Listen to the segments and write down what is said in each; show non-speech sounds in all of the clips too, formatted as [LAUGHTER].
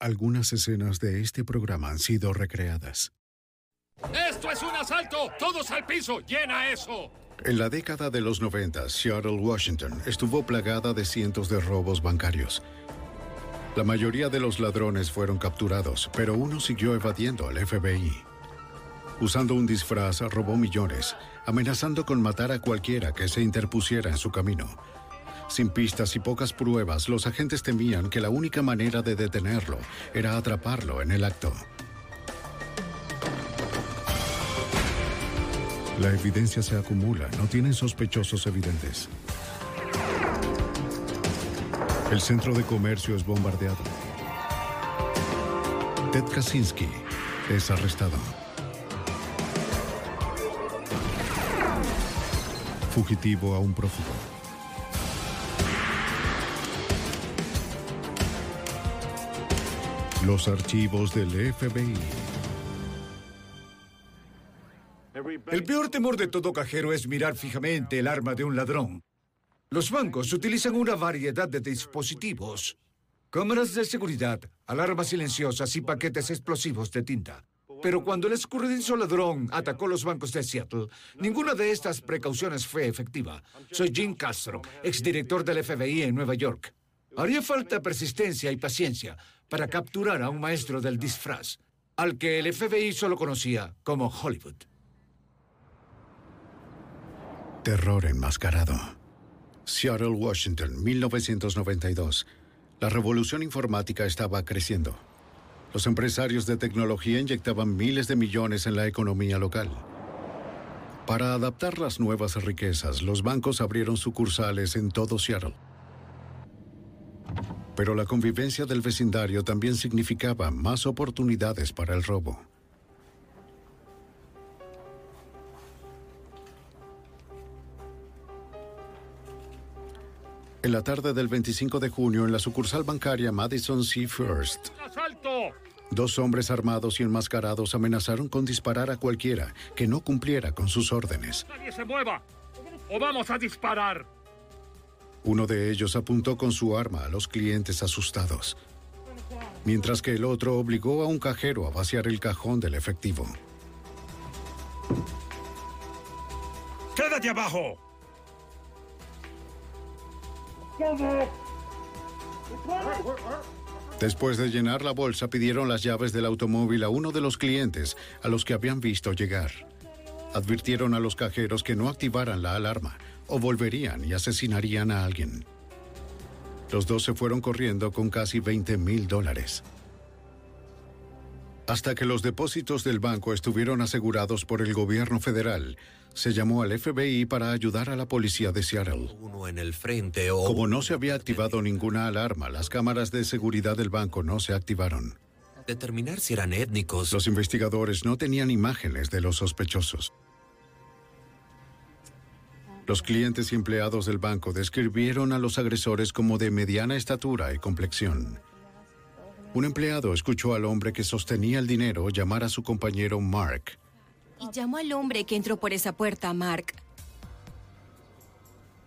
Algunas escenas de este programa han sido recreadas. ¡Esto es un asalto! ¡Todos al piso! ¡Llena eso! En la década de los 90, Seattle, Washington, estuvo plagada de cientos de robos bancarios. La mayoría de los ladrones fueron capturados, pero uno siguió evadiendo al FBI. Usando un disfraz, robó millones, amenazando con matar a cualquiera que se interpusiera en su camino. Sin pistas y pocas pruebas, los agentes temían que la única manera de detenerlo era atraparlo en el acto. La evidencia se acumula, no tienen sospechosos evidentes. El centro de comercio es bombardeado. Ted Kaczynski es arrestado. Fugitivo a un prófugo. Los archivos del FBI. El peor temor de todo cajero es mirar fijamente el arma de un ladrón. Los bancos utilizan una variedad de dispositivos. Cámaras de seguridad, alarmas silenciosas y paquetes explosivos de tinta. Pero cuando el escurridizo ladrón atacó los bancos de Seattle, ninguna de estas precauciones fue efectiva. Soy Jim Castro, exdirector del FBI en Nueva York. Haría falta persistencia y paciencia para capturar a un maestro del disfraz, al que el FBI solo conocía como Hollywood. Terror enmascarado. Seattle, Washington, 1992. La revolución informática estaba creciendo. Los empresarios de tecnología inyectaban miles de millones en la economía local. Para adaptar las nuevas riquezas, los bancos abrieron sucursales en todo Seattle. Pero la convivencia del vecindario también significaba más oportunidades para el robo. En la tarde del 25 de junio, en la sucursal bancaria Madison Sea First, dos hombres armados y enmascarados amenazaron con disparar a cualquiera que no cumpliera con sus órdenes. ¡Nadie se mueva! ¡O vamos a disparar! Uno de ellos apuntó con su arma a los clientes asustados, mientras que el otro obligó a un cajero a vaciar el cajón del efectivo. ¡Quédate abajo! Después de llenar la bolsa, pidieron las llaves del automóvil a uno de los clientes a los que habían visto llegar. Advirtieron a los cajeros que no activaran la alarma o volverían y asesinarían a alguien. Los dos se fueron corriendo con casi 20 mil dólares. Hasta que los depósitos del banco estuvieron asegurados por el gobierno federal, se llamó al FBI para ayudar a la policía de Seattle. Uno en el frente o... Como no se había activado ninguna alarma, las cámaras de seguridad del banco no se activaron. Determinar si eran étnicos. Los investigadores no tenían imágenes de los sospechosos. Los clientes y empleados del banco describieron a los agresores como de mediana estatura y complexión. Un empleado escuchó al hombre que sostenía el dinero llamar a su compañero Mark. Y llamó al hombre que entró por esa puerta, Mark.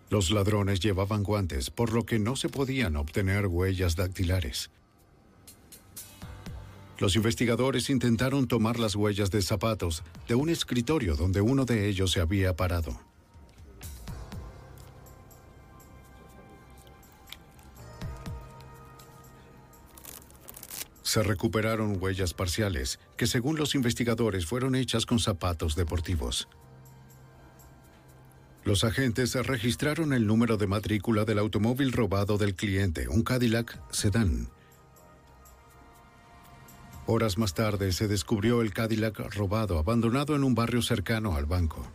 Los ladrones llevaban guantes, por lo que no se podían obtener huellas dactilares. Los investigadores intentaron tomar las huellas de zapatos de un escritorio donde uno de ellos se había parado. Se recuperaron huellas parciales que según los investigadores fueron hechas con zapatos deportivos. Los agentes registraron el número de matrícula del automóvil robado del cliente, un Cadillac sedán. Horas más tarde se descubrió el Cadillac robado abandonado en un barrio cercano al banco.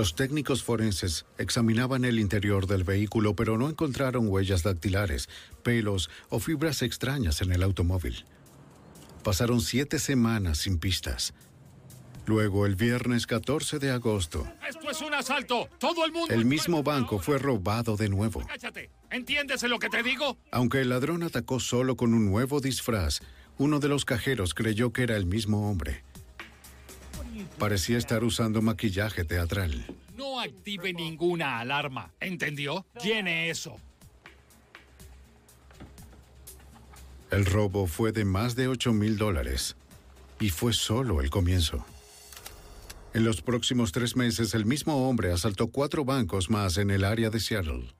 Los técnicos forenses examinaban el interior del vehículo, pero no encontraron huellas dactilares, pelos o fibras extrañas en el automóvil. Pasaron siete semanas sin pistas. Luego, el viernes 14 de agosto, ¡Esto es un asalto! ¡Todo el mundo! el mismo banco fue robado de nuevo. ¡Cállate! ¿Entiendes lo que te digo? Aunque el ladrón atacó solo con un nuevo disfraz, uno de los cajeros creyó que era el mismo hombre. Parecía estar usando maquillaje teatral. No active ninguna alarma. ¿Entendió? Llene eso. El robo fue de más de 8 mil dólares y fue solo el comienzo. En los próximos tres meses, el mismo hombre asaltó cuatro bancos más en el área de Seattle.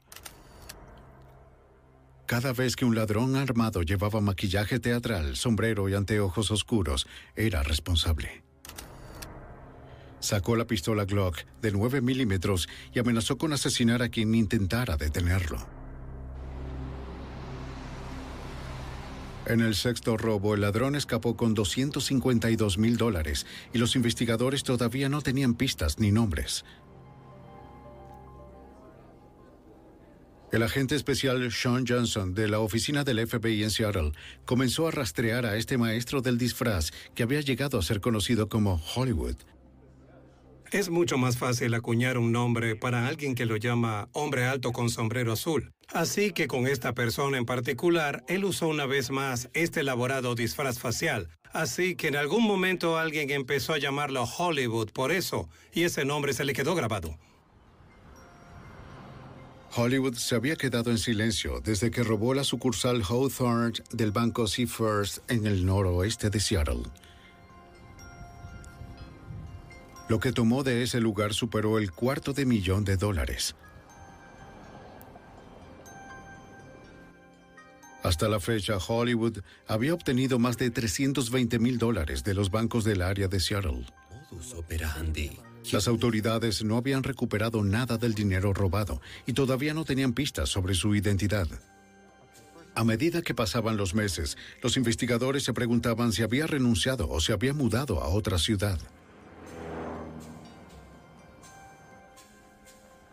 Cada vez que un ladrón armado llevaba maquillaje teatral, sombrero y anteojos oscuros, era responsable. Sacó la pistola Glock de 9 milímetros y amenazó con asesinar a quien intentara detenerlo. En el sexto robo, el ladrón escapó con 252 mil dólares y los investigadores todavía no tenían pistas ni nombres. El agente especial Sean Johnson de la oficina del FBI en Seattle comenzó a rastrear a este maestro del disfraz que había llegado a ser conocido como Hollywood. Es mucho más fácil acuñar un nombre para alguien que lo llama hombre alto con sombrero azul. Así que con esta persona en particular, él usó una vez más este elaborado disfraz facial. Así que en algún momento alguien empezó a llamarlo Hollywood por eso, y ese nombre se le quedó grabado. Hollywood se había quedado en silencio desde que robó la sucursal Hawthorne del banco Sea First en el noroeste de Seattle. Lo que tomó de ese lugar superó el cuarto de millón de dólares. Hasta la fecha, Hollywood había obtenido más de 320 mil dólares de los bancos del área de Seattle. Las autoridades no habían recuperado nada del dinero robado y todavía no tenían pistas sobre su identidad. A medida que pasaban los meses, los investigadores se preguntaban si había renunciado o se había mudado a otra ciudad.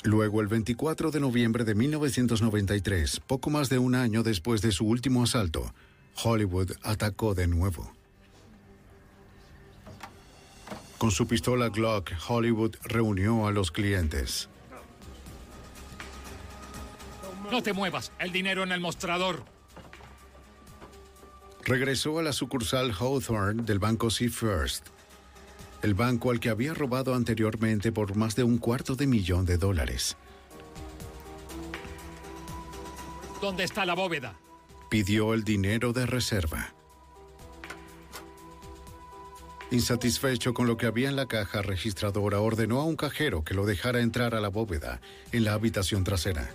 Luego, el 24 de noviembre de 1993, poco más de un año después de su último asalto, Hollywood atacó de nuevo. Con su pistola Glock, Hollywood reunió a los clientes. No te muevas. El dinero en el mostrador. Regresó a la sucursal Hawthorne del banco Sea First, el banco al que había robado anteriormente por más de un cuarto de millón de dólares. ¿Dónde está la bóveda? Pidió el dinero de reserva. Insatisfecho con lo que había en la caja registradora, ordenó a un cajero que lo dejara entrar a la bóveda en la habitación trasera.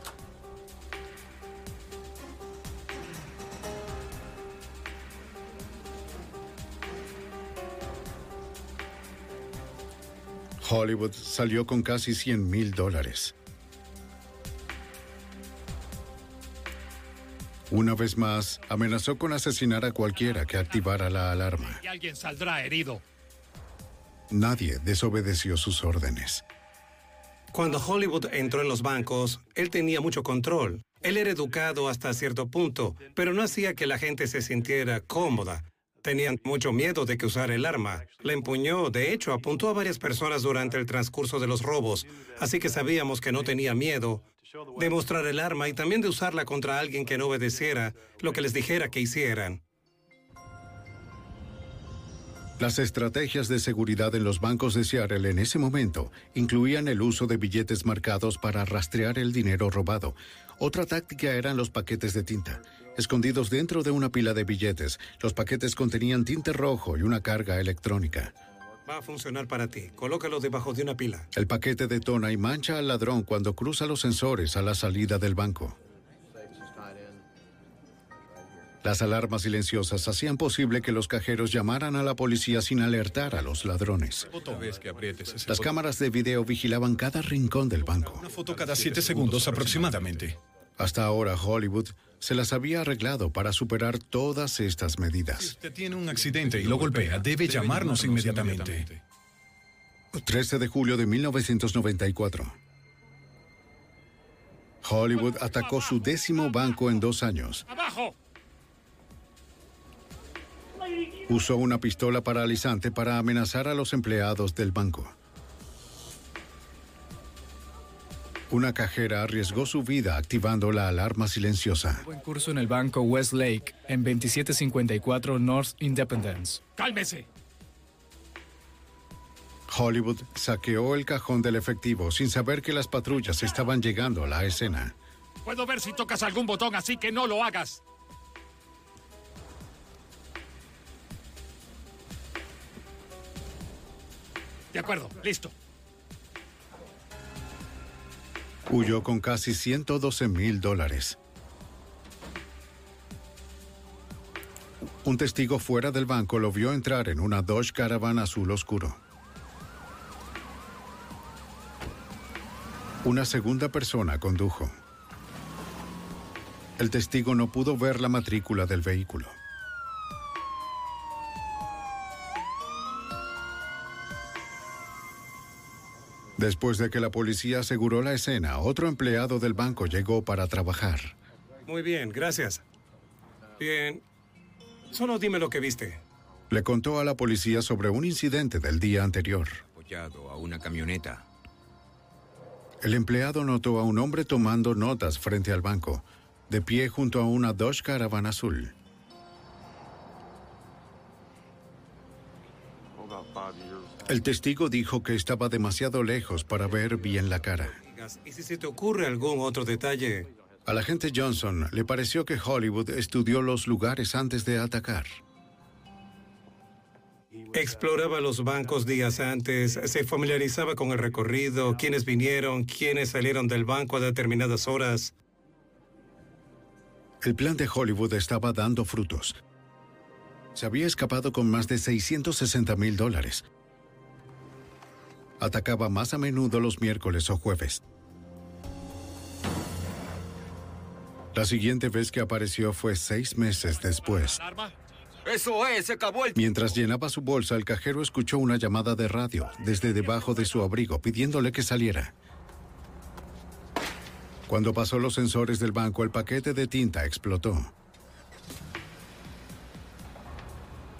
Hollywood salió con casi 100 mil dólares. Una vez más, amenazó con asesinar a cualquiera que activara la alarma. Y alguien saldrá herido. Nadie desobedeció sus órdenes. Cuando Hollywood entró en los bancos, él tenía mucho control. Él era educado hasta cierto punto, pero no hacía que la gente se sintiera cómoda. Tenían mucho miedo de que usara el arma. La empuñó, de hecho, apuntó a varias personas durante el transcurso de los robos, así que sabíamos que no tenía miedo de mostrar el arma y también de usarla contra alguien que no obedeciera lo que les dijera que hicieran. Las estrategias de seguridad en los bancos de Seattle en ese momento incluían el uso de billetes marcados para rastrear el dinero robado. Otra táctica eran los paquetes de tinta. Escondidos dentro de una pila de billetes, los paquetes contenían tinte rojo y una carga electrónica. Va a funcionar para ti. Colócalo debajo de una pila. El paquete detona y mancha al ladrón cuando cruza los sensores a la salida del banco. Las alarmas silenciosas hacían posible que los cajeros llamaran a la policía sin alertar a los ladrones. Las cámaras de video vigilaban cada rincón del banco. Una foto cada siete segundos aproximadamente. Hasta ahora Hollywood se las había arreglado para superar todas estas medidas. Usted tiene un accidente y lo golpea, debe llamarnos inmediatamente. 13 de julio de 1994. Hollywood atacó su décimo banco en dos años. ¡Abajo! Usó una pistola paralizante para amenazar a los empleados del banco. Una cajera arriesgó su vida activando la alarma silenciosa. Buen curso en el banco Westlake en 2754 North Independence. ¡Cálmese! Hollywood saqueó el cajón del efectivo sin saber que las patrullas estaban llegando a la escena. Puedo ver si tocas algún botón, así que no lo hagas. De acuerdo, listo. Huyó con casi 112 mil dólares. Un testigo fuera del banco lo vio entrar en una Dodge Caravan azul oscuro. Una segunda persona condujo. El testigo no pudo ver la matrícula del vehículo. Después de que la policía aseguró la escena, otro empleado del banco llegó para trabajar. Muy bien, gracias. Bien. Solo dime lo que viste. Le contó a la policía sobre un incidente del día anterior. Apoyado a una camioneta. El empleado notó a un hombre tomando notas frente al banco, de pie junto a una Dodge Caravan azul. El testigo dijo que estaba demasiado lejos para ver bien la cara. ¿Y si se te ocurre algún otro detalle? Al agente Johnson le pareció que Hollywood estudió los lugares antes de atacar. Exploraba los bancos días antes, se familiarizaba con el recorrido, quiénes vinieron, quiénes salieron del banco a determinadas horas. El plan de Hollywood estaba dando frutos. Se había escapado con más de 660 mil dólares. Atacaba más a menudo los miércoles o jueves. La siguiente vez que apareció fue seis meses después. Eso es, se acabó el... Mientras llenaba su bolsa, el cajero escuchó una llamada de radio desde debajo de su abrigo pidiéndole que saliera. Cuando pasó los sensores del banco, el paquete de tinta explotó.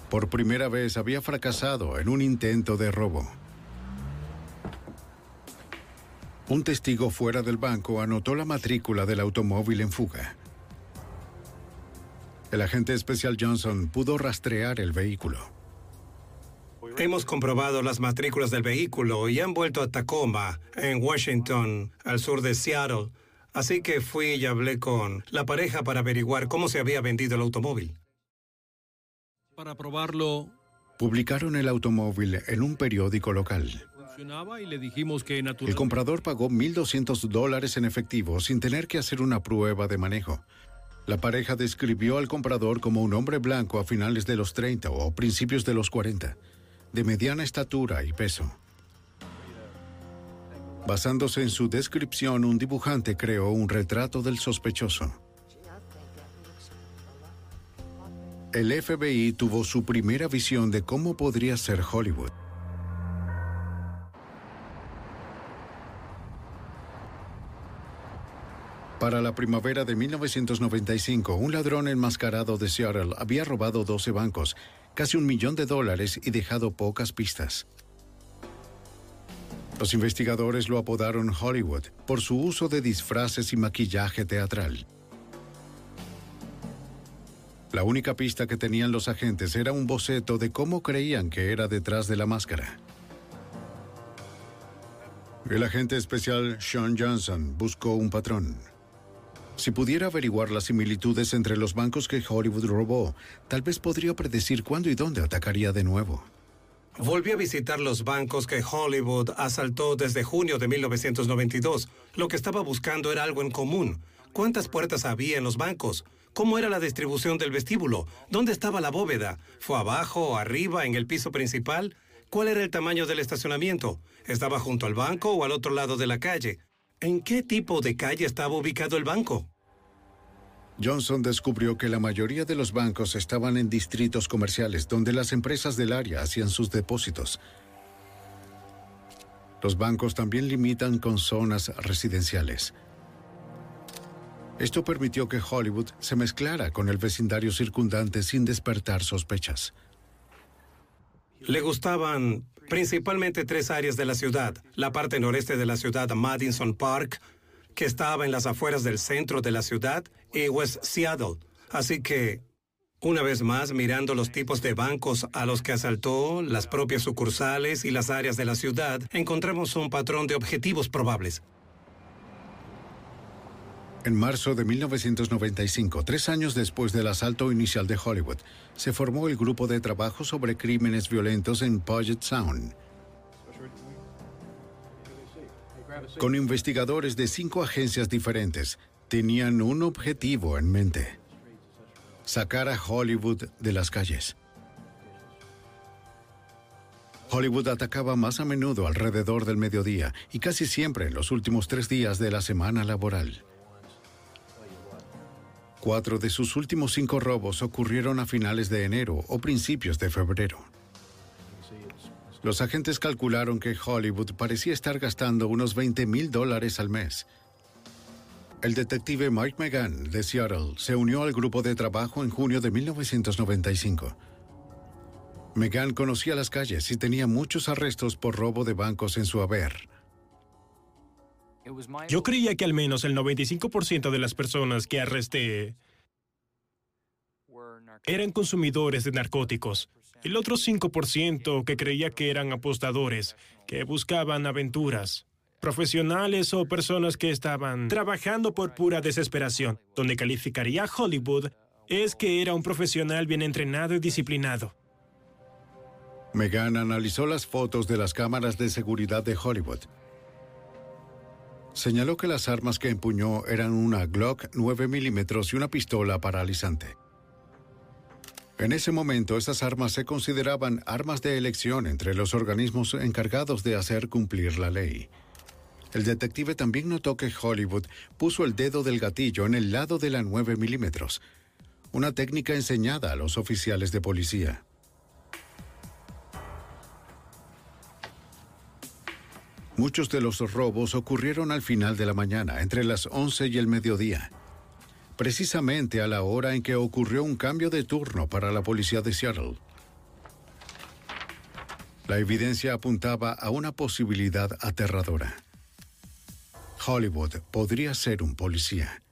Por primera vez había fracasado en un intento de robo. Un testigo fuera del banco anotó la matrícula del automóvil en fuga. El agente especial Johnson pudo rastrear el vehículo. Hemos comprobado las matrículas del vehículo y han vuelto a Tacoma, en Washington, al sur de Seattle. Así que fui y hablé con la pareja para averiguar cómo se había vendido el automóvil. Para probarlo, Publicaron el automóvil en un periódico local. El comprador pagó 1.200 dólares en efectivo sin tener que hacer una prueba de manejo. La pareja describió al comprador como un hombre blanco a finales de los 30 o principios de los 40, de mediana estatura y peso. Basándose en su descripción, un dibujante creó un retrato del sospechoso. El FBI tuvo su primera visión de cómo podría ser Hollywood. Para la primavera de 1995, un ladrón enmascarado de Seattle había robado 12 bancos, casi un millón de dólares y dejado pocas pistas. Los investigadores lo apodaron Hollywood por su uso de disfraces y maquillaje teatral. La única pista que tenían los agentes era un boceto de cómo creían que era detrás de la máscara. El agente especial Sean Johnson buscó un patrón. Si pudiera averiguar las similitudes entre los bancos que Hollywood robó, tal vez podría predecir cuándo y dónde atacaría de nuevo. Volví a visitar los bancos que Hollywood asaltó desde junio de 1992. Lo que estaba buscando era algo en común. ¿Cuántas puertas había en los bancos? ¿Cómo era la distribución del vestíbulo? ¿Dónde estaba la bóveda? ¿Fue abajo, arriba, en el piso principal? ¿Cuál era el tamaño del estacionamiento? ¿Estaba junto al banco o al otro lado de la calle? ¿En qué tipo de calle estaba ubicado el banco? Johnson descubrió que la mayoría de los bancos estaban en distritos comerciales donde las empresas del área hacían sus depósitos. Los bancos también limitan con zonas residenciales. Esto permitió que Hollywood se mezclara con el vecindario circundante sin despertar sospechas. Le gustaban principalmente tres áreas de la ciudad. La parte noreste de la ciudad, Madison Park, que estaba en las afueras del centro de la ciudad, y West Seattle. Así que, una vez más, mirando los tipos de bancos a los que asaltó, las propias sucursales y las áreas de la ciudad, encontramos un patrón de objetivos probables. En marzo de 1995, tres años después del asalto inicial de Hollywood, se formó el Grupo de Trabajo sobre Crímenes Violentos en Puget Sound. Con investigadores de cinco agencias diferentes, tenían un objetivo en mente. Sacar a Hollywood de las calles. Hollywood atacaba más a menudo alrededor del mediodía y casi siempre en los últimos tres días de la semana laboral. Cuatro de sus últimos cinco robos ocurrieron a finales de enero o principios de febrero. Los agentes calcularon que Hollywood parecía estar gastando unos 20 mil dólares al mes. El detective Mike McGann de Seattle se unió al grupo de trabajo en junio de 1995. McGann conocía las calles y tenía muchos arrestos por robo de bancos en su haber. Yo creía que al menos el 95% de las personas que arresté eran consumidores de narcóticos. El otro 5% que creía que eran apostadores, que buscaban aventuras. Profesionales o personas que estaban trabajando por pura desesperación. Donde calificaría Hollywood es que era un profesional bien entrenado y disciplinado. Megan analizó las fotos de las cámaras de seguridad de Hollywood Señaló que las armas que empuñó eran una Glock 9 milímetros y una pistola paralizante. En ese momento, esas armas se consideraban armas de elección entre los organismos encargados de hacer cumplir la ley. El detective también notó que Hollywood puso el dedo del gatillo en el lado de la 9 milímetros, una técnica enseñada a los oficiales de policía. Muchos de los robos ocurrieron al final de la mañana, entre las 11 y el mediodía, precisamente a la hora en que ocurrió un cambio de turno para la policía de Seattle. La evidencia apuntaba a una posibilidad aterradora. Hollywood podría ser un policía.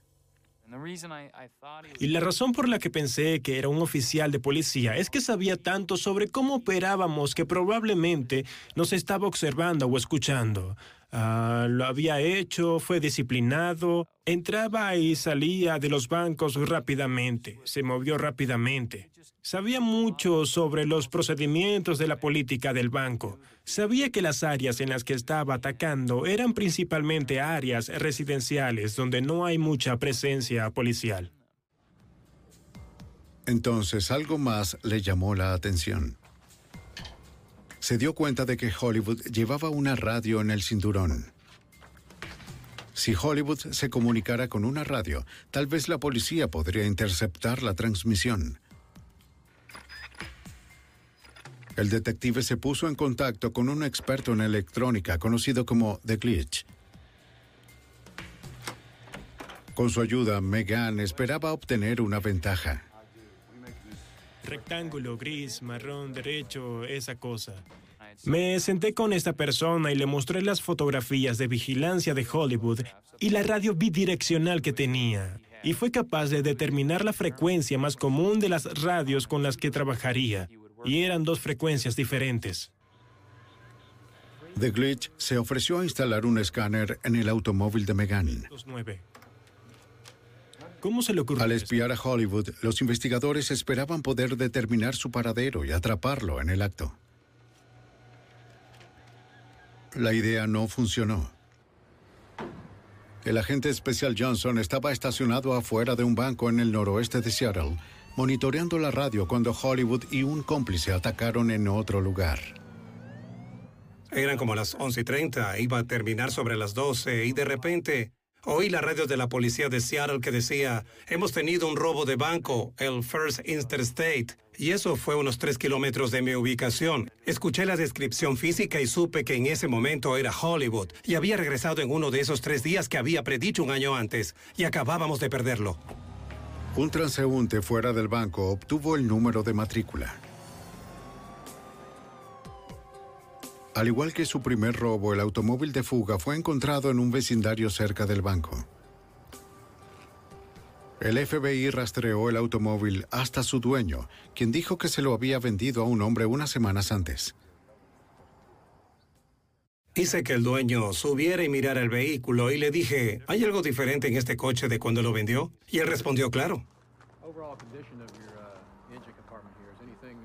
Y la razón por la que pensé que era un oficial de policía es que sabía tanto sobre cómo operábamos que probablemente nos estaba observando o escuchando. Ah, lo había hecho, fue disciplinado, entraba y salía de los bancos rápidamente, se movió rápidamente. Sabía mucho sobre los procedimientos de la política del banco. Sabía que las áreas en las que estaba atacando eran principalmente áreas residenciales donde no hay mucha presencia policial. Entonces algo más le llamó la atención se dio cuenta de que Hollywood llevaba una radio en el cinturón. Si Hollywood se comunicara con una radio, tal vez la policía podría interceptar la transmisión. El detective se puso en contacto con un experto en electrónica conocido como The Glitch. Con su ayuda, Megan esperaba obtener una ventaja rectángulo gris, marrón, derecho, esa cosa. Me senté con esta persona y le mostré las fotografías de vigilancia de Hollywood y la radio bidireccional que tenía, y fue capaz de determinar la frecuencia más común de las radios con las que trabajaría, y eran dos frecuencias diferentes. The Glitch se ofreció a instalar un escáner en el automóvil de Megan. ¿Cómo se le ocurrió? Al espiar a Hollywood, los investigadores esperaban poder determinar su paradero y atraparlo en el acto. La idea no funcionó. El agente especial Johnson estaba estacionado afuera de un banco en el noroeste de Seattle, monitoreando la radio cuando Hollywood y un cómplice atacaron en otro lugar. Eran como las 11 y 30, iba a terminar sobre las 12 y de repente Oí la radio de la policía de Seattle que decía, hemos tenido un robo de banco, el First Interstate, y eso fue unos tres kilómetros de mi ubicación. Escuché la descripción física y supe que en ese momento era Hollywood, y había regresado en uno de esos tres días que había predicho un año antes, y acabábamos de perderlo. Un transeúnte fuera del banco obtuvo el número de matrícula. Al igual que su primer robo, el automóvil de fuga fue encontrado en un vecindario cerca del banco. El FBI rastreó el automóvil hasta su dueño, quien dijo que se lo había vendido a un hombre unas semanas antes. Hice que el dueño subiera y mirara el vehículo y le dije, ¿hay algo diferente en este coche de cuando lo vendió? Y él respondió, claro.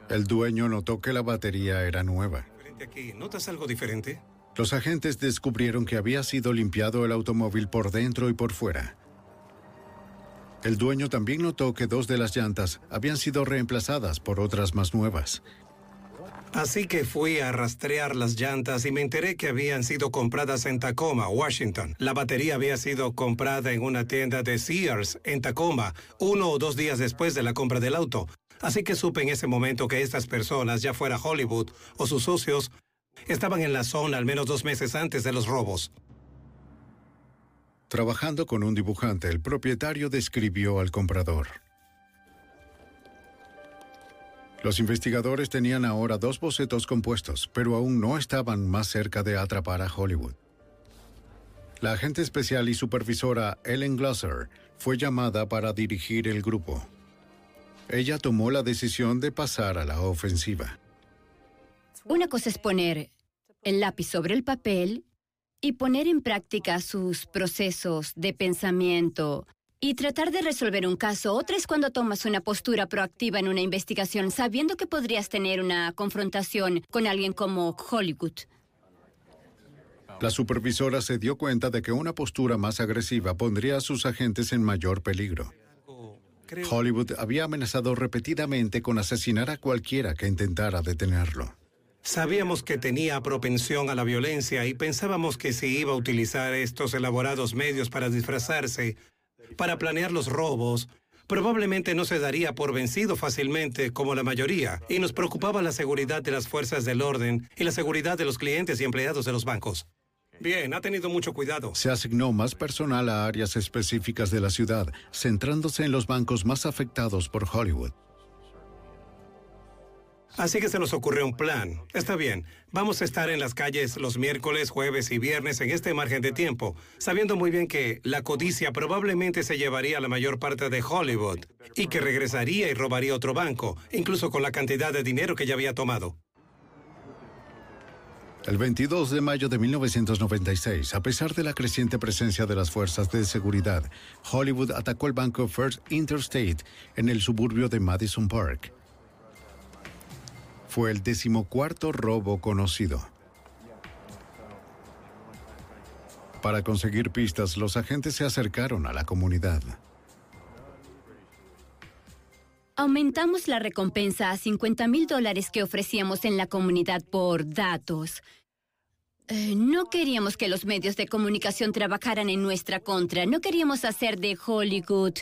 El dueño notó que la batería era nueva. Aquí, ¿notas algo diferente? Los agentes descubrieron que había sido limpiado el automóvil por dentro y por fuera. El dueño también notó que dos de las llantas habían sido reemplazadas por otras más nuevas. Así que fui a rastrear las llantas y me enteré que habían sido compradas en Tacoma, Washington. La batería había sido comprada en una tienda de Sears en Tacoma, uno o dos días después de la compra del auto. Así que supe en ese momento que estas personas, ya fuera Hollywood o sus socios, estaban en la zona al menos dos meses antes de los robos. Trabajando con un dibujante, el propietario describió al comprador. Los investigadores tenían ahora dos bocetos compuestos, pero aún no estaban más cerca de atrapar a Hollywood. La agente especial y supervisora Ellen Glosser fue llamada para dirigir el grupo. Ella tomó la decisión de pasar a la ofensiva. Una cosa es poner el lápiz sobre el papel y poner en práctica sus procesos de pensamiento y tratar de resolver un caso. Otra es cuando tomas una postura proactiva en una investigación sabiendo que podrías tener una confrontación con alguien como Hollywood. La supervisora se dio cuenta de que una postura más agresiva pondría a sus agentes en mayor peligro. Hollywood había amenazado repetidamente con asesinar a cualquiera que intentara detenerlo. Sabíamos que tenía propensión a la violencia y pensábamos que si iba a utilizar estos elaborados medios para disfrazarse, para planear los robos, probablemente no se daría por vencido fácilmente como la mayoría, y nos preocupaba la seguridad de las fuerzas del orden y la seguridad de los clientes y empleados de los bancos. Bien, ha tenido mucho cuidado. Se asignó más personal a áreas específicas de la ciudad, centrándose en los bancos más afectados por Hollywood. Así que se nos ocurrió un plan. Está bien, vamos a estar en las calles los miércoles, jueves y viernes en este margen de tiempo, sabiendo muy bien que la codicia probablemente se llevaría la mayor parte de Hollywood y que regresaría y robaría otro banco, incluso con la cantidad de dinero que ya había tomado. El 22 de mayo de 1996, a pesar de la creciente presencia de las fuerzas de seguridad, Hollywood atacó el banco First Interstate en el suburbio de Madison Park. Fue el decimocuarto robo conocido. Para conseguir pistas, los agentes se acercaron a la comunidad. Aumentamos la recompensa a 50 mil dólares que ofrecíamos en la comunidad por datos. Eh, no queríamos que los medios de comunicación trabajaran en nuestra contra. No queríamos hacer de Hollywood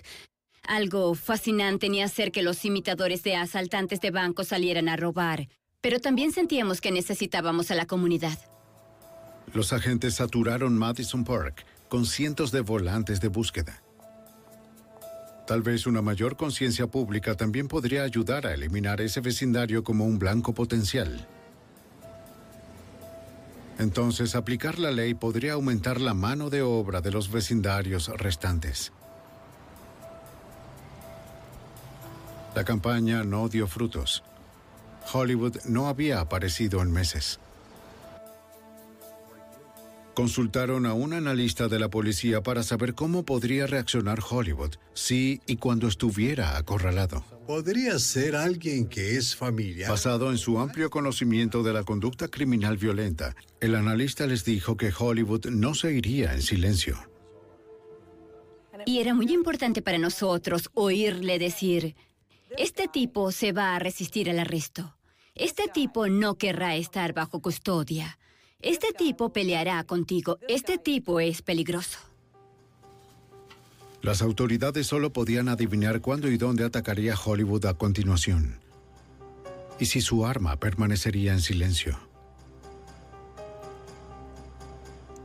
algo fascinante ni hacer que los imitadores de asaltantes de bancos salieran a robar. Pero también sentíamos que necesitábamos a la comunidad. Los agentes saturaron Madison Park con cientos de volantes de búsqueda. Tal vez una mayor conciencia pública también podría ayudar a eliminar ese vecindario como un blanco potencial. Entonces, aplicar la ley podría aumentar la mano de obra de los vecindarios restantes. La campaña no dio frutos. Hollywood no había aparecido en meses. Consultaron a un analista de la policía para saber cómo podría reaccionar Hollywood si y cuando estuviera acorralado. Podría ser alguien que es familiar. Basado en su amplio conocimiento de la conducta criminal violenta, el analista les dijo que Hollywood no se iría en silencio. Y era muy importante para nosotros oírle decir, este tipo se va a resistir al arresto. Este tipo no querrá estar bajo custodia. Este tipo peleará contigo. Este tipo es peligroso. Las autoridades solo podían adivinar cuándo y dónde atacaría Hollywood a continuación. Y si su arma permanecería en silencio.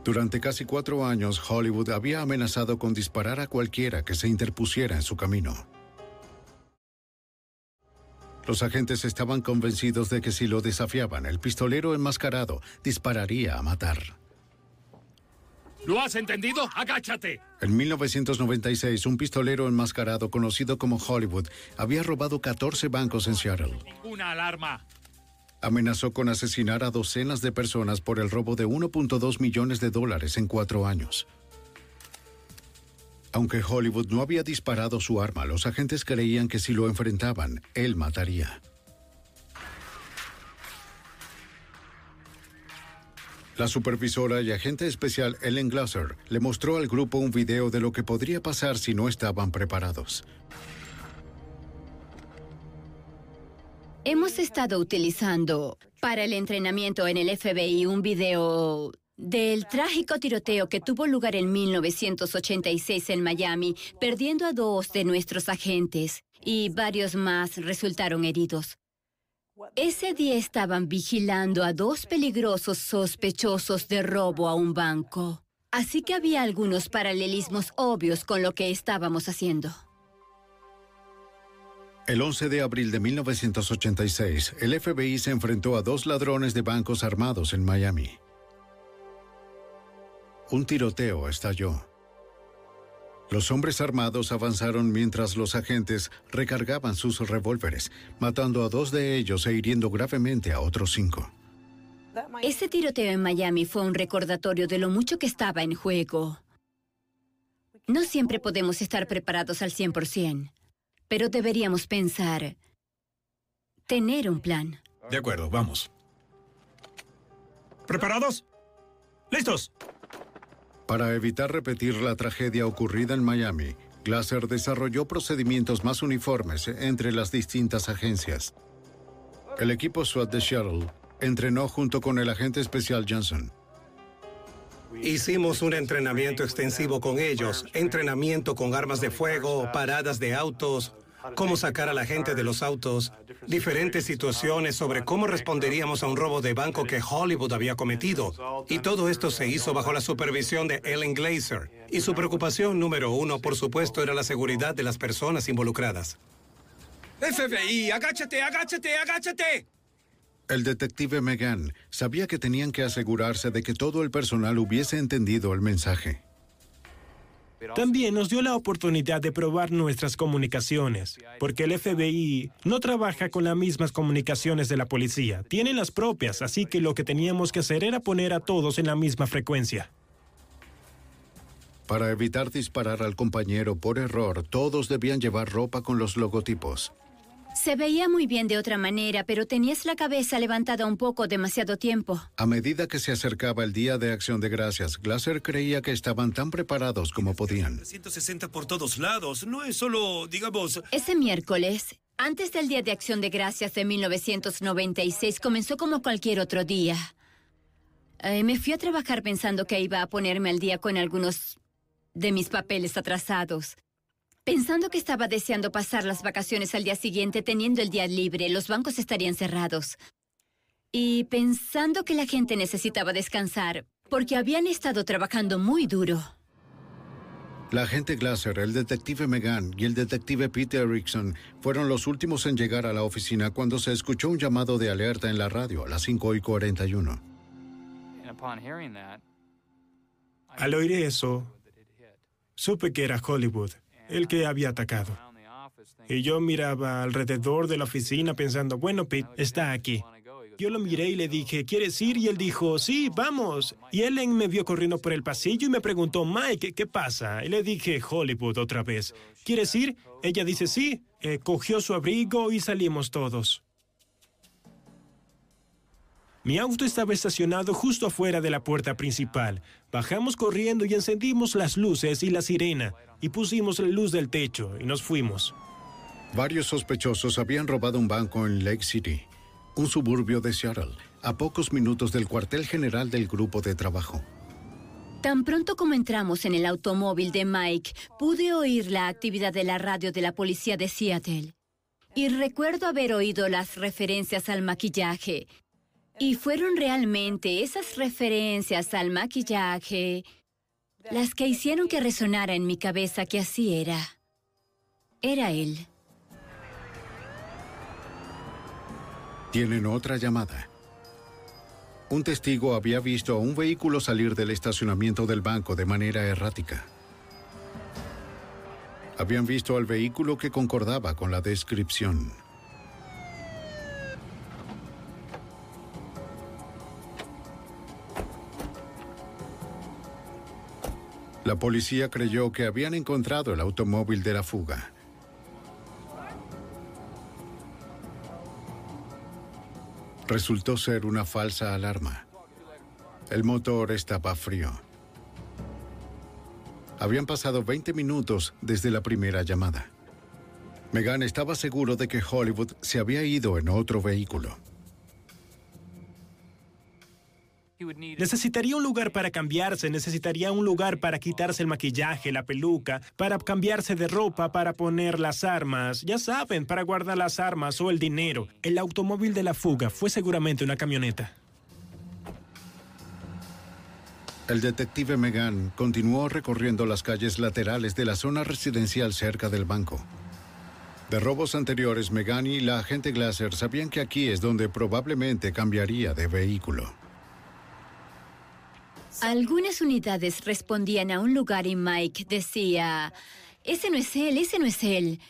Durante casi cuatro años, Hollywood había amenazado con disparar a cualquiera que se interpusiera en su camino. Los agentes estaban convencidos de que si lo desafiaban, el pistolero enmascarado dispararía a matar. ¿Lo has entendido? ¡Agáchate! En 1996, un pistolero enmascarado conocido como Hollywood había robado 14 bancos en Seattle. ¡Una alarma! Amenazó con asesinar a docenas de personas por el robo de 1.2 millones de dólares en cuatro años. Aunque Hollywood no había disparado su arma, los agentes creían que si lo enfrentaban, él mataría. La supervisora y agente especial Ellen Glasser le mostró al grupo un video de lo que podría pasar si no estaban preparados. Hemos estado utilizando para el entrenamiento en el FBI un video del trágico tiroteo que tuvo lugar en 1986 en Miami, perdiendo a dos de nuestros agentes y varios más resultaron heridos. Ese día estaban vigilando a dos peligrosos sospechosos de robo a un banco. Así que había algunos paralelismos obvios con lo que estábamos haciendo. El 11 de abril de 1986, el FBI se enfrentó a dos ladrones de bancos armados en Miami. Un tiroteo estalló. Los hombres armados avanzaron mientras los agentes recargaban sus revólveres, matando a dos de ellos e hiriendo gravemente a otros cinco. Ese tiroteo en Miami fue un recordatorio de lo mucho que estaba en juego. No siempre podemos estar preparados al 100%, pero deberíamos pensar, tener un plan. De acuerdo, vamos. ¿Preparados? ¿Listos? Para evitar repetir la tragedia ocurrida en Miami, Glasser desarrolló procedimientos más uniformes entre las distintas agencias. El equipo SWAT de Seattle entrenó junto con el agente especial Johnson. Hicimos un entrenamiento extensivo con ellos, entrenamiento con armas de fuego, paradas de autos, cómo sacar a la gente de los autos, diferentes situaciones sobre cómo responderíamos a un robo de banco que Hollywood había cometido. Y todo esto se hizo bajo la supervisión de Ellen Glazer. Y su preocupación número uno, por supuesto, era la seguridad de las personas involucradas. FBI, agáchate, agáchate, agáchate. El detective Megan sabía que tenían que asegurarse de que todo el personal hubiese entendido el mensaje. También nos dio la oportunidad de probar nuestras comunicaciones, porque el FBI no trabaja con las mismas comunicaciones de la policía, tienen las propias, así que lo que teníamos que hacer era poner a todos en la misma frecuencia. Para evitar disparar al compañero por error, todos debían llevar ropa con los logotipos. Se veía muy bien de otra manera, pero tenías la cabeza levantada un poco demasiado tiempo. A medida que se acercaba el Día de Acción de Gracias, Glasser creía que estaban tan preparados como podían. 160 por todos lados, no es solo, digamos... Ese miércoles, antes del Día de Acción de Gracias de 1996, comenzó como cualquier otro día. Eh, me fui a trabajar pensando que iba a ponerme al día con algunos de mis papeles atrasados. Pensando que estaba deseando pasar las vacaciones al día siguiente teniendo el día libre, los bancos estarían cerrados. Y pensando que la gente necesitaba descansar, porque habían estado trabajando muy duro. La agente Glasser, el detective Megan y el detective Peter Erickson fueron los últimos en llegar a la oficina cuando se escuchó un llamado de alerta en la radio a las 5 y 41. Al oír eso, supe que era Hollywood el que había atacado. Y yo miraba alrededor de la oficina pensando, bueno, Pete, está aquí. Yo lo miré y le dije, ¿quieres ir? Y él dijo, sí, vamos. Y Ellen me vio corriendo por el pasillo y me preguntó, Mike, ¿qué pasa? Y le dije, Hollywood otra vez. ¿Quieres ir? Ella dice, sí. Eh, cogió su abrigo y salimos todos. Mi auto estaba estacionado justo afuera de la puerta principal. Bajamos corriendo y encendimos las luces y la sirena, y pusimos la luz del techo y nos fuimos. Varios sospechosos habían robado un banco en Lake City, un suburbio de Seattle, a pocos minutos del cuartel general del grupo de trabajo. Tan pronto como entramos en el automóvil de Mike, pude oír la actividad de la radio de la policía de Seattle. Y recuerdo haber oído las referencias al maquillaje. Y fueron realmente esas referencias al maquillaje las que hicieron que resonara en mi cabeza que así era. Era él. Tienen otra llamada. Un testigo había visto a un vehículo salir del estacionamiento del banco de manera errática. Habían visto al vehículo que concordaba con la descripción. La policía creyó que habían encontrado el automóvil de la fuga. Resultó ser una falsa alarma. El motor estaba frío. Habían pasado 20 minutos desde la primera llamada. Megan estaba seguro de que Hollywood se había ido en otro vehículo. Necesitaría un lugar para cambiarse, necesitaría un lugar para quitarse el maquillaje, la peluca, para cambiarse de ropa, para poner las armas, ya saben, para guardar las armas o el dinero. El automóvil de la fuga fue seguramente una camioneta. El detective Megan continuó recorriendo las calles laterales de la zona residencial cerca del banco. De robos anteriores, Megan y la agente Glasser sabían que aquí es donde probablemente cambiaría de vehículo. Algunas unidades respondían a un lugar y Mike decía, ese no es él, ese no es él.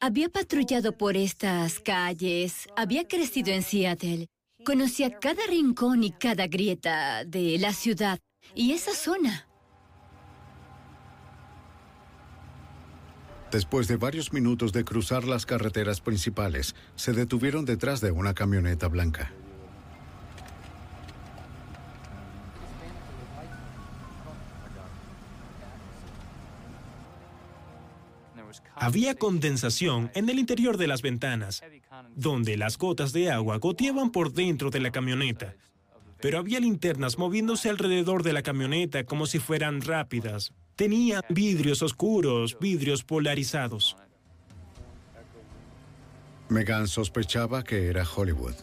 Había patrullado por estas calles, había crecido en Seattle, conocía cada rincón y cada grieta de la ciudad y esa zona. Después de varios minutos de cruzar las carreteras principales, se detuvieron detrás de una camioneta blanca. Había condensación en el interior de las ventanas, donde las gotas de agua goteaban por dentro de la camioneta. Pero había linternas moviéndose alrededor de la camioneta como si fueran rápidas. Tenían vidrios oscuros, vidrios polarizados. Megan sospechaba que era Hollywood.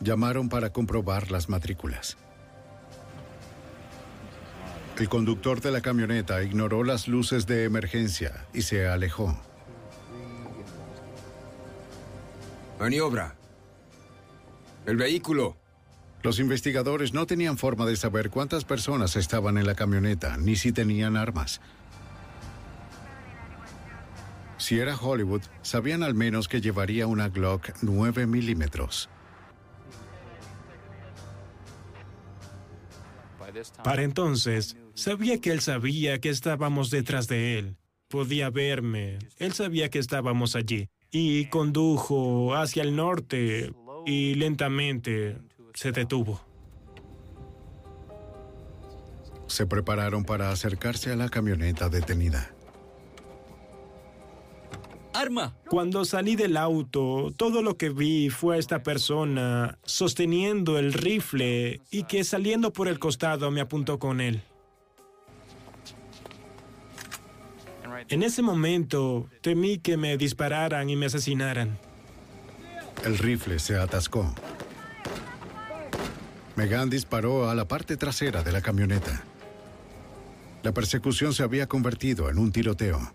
Llamaron para comprobar las matrículas. El conductor de la camioneta ignoró las luces de emergencia y se alejó. Maniobra. El vehículo. Los investigadores no tenían forma de saber cuántas personas estaban en la camioneta, ni si tenían armas. Si era Hollywood, sabían al menos que llevaría una Glock 9 milímetros. Para entonces, sabía que él sabía que estábamos detrás de él. Podía verme. Él sabía que estábamos allí. Y condujo hacia el norte y lentamente se detuvo. Se prepararon para acercarse a la camioneta detenida. ¡Arma! Cuando salí del auto, todo lo que vi fue a esta persona sosteniendo el rifle y que saliendo por el costado me apuntó con él. En ese momento temí que me dispararan y me asesinaran. El rifle se atascó. Megan disparó a la parte trasera de la camioneta. La persecución se había convertido en un tiroteo.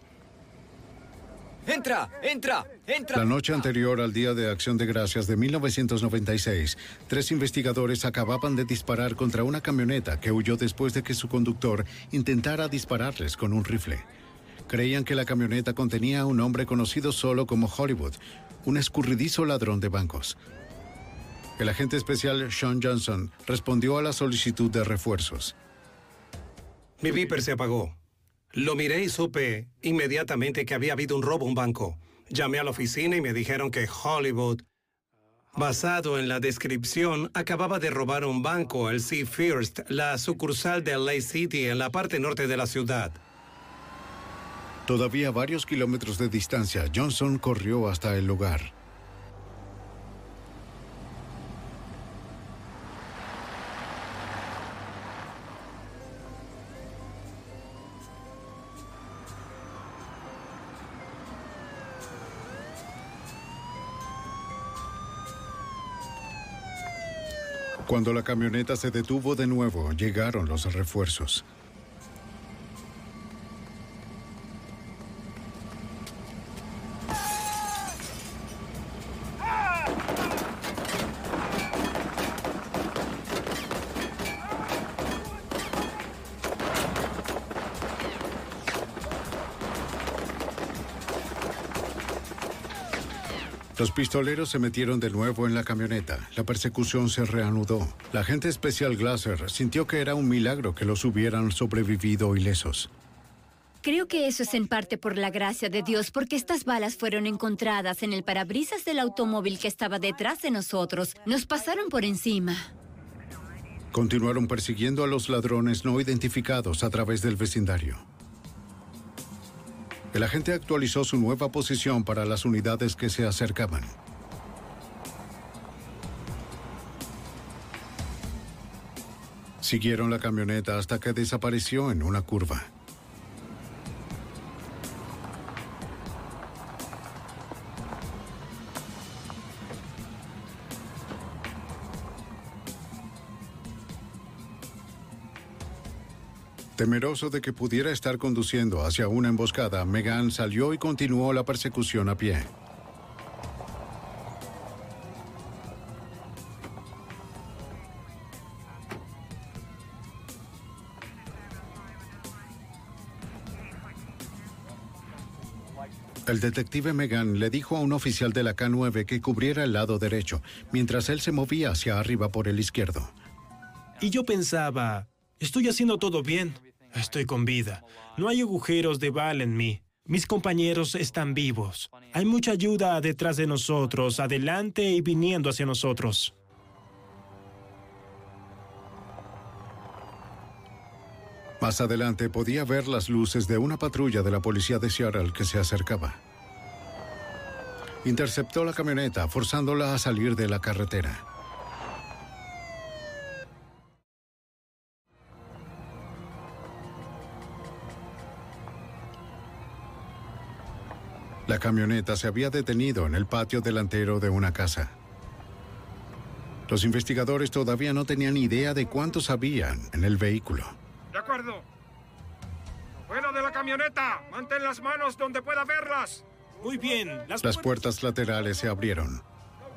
¡Entra! ¡Entra! ¡Entra! La noche anterior al Día de Acción de Gracias de 1996, tres investigadores acababan de disparar contra una camioneta que huyó después de que su conductor intentara dispararles con un rifle. Creían que la camioneta contenía a un hombre conocido solo como Hollywood, un escurridizo ladrón de bancos. El agente especial Sean Johnson respondió a la solicitud de refuerzos. Mi viper se apagó. Lo miré y supe inmediatamente que había habido un robo a un banco. Llamé a la oficina y me dijeron que Hollywood, basado en la descripción, acababa de robar un banco, el Sea First, la sucursal de Lake City en la parte norte de la ciudad. Todavía varios kilómetros de distancia, Johnson corrió hasta el lugar. Cuando la camioneta se detuvo de nuevo, llegaron los refuerzos. Los pistoleros se metieron de nuevo en la camioneta. La persecución se reanudó. La agente especial Glasser sintió que era un milagro que los hubieran sobrevivido ilesos. Creo que eso es en parte por la gracia de Dios, porque estas balas fueron encontradas en el parabrisas del automóvil que estaba detrás de nosotros. Nos pasaron por encima. Continuaron persiguiendo a los ladrones no identificados a través del vecindario. El agente actualizó su nueva posición para las unidades que se acercaban. Siguieron la camioneta hasta que desapareció en una curva. Temeroso de que pudiera estar conduciendo hacia una emboscada, Megan salió y continuó la persecución a pie. El detective Megan le dijo a un oficial de la K9 que cubriera el lado derecho, mientras él se movía hacia arriba por el izquierdo. Y yo pensaba, estoy haciendo todo bien. Estoy con vida. No hay agujeros de bala en mí. Mis compañeros están vivos. Hay mucha ayuda detrás de nosotros, adelante y viniendo hacia nosotros. Más adelante podía ver las luces de una patrulla de la policía de Seattle que se acercaba. Interceptó la camioneta, forzándola a salir de la carretera. La camioneta se había detenido en el patio delantero de una casa. Los investigadores todavía no tenían idea de cuántos habían en el vehículo. De acuerdo. Fuera de la camioneta. Mantén las manos donde pueda verlas. Muy bien. Las, las puertas laterales se abrieron.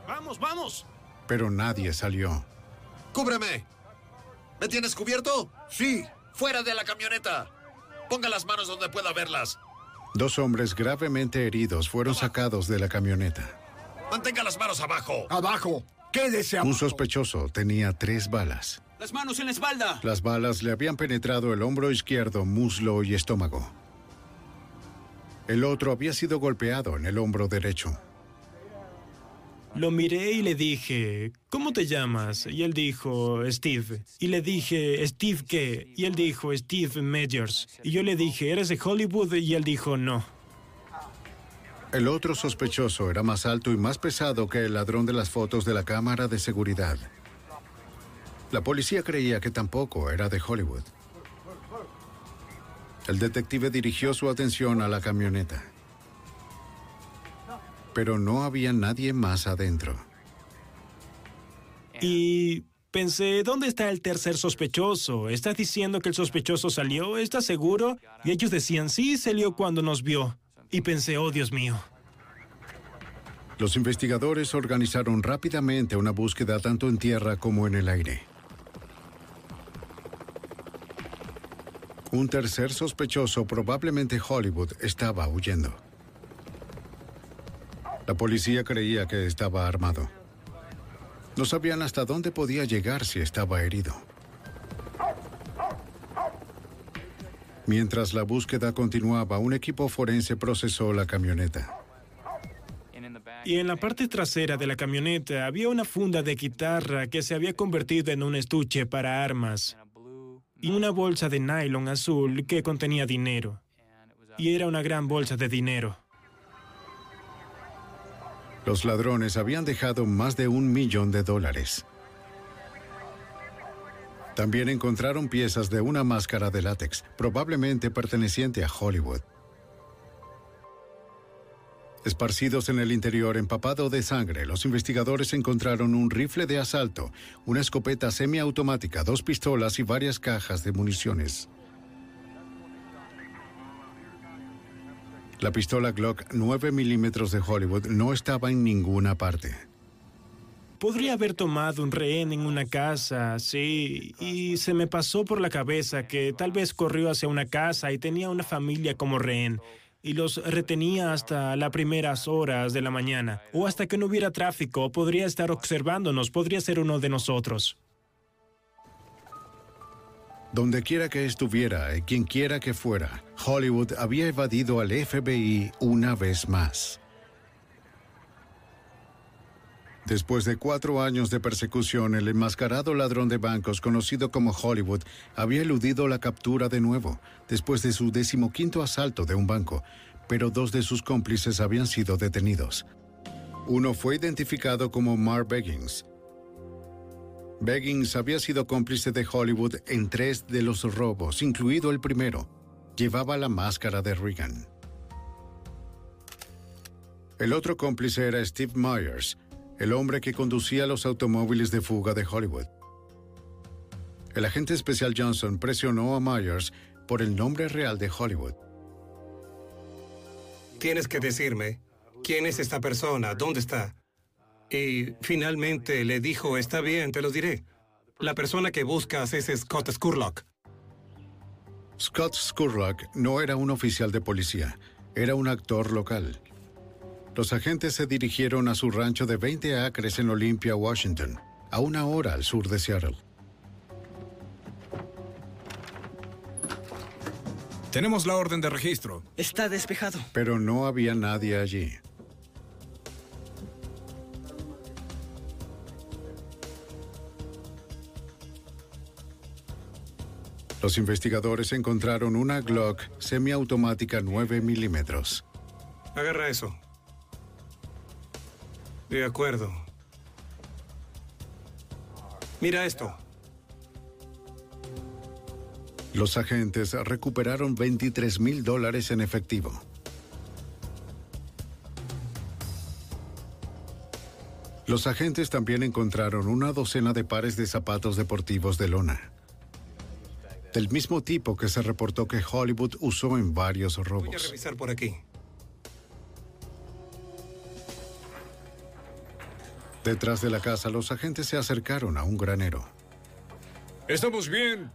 Vamos, vamos. Pero nadie salió. ¡Cúbreme! ¿Me tienes cubierto? Sí. Fuera de la camioneta. Ponga las manos donde pueda verlas. Dos hombres gravemente heridos fueron sacados de la camioneta. Mantenga las manos abajo. Abajo. Quédese abajo. Un sospechoso tenía tres balas. Las manos en la espalda. Las balas le habían penetrado el hombro izquierdo, muslo y estómago. El otro había sido golpeado en el hombro derecho. Lo miré y le dije, ¿cómo te llamas? Y él dijo, Steve. Y le dije, ¿Steve qué? Y él dijo, Steve Majors. Y yo le dije, ¿eres de Hollywood? Y él dijo, no. El otro sospechoso era más alto y más pesado que el ladrón de las fotos de la cámara de seguridad. La policía creía que tampoco era de Hollywood. El detective dirigió su atención a la camioneta pero no había nadie más adentro. Y pensé, ¿dónde está el tercer sospechoso? ¿Estás diciendo que el sospechoso salió? ¿Estás seguro? Y ellos decían, sí, salió cuando nos vio. Y pensé, oh Dios mío. Los investigadores organizaron rápidamente una búsqueda tanto en tierra como en el aire. Un tercer sospechoso, probablemente Hollywood, estaba huyendo. La policía creía que estaba armado. No sabían hasta dónde podía llegar si estaba herido. Mientras la búsqueda continuaba, un equipo forense procesó la camioneta. Y en la parte trasera de la camioneta había una funda de guitarra que se había convertido en un estuche para armas y una bolsa de nylon azul que contenía dinero. Y era una gran bolsa de dinero. Los ladrones habían dejado más de un millón de dólares. También encontraron piezas de una máscara de látex, probablemente perteneciente a Hollywood. Esparcidos en el interior empapado de sangre, los investigadores encontraron un rifle de asalto, una escopeta semiautomática, dos pistolas y varias cajas de municiones. La pistola Glock 9 milímetros de Hollywood no estaba en ninguna parte. Podría haber tomado un rehén en una casa, sí, y se me pasó por la cabeza que tal vez corrió hacia una casa y tenía una familia como rehén y los retenía hasta las primeras horas de la mañana o hasta que no hubiera tráfico, podría estar observándonos, podría ser uno de nosotros. Donde quiera que estuviera y quien quiera que fuera, Hollywood había evadido al FBI una vez más. Después de cuatro años de persecución, el enmascarado ladrón de bancos conocido como Hollywood había eludido la captura de nuevo, después de su decimoquinto asalto de un banco, pero dos de sus cómplices habían sido detenidos. Uno fue identificado como Mark Beggins. Beggins había sido cómplice de Hollywood en tres de los robos, incluido el primero. Llevaba la máscara de Reagan. El otro cómplice era Steve Myers, el hombre que conducía los automóviles de fuga de Hollywood. El agente especial Johnson presionó a Myers por el nombre real de Hollywood. Tienes que decirme quién es esta persona, dónde está. Y finalmente le dijo, está bien, te lo diré. La persona que buscas es Scott Scurlock. Scott Scurlock no era un oficial de policía, era un actor local. Los agentes se dirigieron a su rancho de 20 acres en Olympia, Washington, a una hora al sur de Seattle. Tenemos la orden de registro. Está despejado. Pero no había nadie allí. Los investigadores encontraron una Glock semiautomática 9 milímetros. Agarra eso. De acuerdo. Mira esto. Los agentes recuperaron 23 mil dólares en efectivo. Los agentes también encontraron una docena de pares de zapatos deportivos de lona. Del mismo tipo que se reportó que Hollywood usó en varios robos. Voy a revisar por aquí. Detrás de la casa, los agentes se acercaron a un granero. Estamos bien.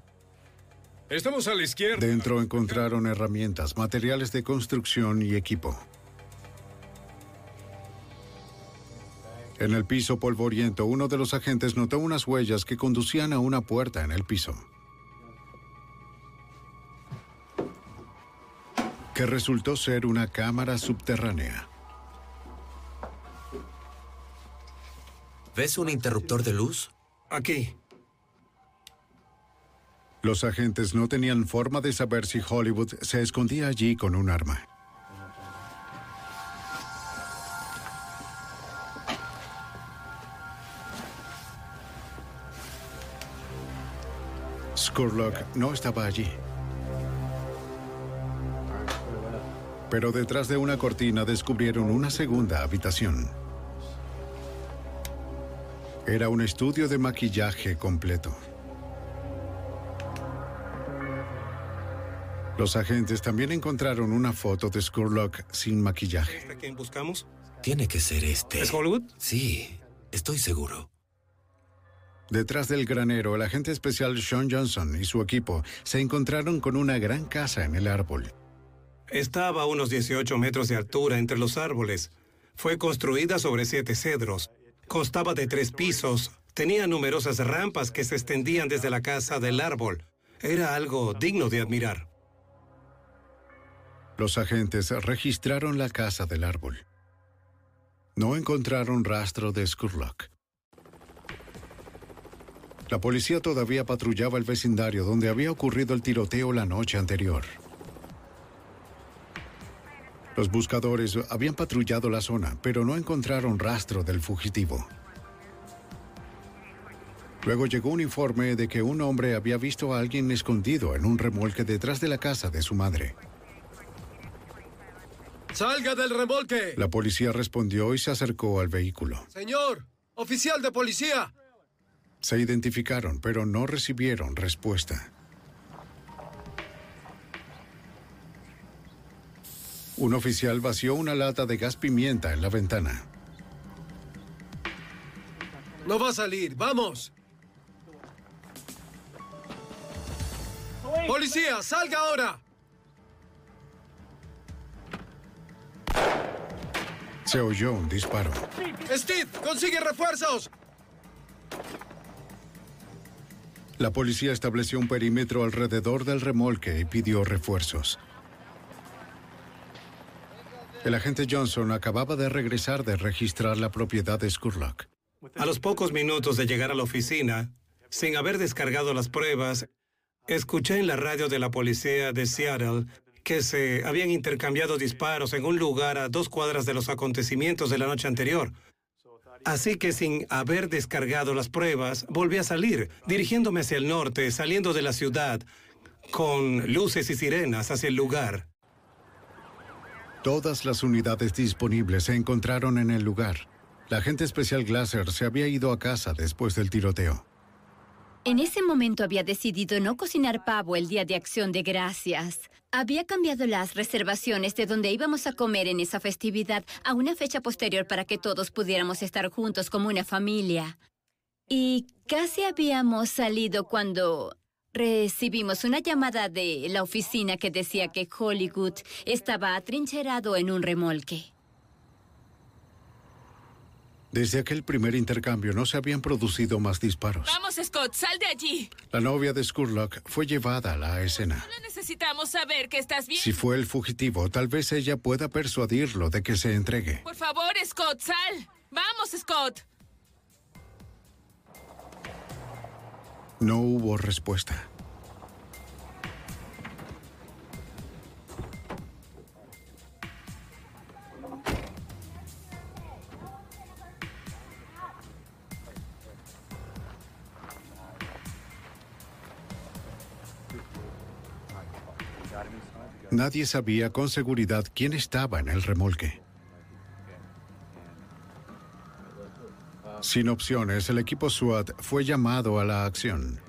Estamos a la izquierda. Dentro encontraron herramientas, materiales de construcción y equipo. En el piso polvoriento, uno de los agentes notó unas huellas que conducían a una puerta en el piso. Que resultó ser una cámara subterránea. ¿Ves un interruptor de luz? Aquí. Los agentes no tenían forma de saber si Hollywood se escondía allí con un arma. Scurlock no estaba allí. Pero detrás de una cortina descubrieron una segunda habitación. Era un estudio de maquillaje completo. Los agentes también encontraron una foto de Scurlock sin maquillaje. ¿A quién buscamos? Tiene que ser este. ¿Es Hollywood? Sí, estoy seguro. Detrás del granero, el agente especial Sean Johnson y su equipo se encontraron con una gran casa en el árbol. Estaba a unos 18 metros de altura entre los árboles. Fue construida sobre siete cedros. Constaba de tres pisos. Tenía numerosas rampas que se extendían desde la casa del árbol. Era algo digno de admirar. Los agentes registraron la casa del árbol. No encontraron rastro de Scurlock. La policía todavía patrullaba el vecindario donde había ocurrido el tiroteo la noche anterior. Los buscadores habían patrullado la zona, pero no encontraron rastro del fugitivo. Luego llegó un informe de que un hombre había visto a alguien escondido en un remolque detrás de la casa de su madre. ¡Salga del remolque! La policía respondió y se acercó al vehículo. Señor, oficial de policía. Se identificaron, pero no recibieron respuesta. Un oficial vació una lata de gas pimienta en la ventana. No va a salir, vamos. ¡Policía, salga ahora! Se oyó un disparo. Steve, consigue refuerzos. La policía estableció un perímetro alrededor del remolque y pidió refuerzos. El agente Johnson acababa de regresar de registrar la propiedad de Scurlock. A los pocos minutos de llegar a la oficina, sin haber descargado las pruebas, escuché en la radio de la policía de Seattle que se habían intercambiado disparos en un lugar a dos cuadras de los acontecimientos de la noche anterior. Así que sin haber descargado las pruebas, volví a salir, dirigiéndome hacia el norte, saliendo de la ciudad, con luces y sirenas hacia el lugar. Todas las unidades disponibles se encontraron en el lugar. La agente especial Glasser se había ido a casa después del tiroteo. En ese momento había decidido no cocinar pavo el día de acción de gracias. Había cambiado las reservaciones de donde íbamos a comer en esa festividad a una fecha posterior para que todos pudiéramos estar juntos como una familia. Y casi habíamos salido cuando recibimos una llamada de la oficina que decía que Hollywood estaba atrincherado en un remolque. Desde aquel primer intercambio no se habían producido más disparos. Vamos, Scott, sal de allí. La novia de Scurlock fue llevada a la escena. Solo necesitamos saber que estás bien. Si fue el fugitivo, tal vez ella pueda persuadirlo de que se entregue. Por favor, Scott, sal. Vamos, Scott. No hubo respuesta. Nadie sabía con seguridad quién estaba en el remolque. Sin opciones, el equipo SWAT fue llamado a la acción.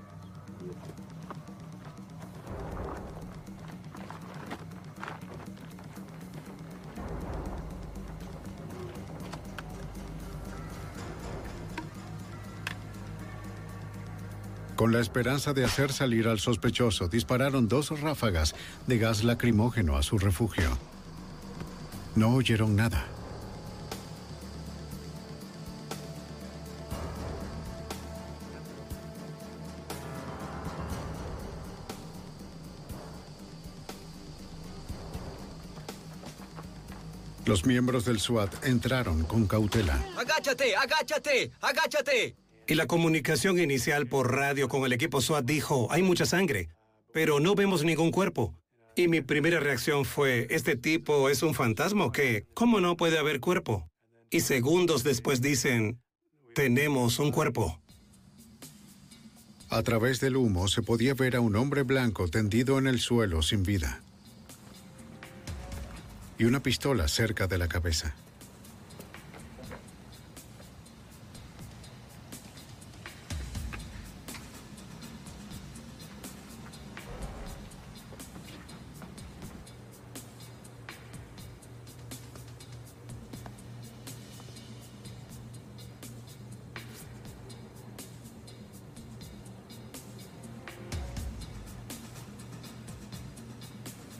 Con la esperanza de hacer salir al sospechoso, dispararon dos ráfagas de gas lacrimógeno a su refugio. No oyeron nada. Los miembros del SWAT entraron con cautela. ¡Agáchate! ¡Agáchate! ¡Agáchate! Y la comunicación inicial por radio con el equipo SWAT dijo, hay mucha sangre, pero no vemos ningún cuerpo. Y mi primera reacción fue, ¿este tipo es un fantasma o qué? ¿Cómo no puede haber cuerpo? Y segundos después dicen, tenemos un cuerpo. A través del humo se podía ver a un hombre blanco tendido en el suelo sin vida. Y una pistola cerca de la cabeza.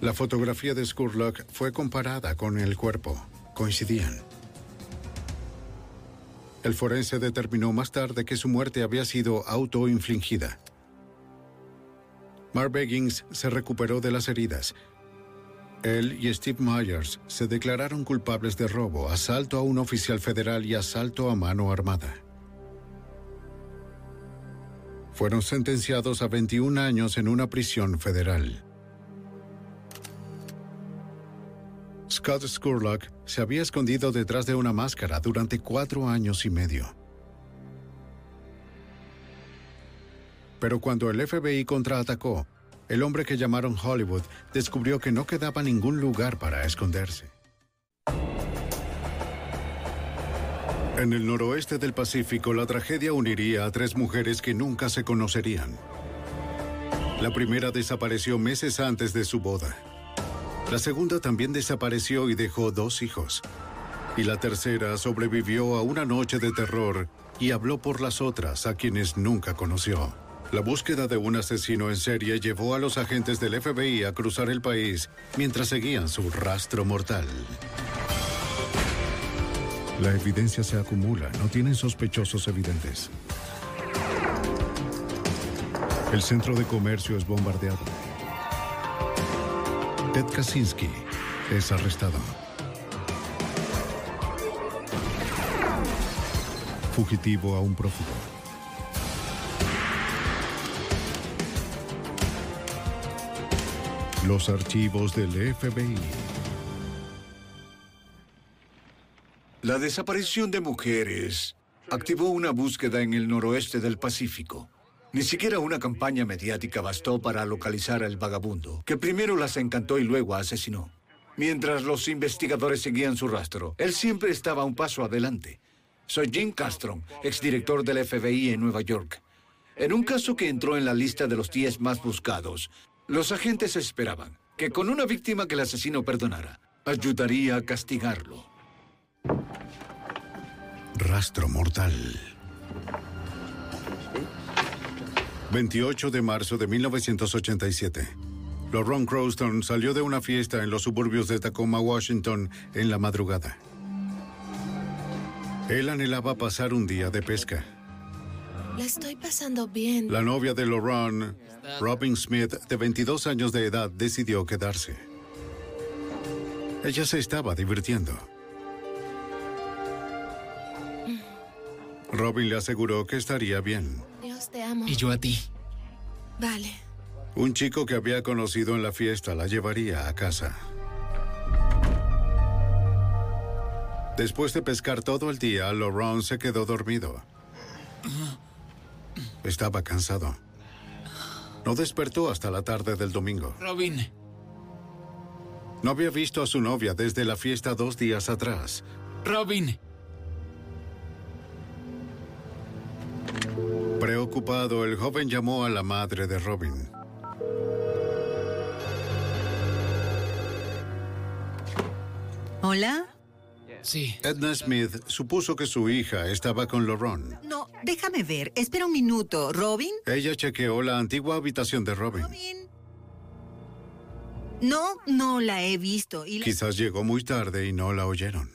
La fotografía de Scurlock fue comparada con el cuerpo. Coincidían. El forense determinó más tarde que su muerte había sido autoinfligida. Mark Beggins se recuperó de las heridas. Él y Steve Myers se declararon culpables de robo, asalto a un oficial federal y asalto a mano armada. Fueron sentenciados a 21 años en una prisión federal. Scott Skurlock se había escondido detrás de una máscara durante cuatro años y medio. Pero cuando el FBI contraatacó, el hombre que llamaron Hollywood descubrió que no quedaba ningún lugar para esconderse. En el noroeste del Pacífico, la tragedia uniría a tres mujeres que nunca se conocerían. La primera desapareció meses antes de su boda. La segunda también desapareció y dejó dos hijos. Y la tercera sobrevivió a una noche de terror y habló por las otras a quienes nunca conoció. La búsqueda de un asesino en serie llevó a los agentes del FBI a cruzar el país mientras seguían su rastro mortal. La evidencia se acumula, no tienen sospechosos evidentes. El centro de comercio es bombardeado. Ted Kaczynski es arrestado. Fugitivo a un prófugo. Los archivos del FBI. La desaparición de mujeres activó una búsqueda en el noroeste del Pacífico. Ni siquiera una campaña mediática bastó para localizar al vagabundo, que primero las encantó y luego asesinó. Mientras los investigadores seguían su rastro, él siempre estaba un paso adelante. Soy Jim Castro, exdirector del FBI en Nueva York. En un caso que entró en la lista de los 10 más buscados, los agentes esperaban que con una víctima que el asesino perdonara, ayudaría a castigarlo. Rastro mortal. 28 de marzo de 1987. Laurent Crowston salió de una fiesta en los suburbios de Tacoma, Washington, en la madrugada. Él anhelaba pasar un día de pesca. La estoy pasando bien. La novia de Laurent, Robin Smith, de 22 años de edad, decidió quedarse. Ella se estaba divirtiendo. Robin le aseguró que estaría bien. Dios te amo. Y yo a ti. Vale. Un chico que había conocido en la fiesta la llevaría a casa. Después de pescar todo el día, Laurent se quedó dormido. Estaba cansado. No despertó hasta la tarde del domingo. Robin. No había visto a su novia desde la fiesta dos días atrás. Robin. Preocupado, el joven llamó a la madre de Robin. ¿Hola? Sí. Edna Smith supuso que su hija estaba con Laurent. No, déjame ver. Espera un minuto. ¿Robin? Ella chequeó la antigua habitación de Robin. No, no la he visto. Y la- Quizás llegó muy tarde y no la oyeron.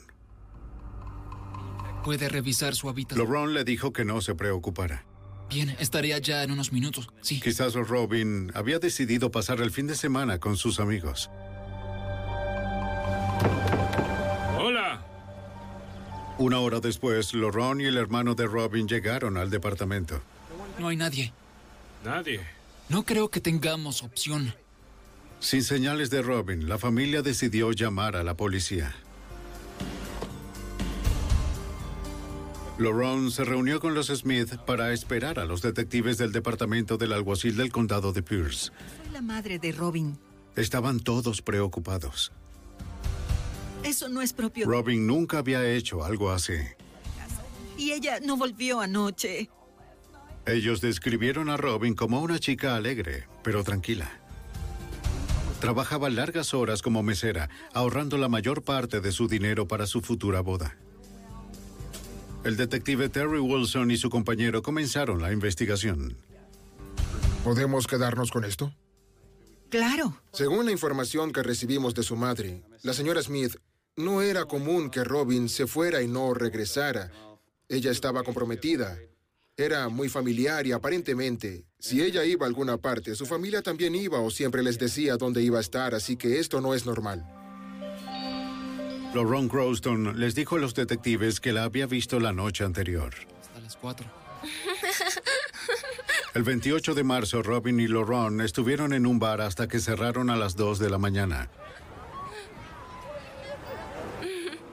Puede revisar su habitación. Laurent le dijo que no se preocupara. Bien, estaré allá en unos minutos. Sí. Quizás Robin había decidido pasar el fin de semana con sus amigos. Hola. Una hora después, Laurent y el hermano de Robin llegaron al departamento. No hay nadie. Nadie. No creo que tengamos opción. Sin señales de Robin, la familia decidió llamar a la policía. Laurent se reunió con los Smith para esperar a los detectives del departamento del alguacil del condado de Pierce. Soy la madre de Robin. Estaban todos preocupados. Eso no es propio. Robin nunca había hecho algo así. Y ella no volvió anoche. Ellos describieron a Robin como una chica alegre, pero tranquila. Trabajaba largas horas como mesera, ahorrando la mayor parte de su dinero para su futura boda. El detective Terry Wilson y su compañero comenzaron la investigación. ¿Podemos quedarnos con esto? Claro. Según la información que recibimos de su madre, la señora Smith, no era común que Robin se fuera y no regresara. Ella estaba comprometida. Era muy familiar y aparentemente, si ella iba a alguna parte, su familia también iba o siempre les decía dónde iba a estar, así que esto no es normal. Laurent Crowston les dijo a los detectives que la había visto la noche anterior. Hasta las cuatro. [LAUGHS] El 28 de marzo, Robin y Laurent estuvieron en un bar hasta que cerraron a las 2 de la mañana.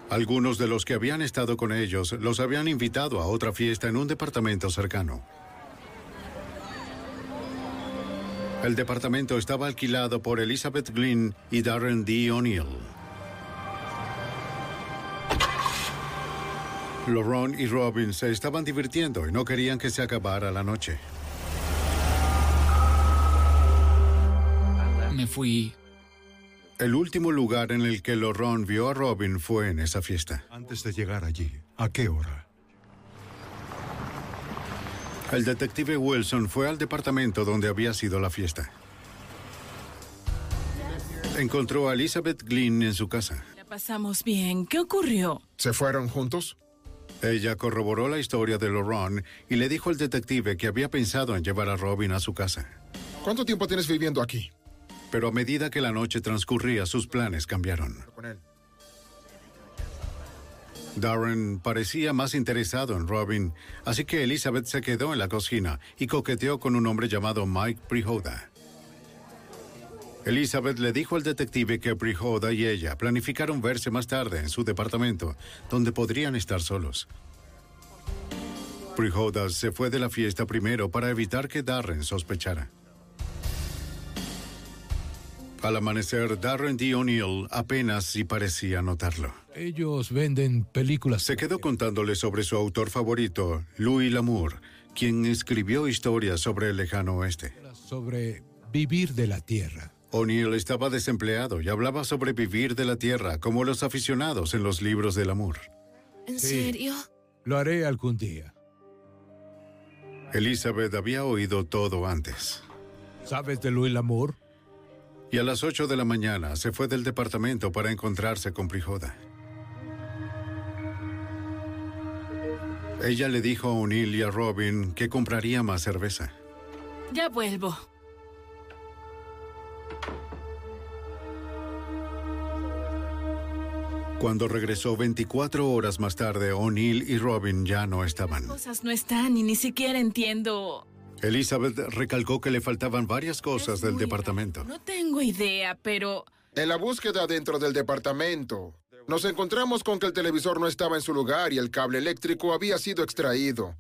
Algunos de los que habían estado con ellos los habían invitado a otra fiesta en un departamento cercano. El departamento estaba alquilado por Elizabeth Glynn y Darren D. O'Neill. Ron y Robin se estaban divirtiendo y no querían que se acabara la noche. Me fui. El último lugar en el que Ron vio a Robin fue en esa fiesta. Antes de llegar allí, ¿a qué hora? El detective Wilson fue al departamento donde había sido la fiesta. Encontró a Elizabeth Glynn en su casa. La pasamos bien. ¿Qué ocurrió? ¿Se fueron juntos? Ella corroboró la historia de Ron y le dijo al detective que había pensado en llevar a Robin a su casa. ¿Cuánto tiempo tienes viviendo aquí? Pero a medida que la noche transcurría, sus planes cambiaron. Darren parecía más interesado en Robin, así que Elizabeth se quedó en la cocina y coqueteó con un hombre llamado Mike Prihoda. Elizabeth le dijo al detective que Prihoda y ella planificaron verse más tarde en su departamento, donde podrían estar solos. Prihoda se fue de la fiesta primero para evitar que Darren sospechara. Al amanecer, Darren D. O'Neill apenas si parecía notarlo. Ellos venden películas. Se quedó contándole sobre su autor favorito, Louis Lamour, quien escribió historias sobre el lejano oeste. Sobre vivir de la tierra. O'Neill estaba desempleado y hablaba sobre vivir de la tierra como los aficionados en los libros de Lamour. ¿En Sí. serio? Lo haré algún día. Elizabeth había oído todo antes. ¿Sabes de Louis Lamour? Y a las 8 de la mañana se fue del departamento para encontrarse con Prijoda. Ella le dijo a O'Neill y a Robin que compraría más cerveza. Ya vuelvo. Cuando regresó 24 horas más tarde, O'Neill y Robin ya no estaban. Cosas no están y ni siquiera entiendo. Elizabeth recalcó que le faltaban varias cosas del departamento. No tengo idea, pero... En la búsqueda dentro del departamento, nos encontramos con que el televisor no estaba en su lugar y el cable eléctrico había sido extraído.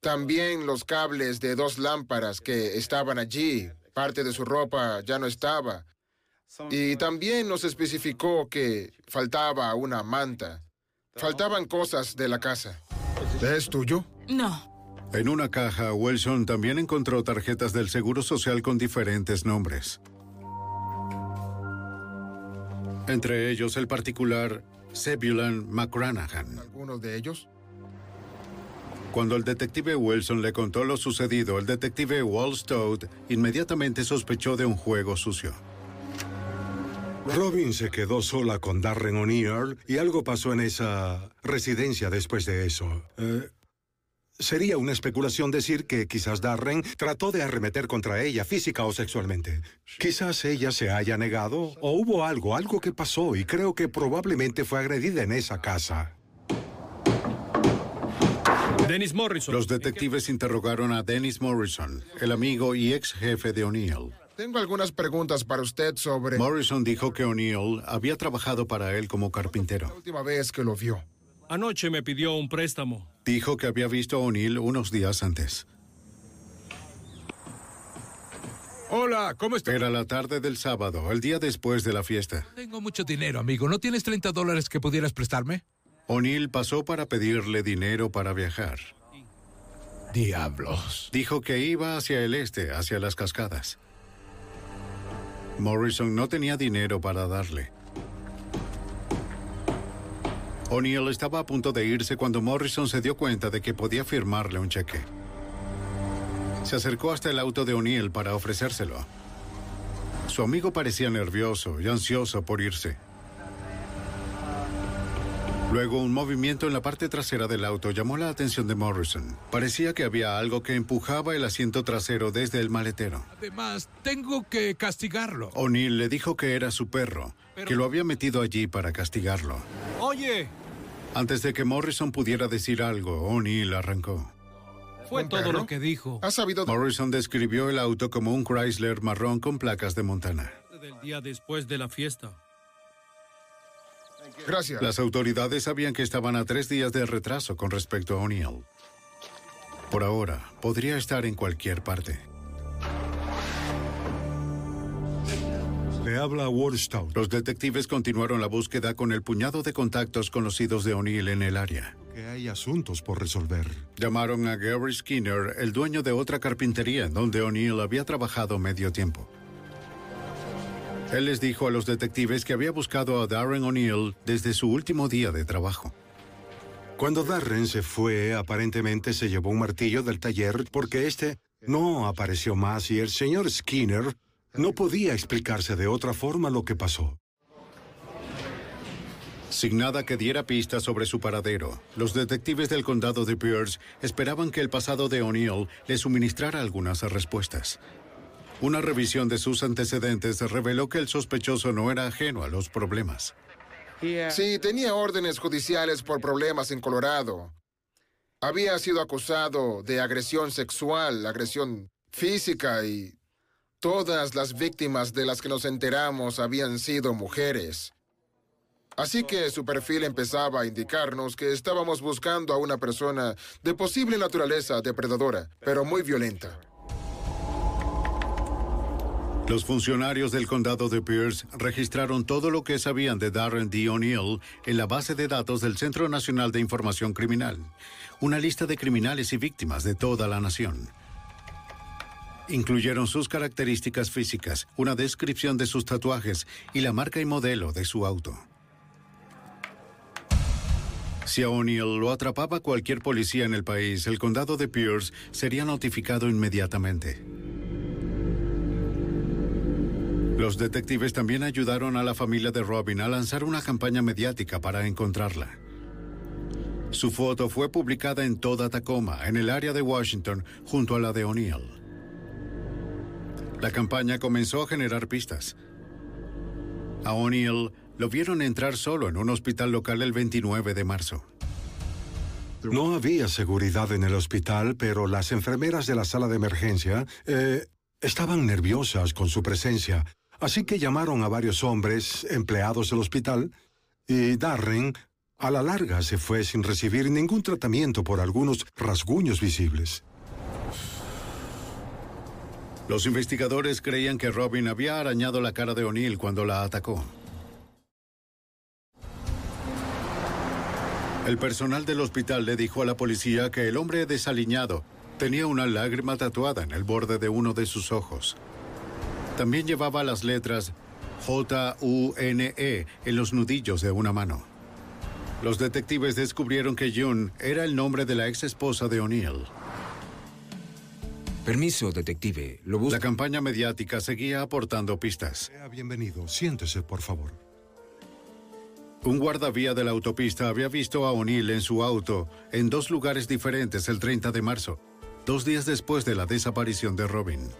También los cables de dos lámparas que estaban allí, parte de su ropa ya no estaba. Y también nos especificó que faltaba una manta. Faltaban cosas de la casa. ¿Es tuyo? No. En una caja, Wilson también encontró tarjetas del Seguro Social con diferentes nombres. Entre ellos el particular Zebulon McCranahan. ¿Alguno de ellos? Cuando el detective Wilson le contó lo sucedido, el detective Wall Toad inmediatamente sospechó de un juego sucio. Robin se quedó sola con Darren O'Neill y algo pasó en esa residencia después de eso. Eh, sería una especulación decir que quizás Darren trató de arremeter contra ella física o sexualmente. Quizás ella se haya negado o hubo algo, algo que pasó y creo que probablemente fue agredida en esa casa. Dennis Morrison. Los detectives interrogaron a Dennis Morrison, el amigo y ex jefe de O'Neill. Tengo algunas preguntas para usted sobre Morrison dijo que O'Neill había trabajado para él como carpintero. la última vez que lo vio. Anoche me pidió un préstamo. Dijo que había visto a O'Neill unos días antes. Hola, ¿cómo estás? Era la tarde del sábado, el día después de la fiesta. Tengo mucho dinero, amigo. ¿No tienes 30 dólares que pudieras prestarme? O'Neill pasó para pedirle dinero para viajar. Diablos. Dijo que iba hacia el este, hacia las cascadas. Morrison no tenía dinero para darle. O'Neill estaba a punto de irse cuando Morrison se dio cuenta de que podía firmarle un cheque. Se acercó hasta el auto de O'Neill para ofrecérselo. Su amigo parecía nervioso y ansioso por irse. Luego, un movimiento en la parte trasera del auto llamó la atención de Morrison. Parecía que había algo que empujaba el asiento trasero desde el maletero. Además, tengo que castigarlo. O'Neill le dijo que era su perro, que lo había metido allí para castigarlo. Oye, Antes de que Morrison pudiera decir algo, O'Neill arrancó. fue ¿Un todo lo que dijo. ¿Has sabido Morrison describió el auto como un Chrysler marrón con placas de Montana. Del día después de la fiesta. Gracias. Las autoridades sabían que estaban a tres días de retraso con respecto a O'Neill. Por ahora, podría estar en cualquier parte. Le habla Ward Stout. Los detectives continuaron la búsqueda con el puñado de contactos conocidos de O'Neill en el área. Que hay asuntos por resolver. Llamaron a Gary Skinner, el dueño de otra carpintería en donde O'Neill había trabajado medio tiempo. Él les dijo a los detectives que había buscado a Darren O'Neill desde su último día de trabajo. Cuando Darren se fue, aparentemente se llevó un martillo del taller porque este no apareció más y el señor Skinner no podía explicarse de otra forma lo que pasó. Sin nada que diera pistas sobre su paradero, los detectives del condado de Pierce esperaban que el pasado de O'Neill les suministrara algunas respuestas. Una revisión de sus antecedentes reveló que el sospechoso no era ajeno a los problemas. Sí, tenía órdenes judiciales por problemas en Colorado. Había sido acusado de agresión sexual, agresión física y todas las víctimas de las que nos enteramos habían sido mujeres. Así que su perfil empezaba a indicarnos que estábamos buscando a una persona de posible naturaleza depredadora, pero muy violenta. Los funcionarios del condado de Pierce registraron todo lo que sabían de Darren D. O'Neill en la base de datos del Centro Nacional de Información Criminal, una lista de criminales y víctimas de toda la nación. Incluyeron sus características físicas, una descripción de sus tatuajes y la marca y modelo de su auto. Si a O'Neill lo atrapaba cualquier policía en el país, el condado de Pierce sería notificado inmediatamente. Los detectives también ayudaron a la familia de Robin a lanzar una campaña mediática para encontrarla. Su foto fue publicada en toda Tacoma, en el área de Washington, junto a la de O'Neill. La campaña comenzó a generar pistas. A O'Neill lo vieron entrar solo en un hospital local el 29 de marzo. No había seguridad en el hospital, pero las enfermeras de la sala de emergencia eh, estaban nerviosas con su presencia, así que llamaron a varios hombres, empleados del hospital, y Darren a la larga se fue sin recibir ningún tratamiento por algunos rasguños visibles. Los investigadores creían que Robin había arañado la cara de O'Neill cuando la atacó. El personal del hospital le dijo a la policía que el hombre desaliñado tenía una lágrima tatuada en el borde de uno de sus ojos. También llevaba las letras J-U-N-E en los nudillos de una mano. Los detectives descubrieron que June era el nombre de la ex esposa de O'Neill. Permiso, detective. Lo La campaña mediática seguía aportando pistas. Sea bienvenido. Siéntese, por favor. Un guardavía de la autopista había visto a O'Neill en su auto en dos lugares diferentes el 30 de marzo, dos días después de la desaparición de Robin.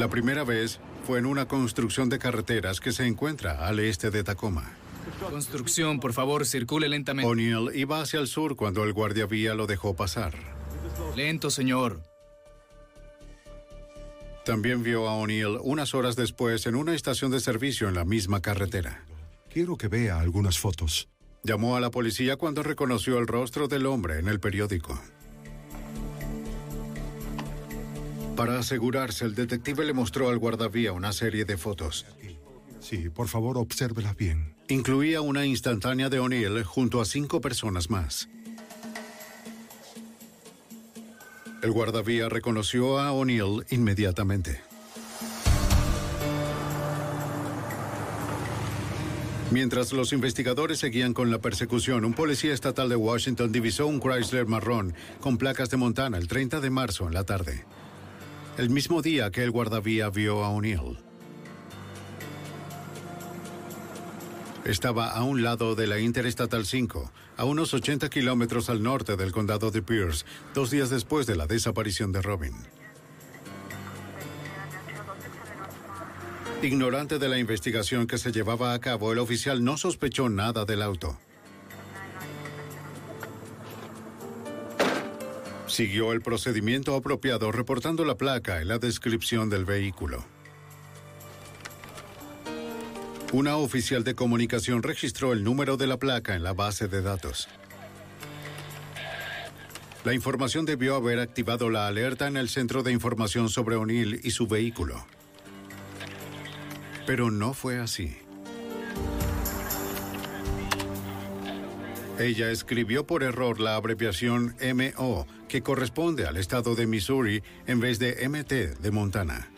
La primera vez fue en una construcción de carreteras que se encuentra al este de Tacoma. Construcción, por favor, circule lentamente. O'Neill iba hacia el sur cuando el guardiavía lo dejó pasar. Lento, señor. También vio a O'Neill unas horas después en una estación de servicio en la misma carretera. Quiero que vea algunas fotos. Llamó a la policía cuando reconoció el rostro del hombre en el periódico. Para asegurarse, el detective le mostró al guardavía una serie de fotos. Sí, por favor, obsérvela bien. Incluía una instantánea de O'Neill junto a cinco personas más. El guardavía reconoció a O'Neill inmediatamente. Mientras los investigadores seguían con la persecución, un policía estatal de Washington divisó un Chrysler marrón con placas de Montana el 30 de marzo en la tarde. El mismo día que el guardavía vio a O'Neill. Estaba a un lado de la Interestatal 5, a unos 80 kilómetros al norte del condado de Pierce, dos días después de la desaparición de Robin. Ignorante de la investigación que se llevaba a cabo, el oficial no sospechó nada del auto. Siguió el procedimiento apropiado reportando la placa y la descripción del vehículo. Una oficial de comunicación registró el número de la placa en la base de datos. La información debió haber activado la alerta en el centro de información sobre O'Neill y su vehículo. Pero no fue así. Ella escribió por error la abreviación MO, que corresponde al estado de Missouri, en vez de MT de Montana.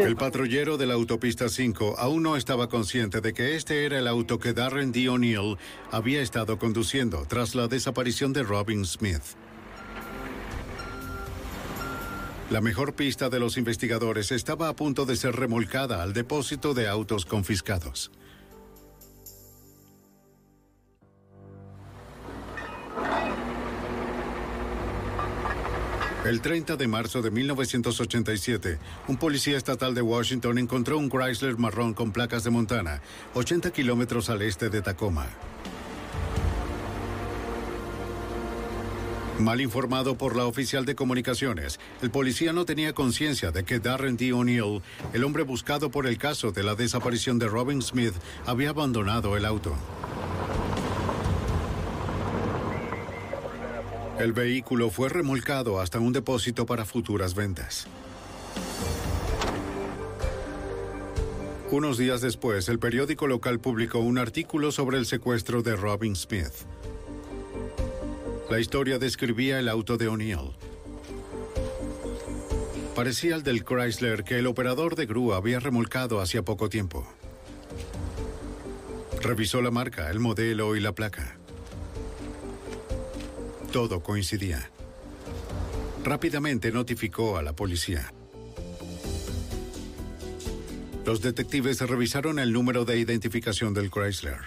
El patrullero de la autopista 5 aún no estaba consciente de que este era el auto que Darren D. O'Neill había estado conduciendo tras la desaparición de Robin Smith. La mejor pista de los investigadores estaba a punto de ser remolcada al depósito de autos confiscados. El 30 de marzo de 1987, un policía estatal de Washington encontró un Chrysler marrón con placas de Montana, 80 kilómetros al este de Tacoma. Mal informado por la oficial de comunicaciones, el policía no tenía conciencia de que Darren D. O'Neill, el hombre buscado por el caso de la desaparición de Robin Smith, había abandonado el auto. El vehículo fue remolcado hasta un depósito para futuras ventas. Unos días después, el periódico local publicó un artículo sobre el secuestro de Robin Smith. La historia describía el auto de O'Neill. Parecía el del Chrysler que el operador de grúa había remolcado hacía poco tiempo. Revisó la marca, el modelo y la placa. Todo coincidía. Rápidamente notificó a la policía. Los detectives revisaron el número de identificación del Chrysler.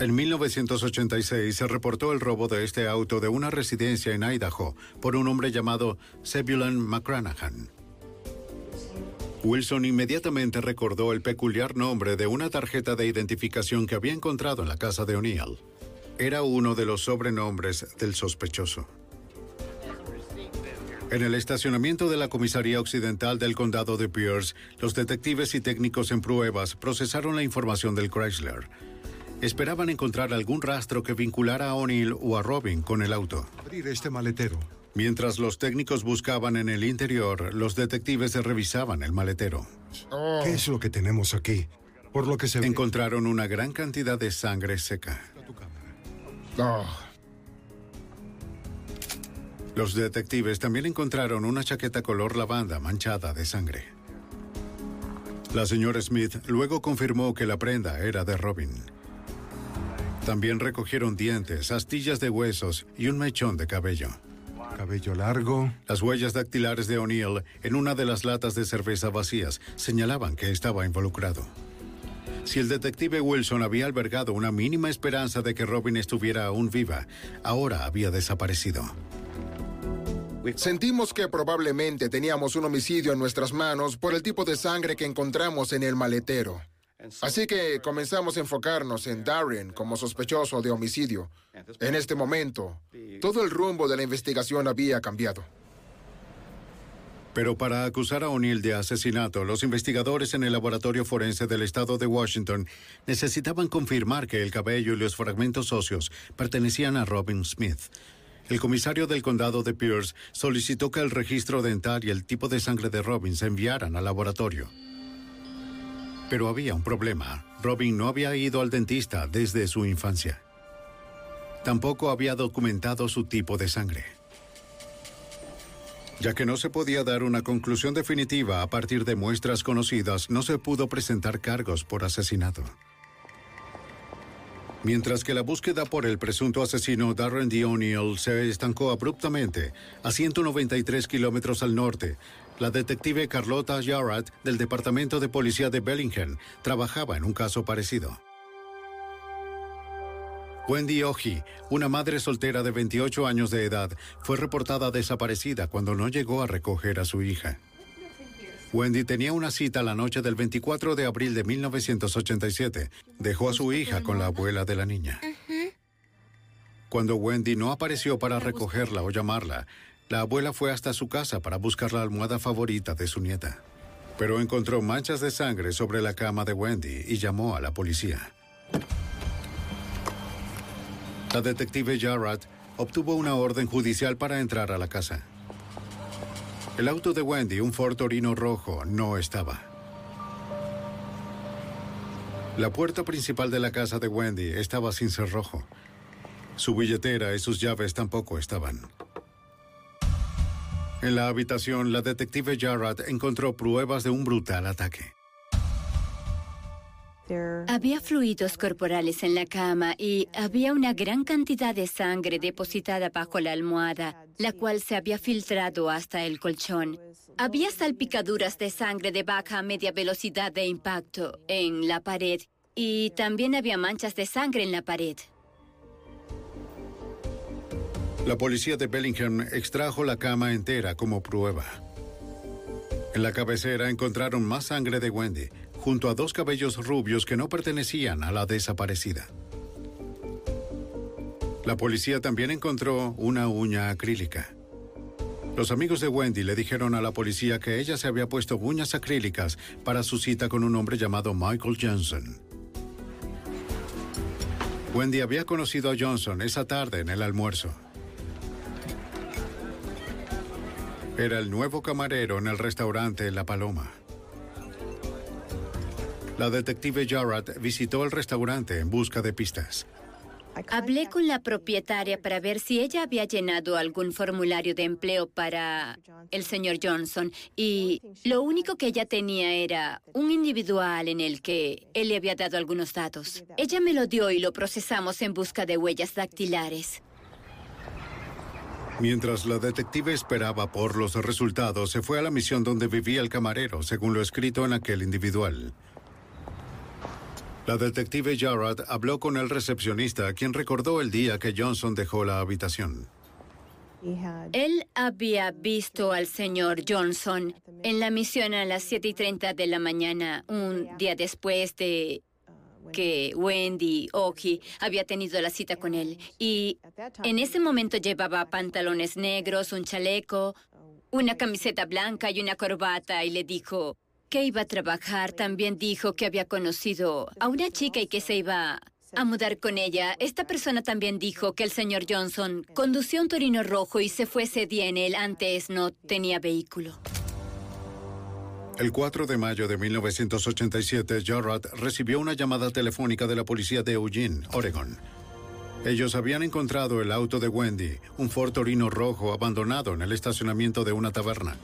En 1986 se reportó el robo de este auto de una residencia en Idaho por un hombre llamado Zebulon McCranahan. Wilson inmediatamente recordó el peculiar nombre de una tarjeta de identificación que había encontrado en la casa de O'Neill. Era uno de los sobrenombres del sospechoso. En el estacionamiento de la Comisaría Occidental del Condado de Pierce, los detectives y técnicos en pruebas procesaron la información del Chrysler. Esperaban encontrar algún rastro que vinculara a O'Neill o a Robin con el auto. Abrir este maletero. Mientras los técnicos buscaban en el interior, los detectives revisaban el maletero. ¿Qué es lo que tenemos aquí? Por lo que se. Encontraron una gran cantidad de sangre seca. Los detectives también encontraron una chaqueta color lavanda manchada de sangre. La señora Smith luego confirmó que la prenda era de Robin. También recogieron dientes, astillas de huesos y un mechón de cabello. Cabello largo. Las huellas dactilares de O'Neill en una de las latas de cerveza vacías señalaban que estaba involucrado. Si el detective Wilson había albergado una mínima esperanza de que Robin estuviera aún viva, ahora había desaparecido. Sentimos que probablemente teníamos un homicidio en nuestras manos por el tipo de sangre que encontramos en el maletero. Así que comenzamos a enfocarnos en Darren como sospechoso de homicidio. En este momento, todo el rumbo de la investigación había cambiado. Pero para acusar a O'Neill de asesinato, los investigadores en el laboratorio forense del estado de Washington necesitaban confirmar que el cabello y los fragmentos óseos pertenecían a Robin Smith. El comisario del condado de Pierce solicitó que el registro dental y el tipo de sangre de Robin se enviaran al laboratorio. Pero había un problema. Robin no había ido al dentista desde su infancia. Tampoco había documentado su tipo de sangre. Ya que no se podía dar una conclusión definitiva a partir de muestras conocidas, no se pudo presentar cargos por asesinato. Mientras que la búsqueda por el presunto asesino Darren D. O'Neill se estancó abruptamente a 193 kilómetros al norte, la detective Carlota Jarrett del Departamento de Policía de Bellingham trabajaba en un caso parecido. Wendy Oji, una madre soltera de 28 años de edad, fue reportada desaparecida cuando no llegó a recoger a su hija. Wendy tenía una cita la noche del 24 de abril de 1987. Dejó a su hija con la abuela de la niña. Cuando Wendy no apareció para recogerla o llamarla, la abuela fue hasta su casa para buscar la almohada favorita de su nieta. Pero encontró manchas de sangre sobre la cama de Wendy y llamó a la policía. La detective Jarrett obtuvo una orden judicial para entrar a la casa. El auto de Wendy, un Ford Torino rojo, no estaba. La puerta principal de la casa de Wendy estaba sin cerrojo. Su billetera y sus llaves tampoco estaban. En la habitación, la detective Jarrett encontró pruebas de un brutal ataque. Había fluidos corporales en la cama y había una gran cantidad de sangre depositada bajo la almohada, la cual se había filtrado hasta el colchón. Había salpicaduras de sangre de baja a media velocidad de impacto en la pared y también había manchas de sangre en la pared. La policía de Bellingham extrajo la cama entera como prueba. En la cabecera encontraron más sangre de Wendy, junto a dos cabellos rubios que no pertenecían a la desaparecida. La policía también encontró una uña acrílica. Los amigos de Wendy le dijeron a la policía que ella se había puesto uñas acrílicas para su cita con un hombre llamado Michael Johnson. Wendy había conocido a Johnson esa tarde en el almuerzo. Era el nuevo camarero en el restaurante La Paloma. La detective Jarrett visitó el restaurante en busca de pistas. Hablé con la propietaria para ver si ella había llenado algún formulario de empleo para el señor Johnson y lo único que ella tenía era un individual en el que él le había dado algunos datos. Ella me lo dio y lo procesamos en busca de huellas dactilares. Mientras la detective esperaba por los resultados, se fue a la misión donde vivía el camarero, según lo escrito en aquel individual. La detective Jarrett habló con el recepcionista, quien recordó el día que Johnson dejó la habitación. Él había visto al señor Johnson en la misión a las 7 y 30 de la mañana, un día después de que Wendy Oki había tenido la cita con él. Y en ese momento llevaba pantalones negros, un chaleco, una camiseta blanca y una corbata y le dijo que iba a trabajar. También dijo que había conocido a una chica y que se iba a mudar con ella. Esta persona también dijo que el señor Johnson condució un Torino rojo y se fue ese día en él. Antes no tenía vehículo. El 4 de mayo de 1987, Jarrett recibió una llamada telefónica de la policía de Eugene, Oregon. Ellos habían encontrado el auto de Wendy, un Ford Torino rojo abandonado en el estacionamiento de una taberna.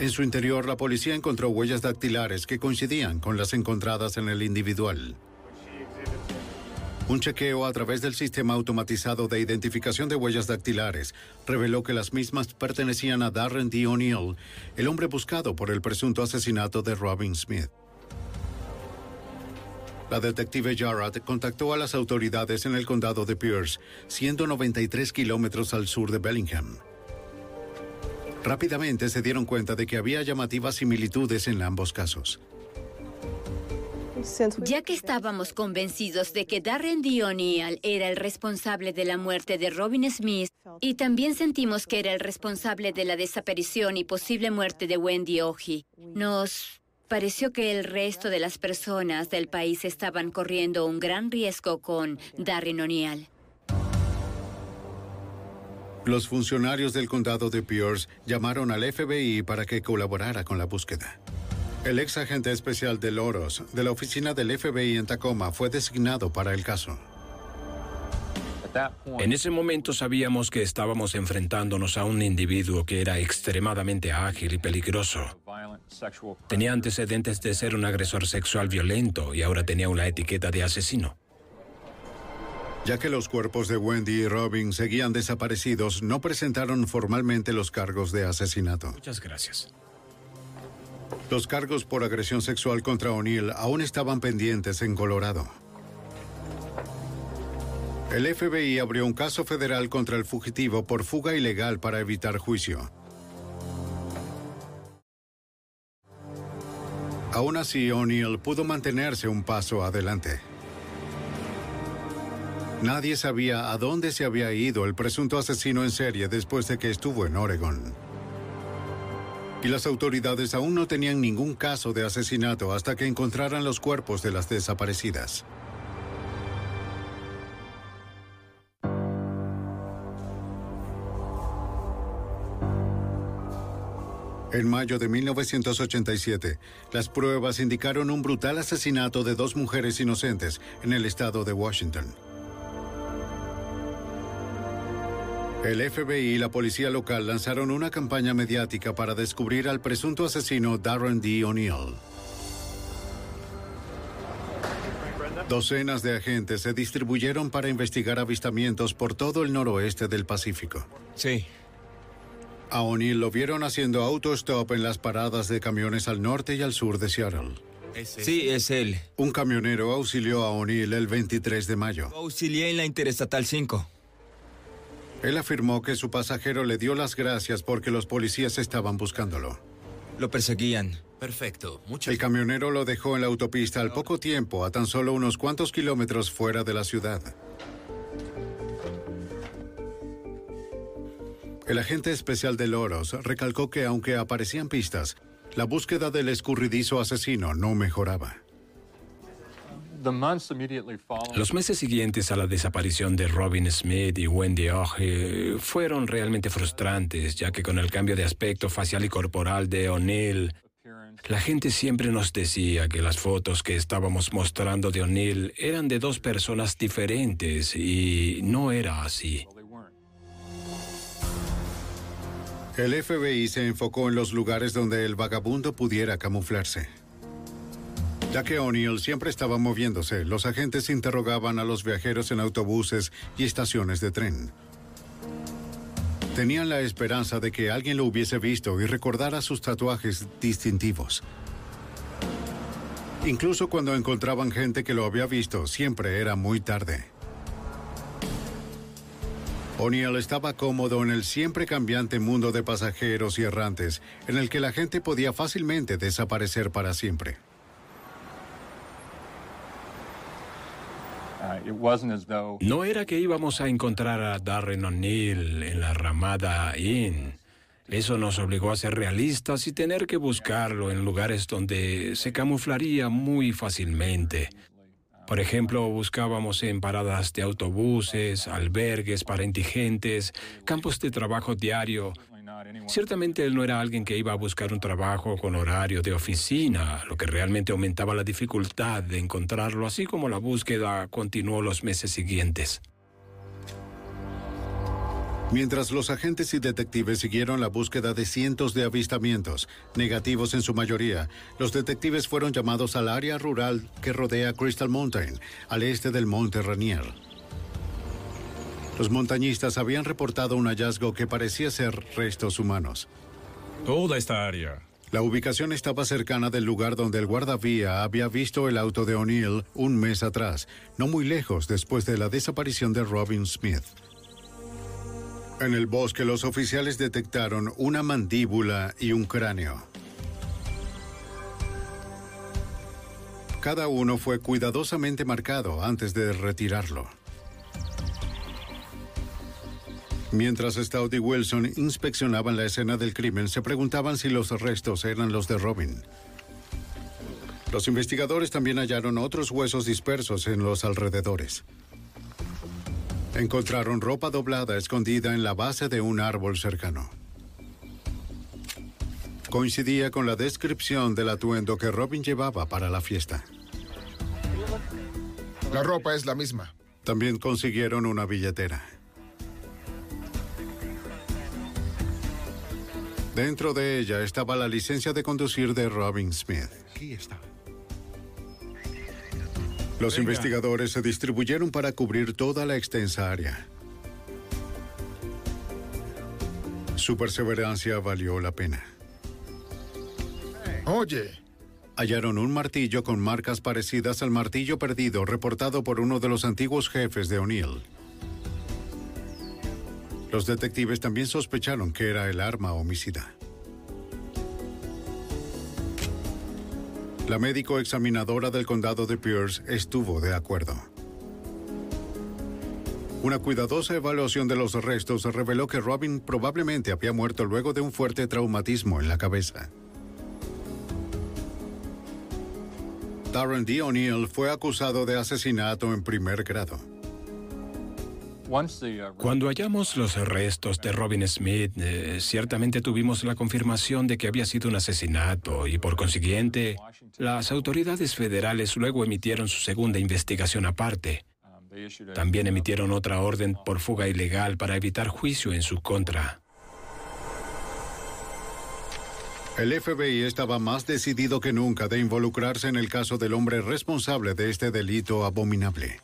En su interior, la policía encontró huellas dactilares que coincidían con las encontradas en el individual. Un chequeo a través del sistema automatizado de identificación de huellas dactilares reveló que las mismas pertenecían a Darren D. O'Neill, el hombre buscado por el presunto asesinato de Robin Smith. La detective Jarrett contactó a las autoridades en el condado de Pierce, 193 kilómetros al sur de Bellingham. Rápidamente se dieron cuenta de que había llamativas similitudes en ambos casos. Ya que estábamos convencidos de que Darren D. O'Neill era el responsable de la muerte de Robin Smith y también sentimos que era el responsable de la desaparición y posible muerte de Wendy Oji, nos pareció que el resto de las personas del país estaban corriendo un gran riesgo con Darren O'Neill. Los funcionarios del condado de Pierce llamaron al FBI para que colaborara con la búsqueda. El ex agente especial de Loros de la oficina del FBI en Tacoma fue designado para el caso. En ese momento sabíamos que estábamos enfrentándonos a un individuo que era extremadamente ágil y peligroso. Tenía antecedentes de ser un agresor sexual violento y ahora tenía una etiqueta de asesino. Ya que los cuerpos de Wendy y Robin seguían desaparecidos, no presentaron formalmente los cargos de asesinato. Muchas gracias. Los cargos por agresión sexual contra O'Neill aún estaban pendientes en Colorado. El FBI abrió un caso federal contra el fugitivo por fuga ilegal para evitar juicio. Aún así, O'Neill pudo mantenerse un paso adelante. Nadie sabía a dónde se había ido el presunto asesino en serie después de que estuvo en Oregón. Y las autoridades aún no tenían ningún caso de asesinato hasta que encontraran los cuerpos de las desaparecidas. En mayo de 1987, las pruebas indicaron un brutal asesinato de dos mujeres inocentes en el estado de Washington. El FBI y la policía local lanzaron una campaña mediática para descubrir al presunto asesino Darren D. O'Neill. Docenas de agentes se distribuyeron para investigar avistamientos por todo el noroeste del Pacífico. Sí. A O'Neill lo vieron haciendo autostop en las paradas de camiones al norte y al sur de Seattle. Sí, es él. Un camionero auxilió a O'Neill el 23 de mayo. Auxilié en la Interestatal 5. Él afirmó que su pasajero le dio las gracias porque los policías estaban buscándolo. Lo perseguían. Perfecto. El camionero lo dejó en la autopista al poco tiempo, a tan solo unos cuantos kilómetros fuera de la ciudad. El agente especial de Loros recalcó que aunque aparecían pistas, la búsqueda del escurridizo asesino no mejoraba. Los meses siguientes a la desaparición de Robin Smith y Wendy Oge fueron realmente frustrantes, ya que con el cambio de aspecto facial y corporal de O'Neill, la gente siempre nos decía que las fotos que estábamos mostrando de O'Neill eran de dos personas diferentes y no era así. El FBI se enfocó en los lugares donde el vagabundo pudiera camuflarse. Ya que O'Neill siempre estaba moviéndose, los agentes interrogaban a los viajeros en autobuses y estaciones de tren. Tenían la esperanza de que alguien lo hubiese visto y recordara sus tatuajes distintivos. Incluso cuando encontraban gente que lo había visto, siempre era muy tarde. O'Neill estaba cómodo en el siempre cambiante mundo de pasajeros y errantes, en el que la gente podía fácilmente desaparecer para siempre. No era que íbamos a encontrar a Darren O'Neill en la ramada Inn. Eso nos obligó a ser realistas y tener que buscarlo en lugares donde se camuflaría muy fácilmente. Por ejemplo, buscábamos en paradas de autobuses, albergues para indigentes, campos de trabajo diario. Ciertamente él no era alguien que iba a buscar un trabajo con horario de oficina, lo que realmente aumentaba la dificultad de encontrarlo, así como la búsqueda continuó los meses siguientes. Mientras los agentes y detectives siguieron la búsqueda de cientos de avistamientos, negativos en su mayoría, los detectives fueron llamados al área rural que rodea Crystal Mountain, al este del Monte Rainier. Los montañistas habían reportado un hallazgo que parecía ser restos humanos. Toda esta área. La ubicación estaba cercana del lugar donde el guardavía había visto el auto de O'Neill un mes atrás, no muy lejos después de la desaparición de Robin Smith. En el bosque los oficiales detectaron una mandíbula y un cráneo. Cada uno fue cuidadosamente marcado antes de retirarlo. Mientras Stout y Wilson inspeccionaban la escena del crimen, se preguntaban si los restos eran los de Robin. Los investigadores también hallaron otros huesos dispersos en los alrededores. Encontraron ropa doblada escondida en la base de un árbol cercano. Coincidía con la descripción del atuendo que Robin llevaba para la fiesta. La ropa es la misma. También consiguieron una billetera. Dentro de ella estaba la licencia de conducir de Robin Smith. Aquí está. Los Venga. investigadores se distribuyeron para cubrir toda la extensa área. Su perseverancia valió la pena. Oye, Hallaron un martillo con marcas parecidas al martillo perdido reportado por uno de los antiguos jefes de O'Neill. Los detectives también sospecharon que era el arma homicida. La médico examinadora del condado de Pierce estuvo de acuerdo. Una cuidadosa evaluación de los restos reveló que Robin probablemente había muerto luego de un fuerte traumatismo en la cabeza. Darren D. O'Neill fue acusado de asesinato en primer grado. Cuando hallamos los restos de Robin Smith, eh, ciertamente tuvimos la confirmación de que había sido un asesinato y por consiguiente las autoridades federales luego emitieron su segunda investigación aparte. También emitieron otra orden por fuga ilegal para evitar juicio en su contra. El FBI estaba más decidido que nunca de involucrarse en el caso del hombre responsable de este delito abominable.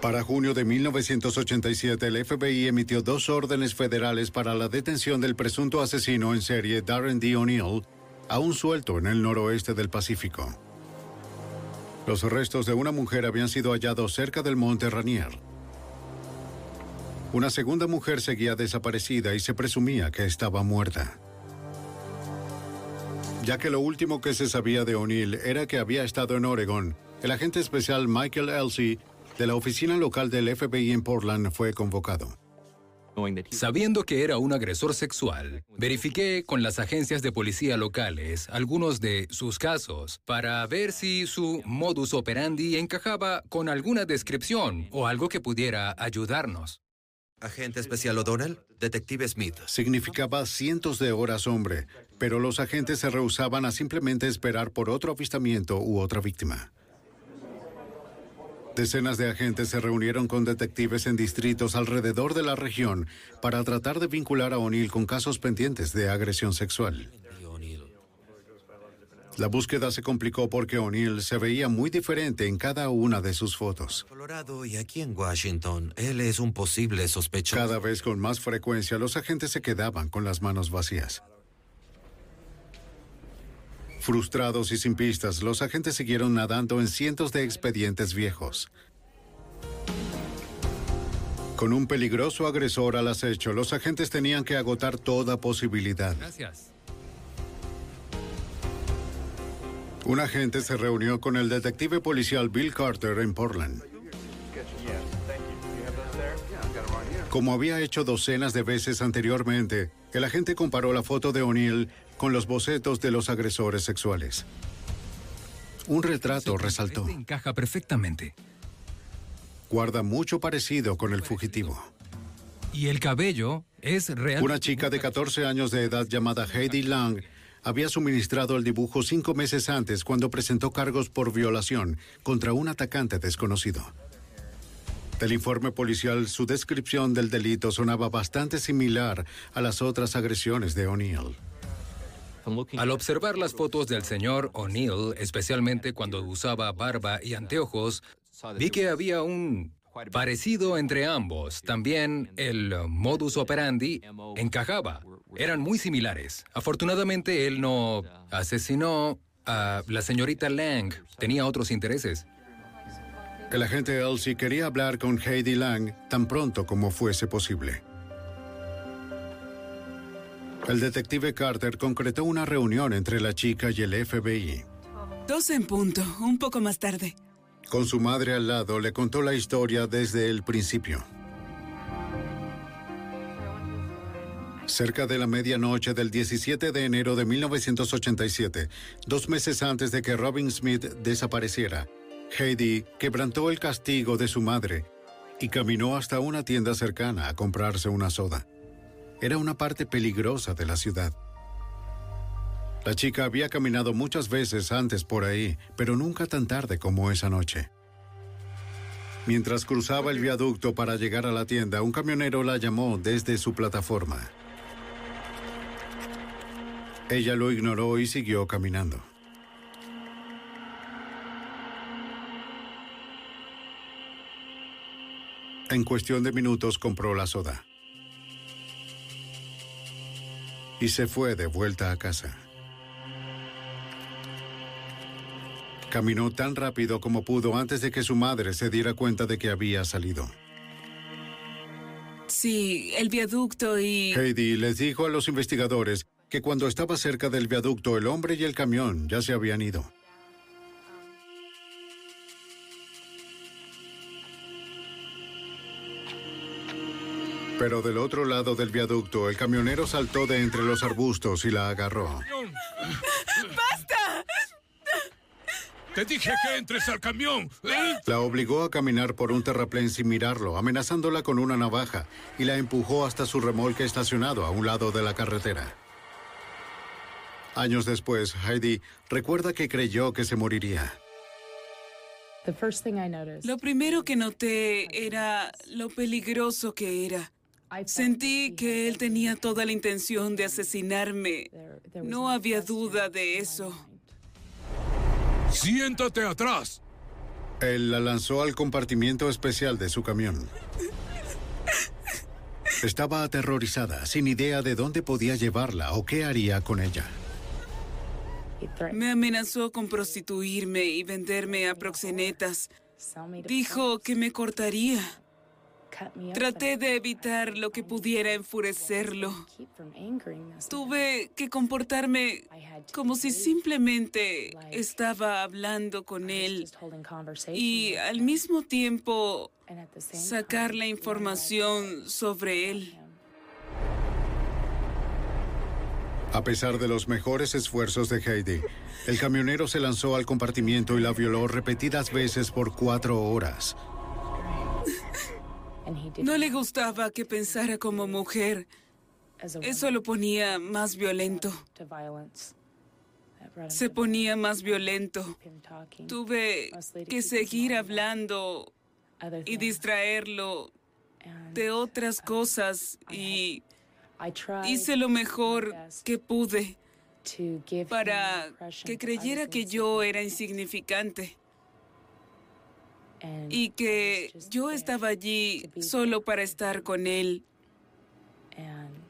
Para junio de 1987, el FBI emitió dos órdenes federales para la detención del presunto asesino en serie Darren D. O'Neill, aún suelto en el noroeste del Pacífico. Los restos de una mujer habían sido hallados cerca del monte Ranier. Una segunda mujer seguía desaparecida y se presumía que estaba muerta. Ya que lo último que se sabía de O'Neill era que había estado en Oregon, el agente especial Michael Elsie de la oficina local del FBI en Portland fue convocado. Sabiendo que era un agresor sexual, verifiqué con las agencias de policía locales algunos de sus casos para ver si su modus operandi encajaba con alguna descripción o algo que pudiera ayudarnos. Agente especial O'Donnell, detective Smith. Significaba cientos de horas hombre, pero los agentes se rehusaban a simplemente esperar por otro avistamiento u otra víctima. Decenas de agentes se reunieron con detectives en distritos alrededor de la región para tratar de vincular a O'Neill con casos pendientes de agresión sexual. La búsqueda se complicó porque O'Neill se veía muy diferente en cada una de sus fotos. Colorado y aquí en Washington, él es un posible sospechoso. Cada vez con más frecuencia los agentes se quedaban con las manos vacías. Frustrados y sin pistas, los agentes siguieron nadando en cientos de expedientes viejos. Con un peligroso agresor al acecho, los agentes tenían que agotar toda posibilidad. Gracias. Un agente se reunió con el detective policial Bill Carter en Portland. Como había hecho docenas de veces anteriormente, el agente comparó la foto de O'Neill con los bocetos de los agresores sexuales. Un retrato resaltó. Encaja perfectamente. Guarda mucho parecido con el fugitivo. Y el cabello es real. Una chica de 14 años de edad llamada Heidi Lang había suministrado el dibujo cinco meses antes cuando presentó cargos por violación contra un atacante desconocido. Del informe policial, su descripción del delito sonaba bastante similar a las otras agresiones de O'Neill. Al observar las fotos del señor O'Neill, especialmente cuando usaba barba y anteojos, vi que había un parecido entre ambos. También el modus operandi encajaba. Eran muy similares. Afortunadamente, él no asesinó a la señorita Lang. Tenía otros intereses. El agente Elsie quería hablar con Heidi Lang tan pronto como fuese posible. El detective Carter concretó una reunión entre la chica y el FBI. Dos en punto, un poco más tarde. Con su madre al lado, le contó la historia desde el principio. Cerca de la medianoche del 17 de enero de 1987, dos meses antes de que Robin Smith desapareciera, Heidi quebrantó el castigo de su madre y caminó hasta una tienda cercana a comprarse una soda. Era una parte peligrosa de la ciudad. La chica había caminado muchas veces antes por ahí, pero nunca tan tarde como esa noche. Mientras cruzaba el viaducto para llegar a la tienda, un camionero la llamó desde su plataforma. Ella lo ignoró y siguió caminando. En cuestión de minutos compró la soda. Y se fue de vuelta a casa. Caminó tan rápido como pudo antes de que su madre se diera cuenta de que había salido. Sí, el viaducto y... Heidi les dijo a los investigadores que cuando estaba cerca del viaducto el hombre y el camión ya se habían ido. Pero del otro lado del viaducto, el camionero saltó de entre los arbustos y la agarró. ¡Basta! Te dije que entres al camión. ¿eh? La obligó a caminar por un terraplén sin mirarlo, amenazándola con una navaja, y la empujó hasta su remolque estacionado a un lado de la carretera. Años después, Heidi recuerda que creyó que se moriría. Lo primero que noté era lo peligroso que era. Sentí que él tenía toda la intención de asesinarme. No había duda de eso. Siéntate atrás. Él la lanzó al compartimiento especial de su camión. Estaba aterrorizada, sin idea de dónde podía llevarla o qué haría con ella. Me amenazó con prostituirme y venderme a proxenetas. Dijo que me cortaría. Traté de evitar lo que pudiera enfurecerlo. Tuve que comportarme como si simplemente estaba hablando con él y al mismo tiempo sacar la información sobre él. A pesar de los mejores esfuerzos de Heidi, el camionero se lanzó al compartimiento y la violó repetidas veces por cuatro horas. No le gustaba que pensara como mujer. Eso lo ponía más violento. Se ponía más violento. Tuve que seguir hablando y distraerlo de otras cosas y hice lo mejor que pude para que creyera que yo era insignificante y que yo estaba allí solo para estar con él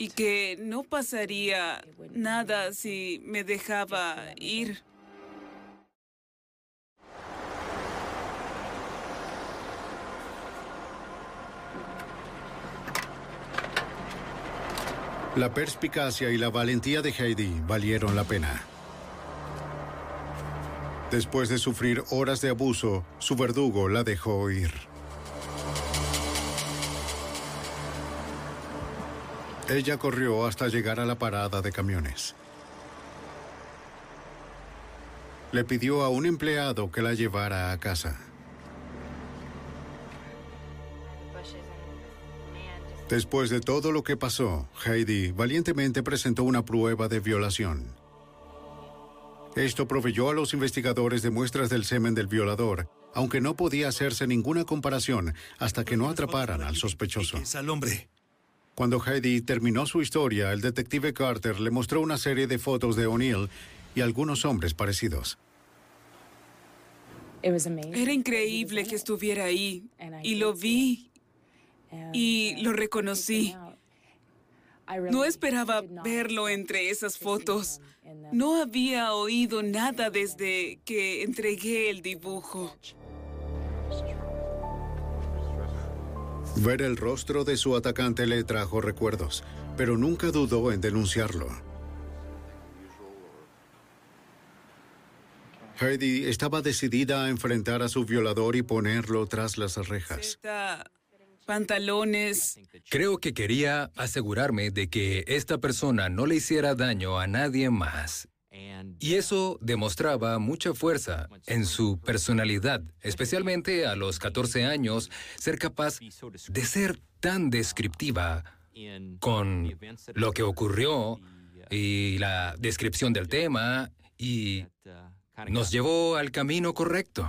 y que no pasaría nada si me dejaba ir. La perspicacia y la valentía de Heidi valieron la pena. Después de sufrir horas de abuso, su verdugo la dejó ir. Ella corrió hasta llegar a la parada de camiones. Le pidió a un empleado que la llevara a casa. Después de todo lo que pasó, Heidi valientemente presentó una prueba de violación. Esto proveyó a los investigadores de muestras del semen del violador, aunque no podía hacerse ninguna comparación hasta que no atraparan al sospechoso. al hombre. Cuando Heidi terminó su historia, el detective Carter le mostró una serie de fotos de O'Neill y algunos hombres parecidos. Era increíble que estuviera ahí y lo vi y lo reconocí. No esperaba verlo entre esas fotos. No había oído nada desde que entregué el dibujo. Ver el rostro de su atacante le trajo recuerdos, pero nunca dudó en denunciarlo. Heidi estaba decidida a enfrentar a su violador y ponerlo tras las rejas. Creo que quería asegurarme de que esta persona no le hiciera daño a nadie más. Y eso demostraba mucha fuerza en su personalidad, especialmente a los 14 años, ser capaz de ser tan descriptiva con lo que ocurrió y la descripción del tema y nos llevó al camino correcto.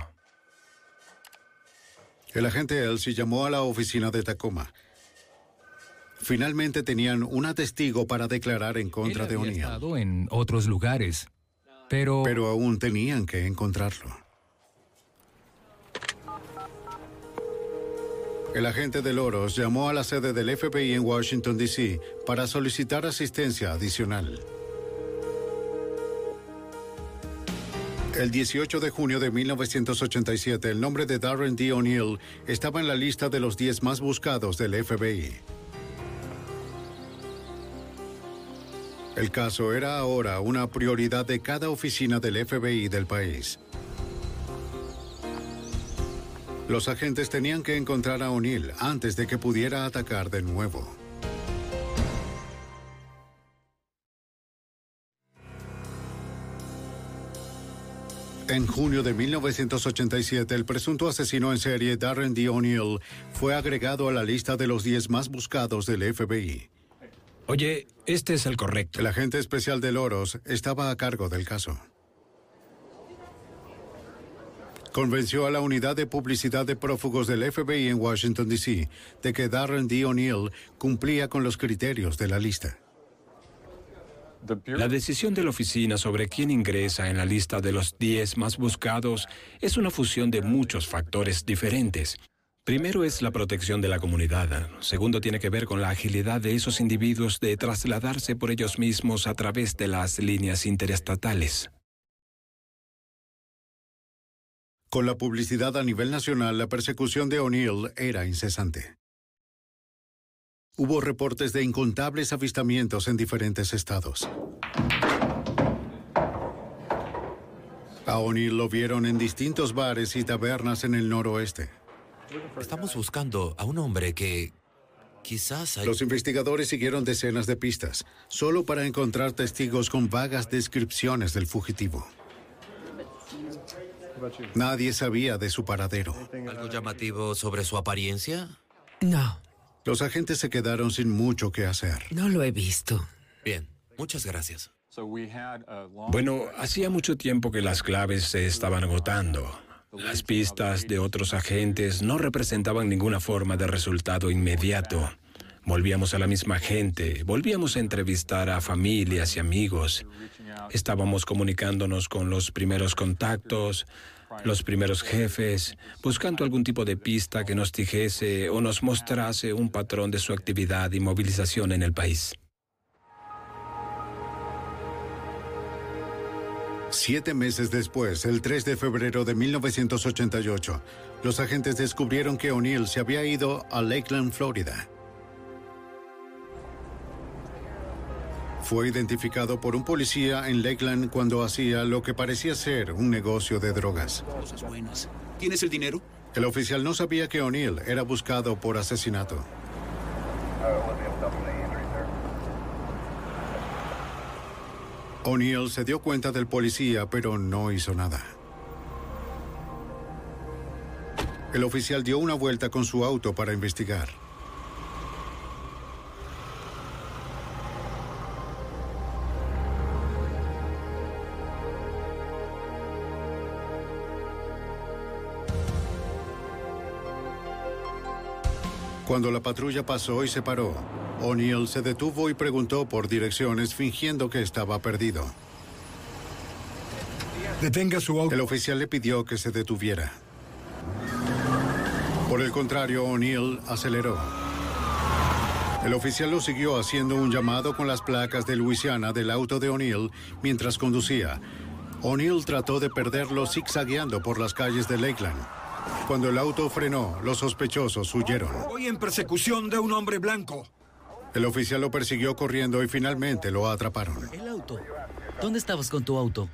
El agente Elsie llamó a la oficina de Tacoma. Finalmente tenían una testigo para declarar en contra de O'Neill. estado en otros lugares, pero... Pero aún tenían que encontrarlo. El agente de Loros llamó a la sede del FBI en Washington, D.C. para solicitar asistencia adicional. El 18 de junio de 1987, el nombre de Darren D. O'Neill estaba en la lista de los 10 más buscados del FBI. El caso era ahora una prioridad de cada oficina del FBI del país. Los agentes tenían que encontrar a O'Neill antes de que pudiera atacar de nuevo. En junio de 1987, el presunto asesino en serie Darren D. O'Neill fue agregado a la lista de los 10 más buscados del FBI. Oye, este es el correcto. El agente especial de Loros estaba a cargo del caso. Convenció a la unidad de publicidad de prófugos del FBI en Washington, D.C., de que Darren D. O'Neill cumplía con los criterios de la lista. La decisión de la oficina sobre quién ingresa en la lista de los 10 más buscados es una fusión de muchos factores diferentes. Primero es la protección de la comunidad. Segundo tiene que ver con la agilidad de esos individuos de trasladarse por ellos mismos a través de las líneas interestatales. Con la publicidad a nivel nacional, la persecución de O'Neill era incesante. Hubo reportes de incontables avistamientos en diferentes estados. A O'Neill lo vieron en distintos bares y tabernas en el noroeste. Estamos buscando a un hombre que quizás... hay- Los investigadores siguieron decenas de pistas, solo para encontrar testigos con vagas descripciones del fugitivo. Nadie sabía de su paradero. ¿Algo llamativo sobre su apariencia? No, Los agentes se quedaron sin mucho que hacer. no lo he visto. Bien, muchas gracias. Bueno, hacía mucho tiempo que las claves se estaban agotando. Las pistas de otros agentes no representaban ninguna forma de resultado inmediato. Volvíamos a la misma gente, volvíamos a entrevistar a familias y amigos. Estábamos comunicándonos con los primeros contactos, los primeros jefes, buscando algún tipo de pista que nos dijese o nos mostrase un patrón de su actividad y movilización en el país. Siete meses después, el 3 de febrero de 1988, los agentes descubrieron que O'Neill se había ido a Lakeland, Florida. Fue identificado por un policía en Lakeland cuando hacía lo que parecía ser un negocio de drogas. Cosas buenas. ¿Tienes el dinero? El oficial no sabía que O'Neill era buscado por asesinato. O'Neill se dio cuenta del policía, pero no hizo nada. El oficial dio una vuelta con su auto para investigar. Cuando la patrulla pasó y se paró, O'Neill se detuvo y preguntó por direcciones fingiendo que estaba perdido. Detenga su auto. El oficial le pidió que se detuviera. Por el contrario, O'Neill aceleró. El oficial lo siguió haciendo un llamado con las placas de Luisiana del auto de O'Neill mientras conducía. O'Neill trató de perderlo zigzagueando por las calles de Lakeland. Cuando el auto frenó, los sospechosos huyeron. Voy en persecución de un hombre blanco. El oficial lo persiguió corriendo y finalmente lo atraparon. El auto. ¿Dónde estabas con tu auto?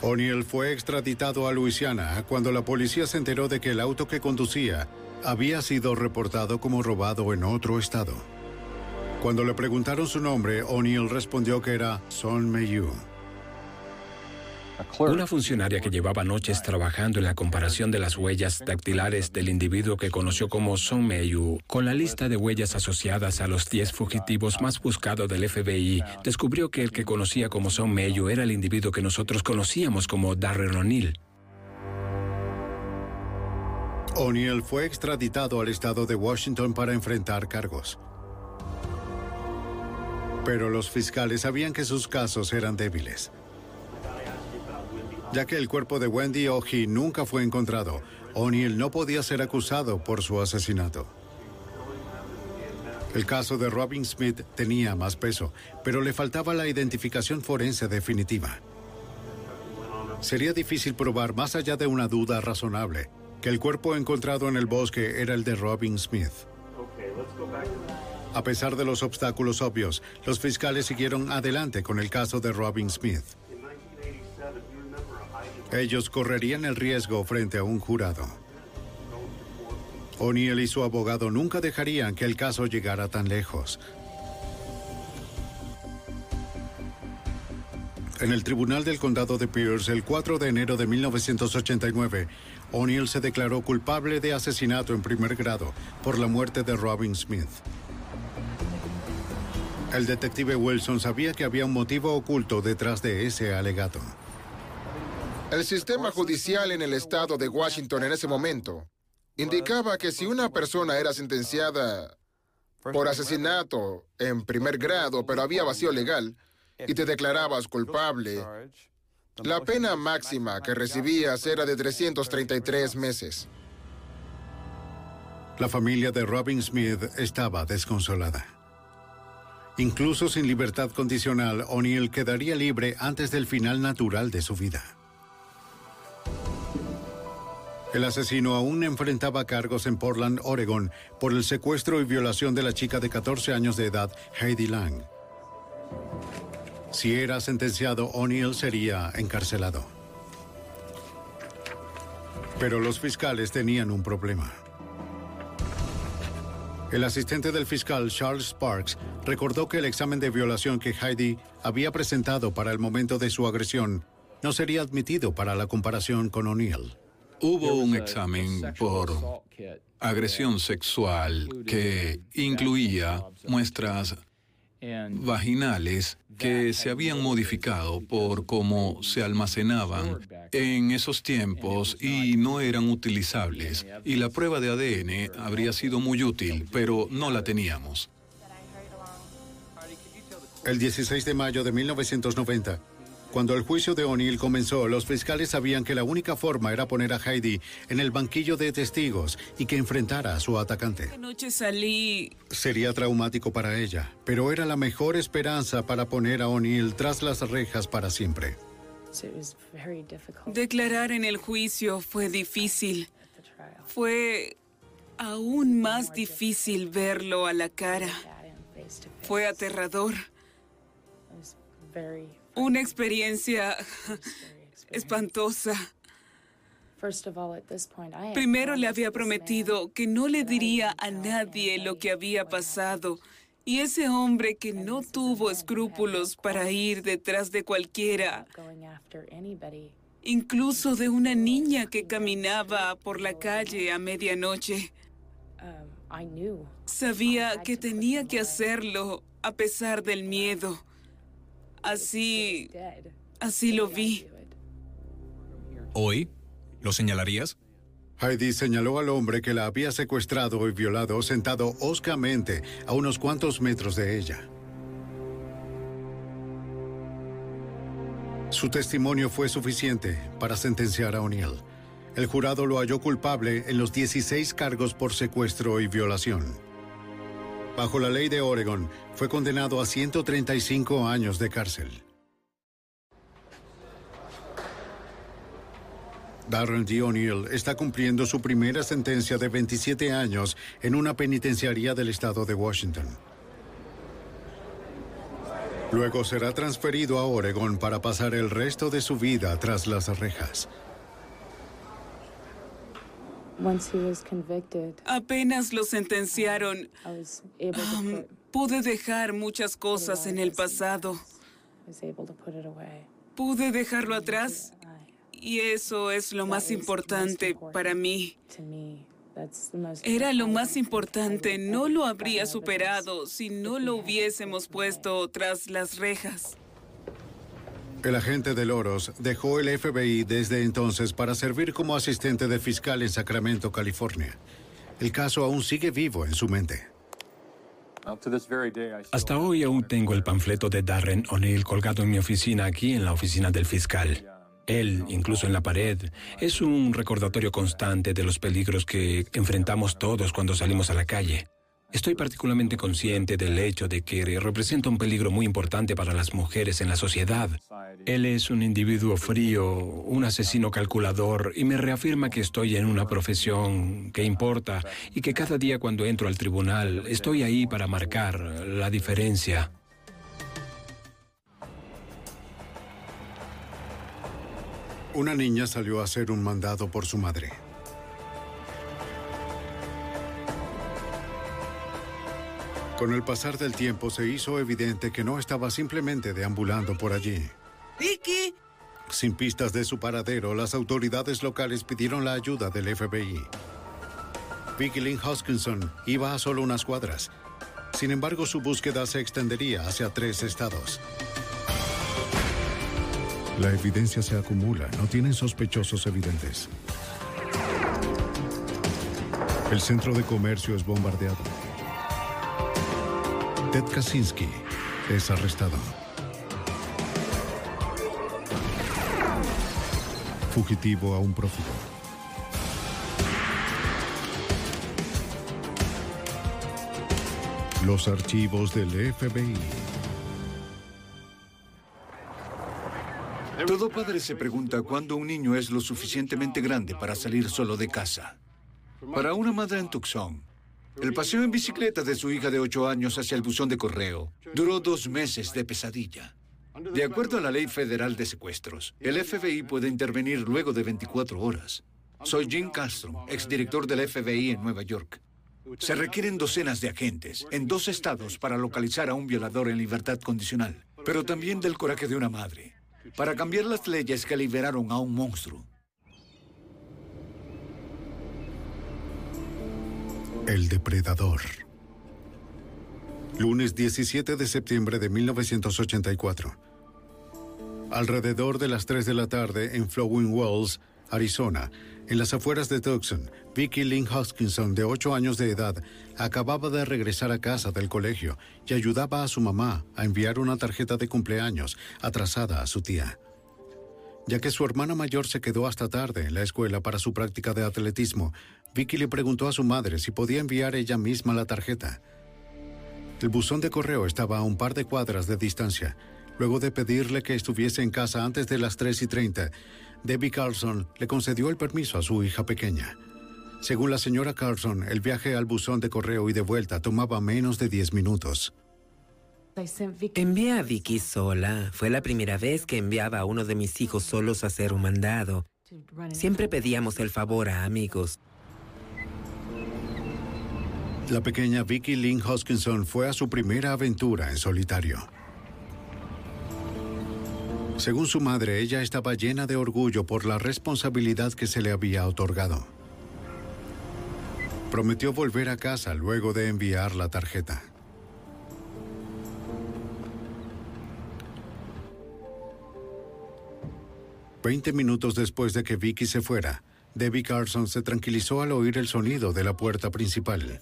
O'Neill fue extraditado a Luisiana cuando la policía se enteró de que el auto que conducía había sido reportado como robado en otro estado. Cuando le preguntaron su nombre, O'Neill respondió que era Son Mayu. Una funcionaria que llevaba noches trabajando en la comparación de las huellas dactilares del individuo que conoció como Song Meiyu con la lista de huellas asociadas a los 10 fugitivos más buscados del FBI, descubrió que el que conocía como Song Meiyu era el individuo que nosotros conocíamos como Darren O'Neill. O'Neill fue extraditado al estado de Washington para enfrentar cargos. Pero los fiscales sabían que sus casos eran débiles. Ya que el cuerpo de Wendy Oji nunca fue encontrado, O'Neill no podía ser acusado por su asesinato. El caso de Robin Smith tenía más peso, pero le faltaba la identificación forense definitiva. Sería difícil probar más allá de una duda razonable que el cuerpo encontrado en el bosque era el de Robin Smith. A pesar de los obstáculos obvios, los fiscales siguieron adelante con el caso de Robin Smith. Ellos correrían el riesgo frente a un jurado. O'Neill y su abogado nunca dejarían que el caso llegara tan lejos. En el Tribunal del Condado de Pierce, el 4 de enero de 1989, O'Neill se declaró culpable de asesinato en primer grado por la muerte de Robin Smith. El detective Wilson sabía que había un motivo oculto detrás de ese alegato. El sistema judicial en el estado de Washington en ese momento indicaba que si una persona era sentenciada por asesinato en primer grado, pero había vacío legal, y te declarabas culpable, la pena máxima que recibías era de 333 meses. La familia de Robin Smith estaba desconsolada. Incluso sin libertad condicional, O'Neill quedaría libre antes del final natural de su vida. El asesino aún enfrentaba cargos en Portland, Oregon, por el secuestro y violación de la chica de 14 años de edad, Heidi Lang. Si era sentenciado, O'Neill sería encarcelado. Pero los fiscales tenían un problema. El asistente del fiscal Charles Sparks recordó que el examen de violación que Heidi había presentado para el momento de su agresión no sería admitido para la comparación con O'Neill. Hubo un examen por agresión sexual que incluía muestras vaginales que se habían modificado por cómo se almacenaban en esos tiempos y no eran utilizables. Y la prueba de ADN habría sido muy útil, pero no la teníamos. El 16 de mayo de 1990, cuando el juicio de O'Neill comenzó, los fiscales sabían que la única forma era poner a Heidi en el banquillo de testigos y que enfrentara a su atacante. Anoche salí. Sería traumático para ella, pero era la mejor esperanza para poner a O'Neill tras las rejas para siempre. Declarar en el juicio fue difícil. Fue aún más difícil verlo a la cara. Fue aterrador. Una experiencia espantosa. Primero le había prometido que no le diría a nadie lo que había pasado. Y ese hombre que no tuvo escrúpulos para ir detrás de cualquiera, incluso de una niña que caminaba por la calle a medianoche, sabía que tenía que hacerlo a pesar del miedo. Así, así lo vi. ¿Hoy? ¿Lo señalarías? Heidi señaló al hombre que la había secuestrado y violado sentado hoscamente a unos cuantos metros de ella. Su testimonio fue suficiente para sentenciar a O'Neill. El jurado lo halló culpable en los 16 cargos por secuestro y violación. Bajo la ley de Oregon, fue condenado a 135 años de cárcel. Darren D. O'Neill está cumpliendo su primera sentencia de 27 años en una penitenciaría del estado de Washington. Luego será transferido a Oregon para pasar el resto de su vida tras las rejas. Apenas lo sentenciaron, um, pude dejar muchas cosas en el pasado. Pude dejarlo atrás y eso es lo más importante para mí. Era lo más importante, no lo habría superado si no lo hubiésemos puesto tras las rejas. El agente de Loros dejó el FBI desde entonces para servir como asistente de fiscal en Sacramento, California. El caso aún sigue vivo en su mente. Hasta hoy aún tengo el panfleto de Darren O'Neill colgado en mi oficina aquí en la oficina del fiscal. Él, incluso en la pared, es un recordatorio constante de los peligros que enfrentamos todos cuando salimos a la calle. Estoy particularmente consciente del hecho de que representa un peligro muy importante para las mujeres en la sociedad. Él es un individuo frío, un asesino calculador y me reafirma que estoy en una profesión que importa y que cada día cuando entro al tribunal estoy ahí para marcar la diferencia. Una niña salió a hacer un mandado por su madre. Con el pasar del tiempo se hizo evidente que no estaba simplemente deambulando por allí. Vicky. Sin pistas de su paradero, las autoridades locales pidieron la ayuda del FBI. Vicky Lynn Hoskinson iba a solo unas cuadras. Sin embargo, su búsqueda se extendería hacia tres estados. La evidencia se acumula, no tienen sospechosos evidentes. El centro de comercio es bombardeado. Ted Kaczynski es arrestado. Fugitivo a un prófugo. Los archivos del FBI. Todo padre se pregunta cuándo un niño es lo suficientemente grande para salir solo de casa. Para una madre en Tucson, el paseo en bicicleta de su hija de 8 años hacia el buzón de correo duró dos meses de pesadilla. De acuerdo a la ley federal de secuestros, el FBI puede intervenir luego de 24 horas. Soy Jim Castro, exdirector del FBI en Nueva York. Se requieren docenas de agentes en dos estados para localizar a un violador en libertad condicional, pero también del coraje de una madre, para cambiar las leyes que liberaron a un monstruo. El depredador. Lunes 17 de septiembre de 1984. Alrededor de las 3 de la tarde en Flowing Wells, Arizona, en las afueras de Tucson, Vicky Lynn Hoskinson, de 8 años de edad, acababa de regresar a casa del colegio y ayudaba a su mamá a enviar una tarjeta de cumpleaños atrasada a su tía. Ya que su hermana mayor se quedó hasta tarde en la escuela para su práctica de atletismo, Vicky le preguntó a su madre si podía enviar ella misma la tarjeta. El buzón de correo estaba a un par de cuadras de distancia. Luego de pedirle que estuviese en casa antes de las 3 y 30, Debbie Carlson le concedió el permiso a su hija pequeña. Según la señora Carlson, el viaje al buzón de correo y de vuelta tomaba menos de 10 minutos. Envié a Vicky sola. Fue la primera vez que enviaba a uno de mis hijos solos a hacer un mandado. Siempre pedíamos el favor a amigos. La pequeña Vicky Lynn Hoskinson fue a su primera aventura en solitario. Según su madre, ella estaba llena de orgullo por la responsabilidad que se le había otorgado. Prometió volver a casa luego de enviar la tarjeta. Veinte minutos después de que Vicky se fuera, Debbie Carson se tranquilizó al oír el sonido de la puerta principal.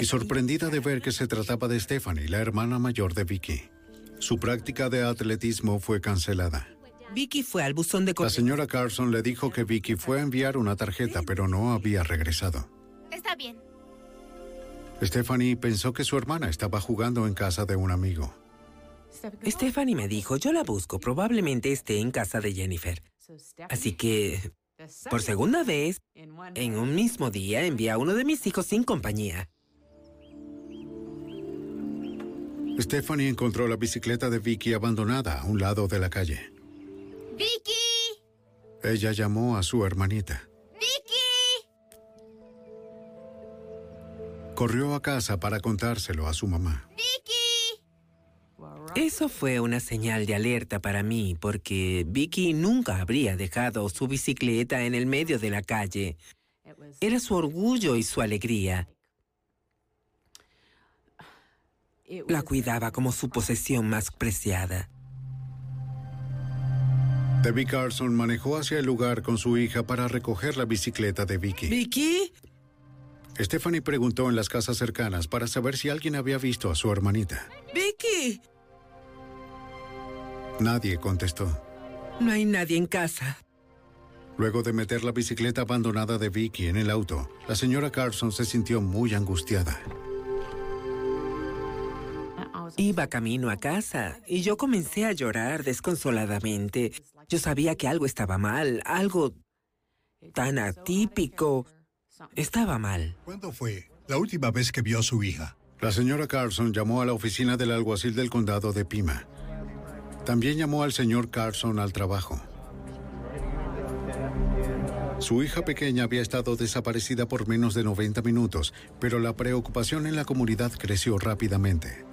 Y sorprendida de ver que se trataba de Stephanie, la hermana mayor de Vicky. Su práctica de atletismo fue cancelada. Vicky fue al buzón de La correo. señora Carson le dijo que Vicky fue a enviar una tarjeta, pero no había regresado. Está bien. Stephanie pensó que su hermana estaba jugando en casa de un amigo. Stephanie me dijo, yo la busco, probablemente esté en casa de Jennifer. Así que, por segunda vez, en un mismo día envié a uno de mis hijos sin compañía. Stephanie encontró la bicicleta de Vicky abandonada a un lado de la calle. ¡Vicky! Ella llamó a su hermanita. ¡Vicky! Corrió a casa para contárselo a su mamá. Eso fue una señal de alerta para mí, porque Vicky nunca habría dejado su bicicleta en el medio de la calle. Era su orgullo y su alegría. La cuidaba como su posesión más preciada. Debbie Carson manejó hacia el lugar con su hija para recoger la bicicleta de Vicky. ¿Vicky? Stephanie preguntó en las casas cercanas para saber si alguien había visto a su hermanita. ¡Vicky! Nadie contestó. No hay nadie en casa. Luego de meter la bicicleta abandonada de Vicky en el auto, la señora Carson se sintió muy angustiada. Iba camino a casa y yo comencé a llorar desconsoladamente. Yo sabía que algo estaba mal, algo tan atípico. Estaba mal. ¿Cuándo fue la última vez que vio a su hija? La señora Carson llamó a la oficina del alguacil del condado de Pima. También llamó al señor Carson al trabajo. Su hija pequeña había estado desaparecida por menos de 90 minutos, pero la preocupación en la comunidad creció rápidamente.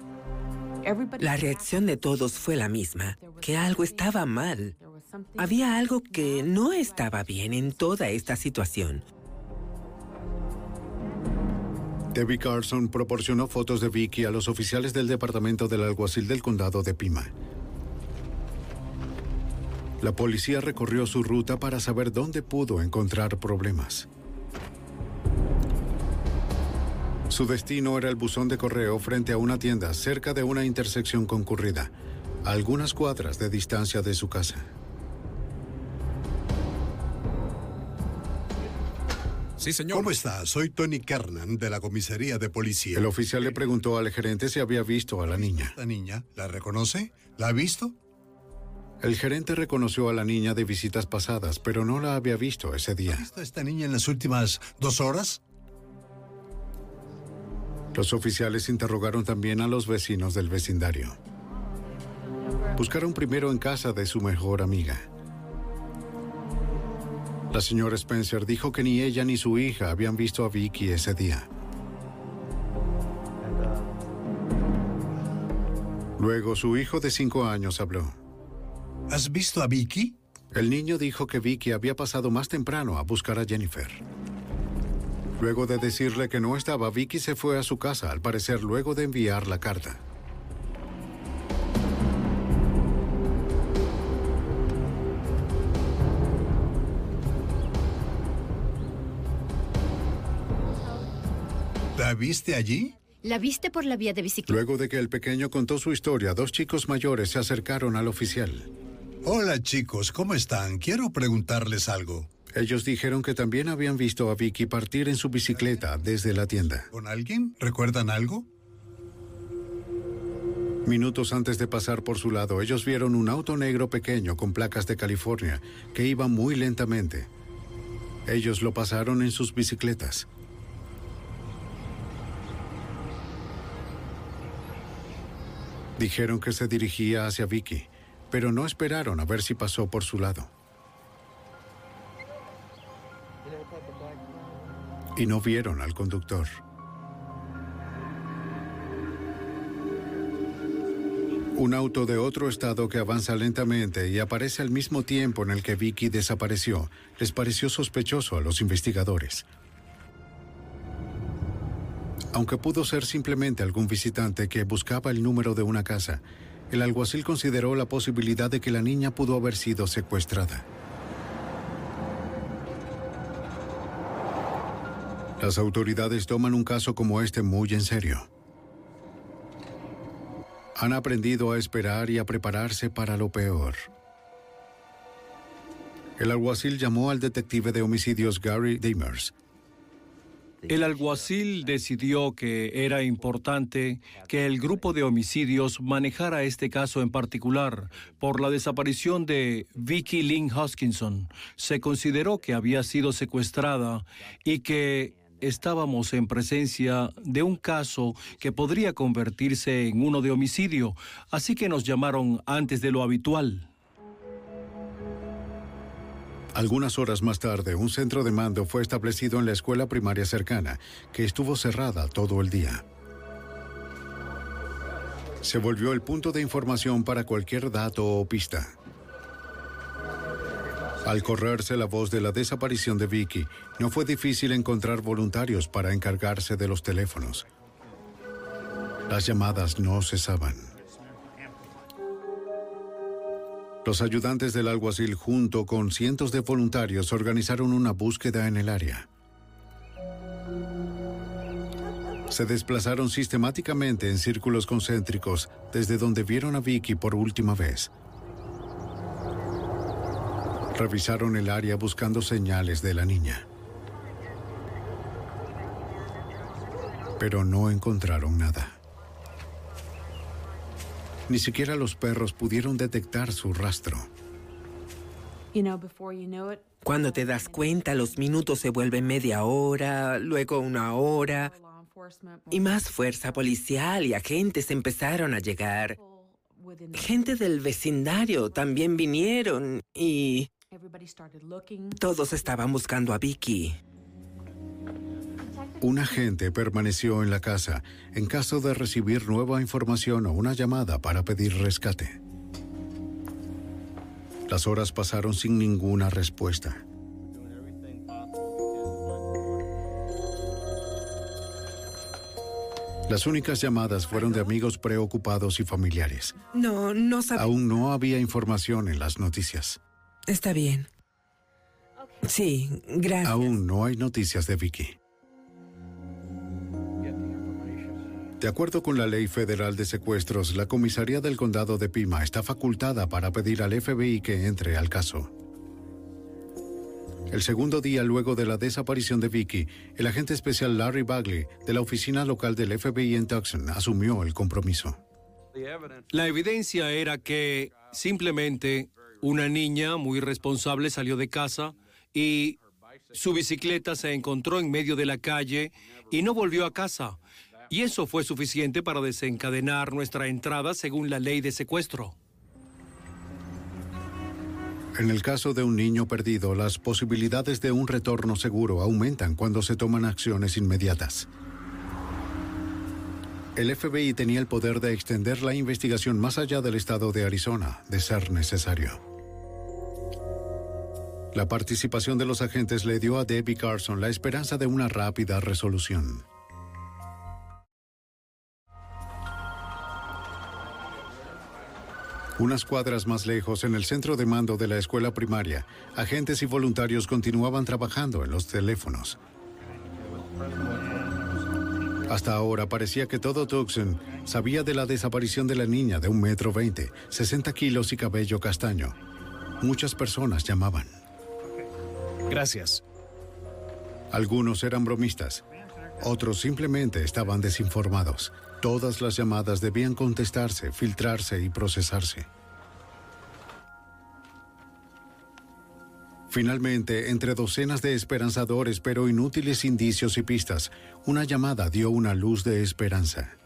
La reacción de todos fue la misma, que algo estaba mal. Había algo que no estaba bien en toda esta situación. Debbie Carson proporcionó fotos de Vicky a los oficiales del departamento del alguacil del condado de Pima. La policía recorrió su ruta para saber dónde pudo encontrar problemas. Su destino era el buzón de correo frente a una tienda cerca de una intersección concurrida, a algunas cuadras de distancia de su casa. Sí, señor. ¿Cómo está? Soy Tony Kernan de la comisaría de policía. El oficial le preguntó al gerente si había visto a la niña. ¿La niña? ¿La reconoce? ¿La ha visto? El gerente reconoció a la niña de visitas pasadas, pero no la había visto ese día. ¿Ha visto a esta niña en las últimas dos horas? Los oficiales interrogaron también a los vecinos del vecindario. Buscaron primero en casa de su mejor amiga. La señora Spencer dijo que ni ella ni su hija habían visto a Vicky ese día. Luego su hijo de cinco años habló. ¿Has visto a Vicky? El niño dijo que Vicky había pasado más temprano a buscar a Jennifer. Luego de decirle que no estaba, Vicky se fue a su casa, al parecer luego de enviar la carta. ¿La viste allí? ¿La viste por la vía de bicicleta? Luego de que el pequeño contó su historia, dos chicos mayores se acercaron al oficial. Hola chicos, ¿cómo están? Quiero preguntarles algo. Ellos dijeron que también habían visto a Vicky partir en su bicicleta desde la tienda. ¿Con alguien? ¿Recuerdan algo? Minutos antes de pasar por su lado, ellos vieron un auto negro pequeño con placas de California que iba muy lentamente. Ellos lo pasaron en sus bicicletas. Dijeron que se dirigía hacia Vicky, pero no esperaron a ver si pasó por su lado. Y no vieron al conductor. Un auto de otro estado que avanza lentamente y aparece al mismo tiempo en el que Vicky desapareció les pareció sospechoso a los investigadores. Aunque pudo ser simplemente algún visitante que buscaba el número de una casa, el alguacil consideró la posibilidad de que la niña pudo haber sido secuestrada. Las autoridades toman un caso como este muy en serio. Han aprendido a esperar y a prepararse para lo peor. El alguacil llamó al detective de homicidios Gary Demers el alguacil decidió que era importante que el grupo de homicidios manejara este caso en particular por la desaparición de Vicky Lynn Hoskinson. Se consideró que había sido secuestrada y que estábamos en presencia de un caso que podría convertirse en uno de homicidio, así que nos llamaron antes de lo habitual. Algunas horas más tarde, un centro de mando fue establecido en la escuela primaria cercana, que estuvo cerrada todo el día. Se volvió el punto de información para cualquier dato o pista. Al correrse la voz de la desaparición de Vicky, no fue difícil encontrar voluntarios para encargarse de los teléfonos. Las llamadas no cesaban. Los ayudantes del alguacil junto con cientos de voluntarios organizaron una búsqueda en el área. Se desplazaron sistemáticamente en círculos concéntricos desde donde vieron a Vicky por última vez. Revisaron el área buscando señales de la niña. Pero no encontraron nada. Ni siquiera los perros pudieron detectar su rastro. Cuando te das cuenta, los minutos se vuelven media hora, luego una hora, y más fuerza policial y agentes empezaron a llegar. Gente del vecindario también vinieron y todos estaban buscando a Vicky. Un agente permaneció en la casa en caso de recibir nueva información o una llamada para pedir rescate. Las horas pasaron sin ninguna respuesta. Las únicas llamadas fueron de amigos preocupados y familiares. No, no sabía. Aún no había información en las noticias. Está bien. Sí, gracias. Aún no hay noticias de Vicky. De acuerdo con la Ley Federal de Secuestros, la comisaría del condado de Pima está facultada para pedir al FBI que entre al caso. El segundo día luego de la desaparición de Vicky, el agente especial Larry Bagley de la oficina local del FBI en Tucson asumió el compromiso. La evidencia era que simplemente una niña muy responsable salió de casa y su bicicleta se encontró en medio de la calle y no volvió a casa. Y eso fue suficiente para desencadenar nuestra entrada según la ley de secuestro. En el caso de un niño perdido, las posibilidades de un retorno seguro aumentan cuando se toman acciones inmediatas. El FBI tenía el poder de extender la investigación más allá del estado de Arizona, de ser necesario. La participación de los agentes le dio a Debbie Carson la esperanza de una rápida resolución. Unas cuadras más lejos, en el centro de mando de la escuela primaria, agentes y voluntarios continuaban trabajando en los teléfonos. Hasta ahora parecía que todo Tucson sabía de la desaparición de la niña de un metro veinte, 60 kilos y cabello castaño. Muchas personas llamaban. Gracias. Algunos eran bromistas, otros simplemente estaban desinformados. Todas las llamadas debían contestarse, filtrarse y procesarse. Finalmente, entre docenas de esperanzadores pero inútiles indicios y pistas, una llamada dio una luz de esperanza.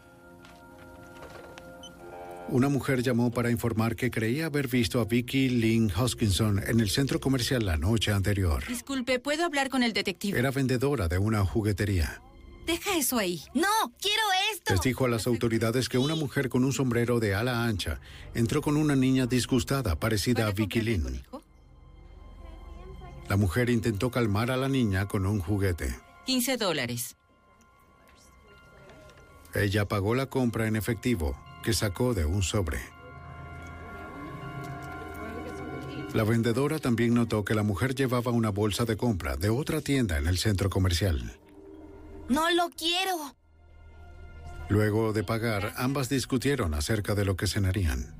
Una mujer llamó para informar que creía haber visto a Vicky Lynn Hoskinson en el centro comercial la noche anterior. Disculpe, ¿puedo hablar con el detective? Era vendedora de una juguetería. Deja eso ahí. No, quiero esto. Les dijo a las autoridades que una mujer con un sombrero de ala ancha entró con una niña disgustada parecida a Vicky Lynn. La mujer intentó calmar a la niña con un juguete. 15 dólares. Ella pagó la compra en efectivo, que sacó de un sobre. La vendedora también notó que la mujer llevaba una bolsa de compra de otra tienda en el centro comercial. No lo quiero. Luego de pagar, ambas discutieron acerca de lo que cenarían.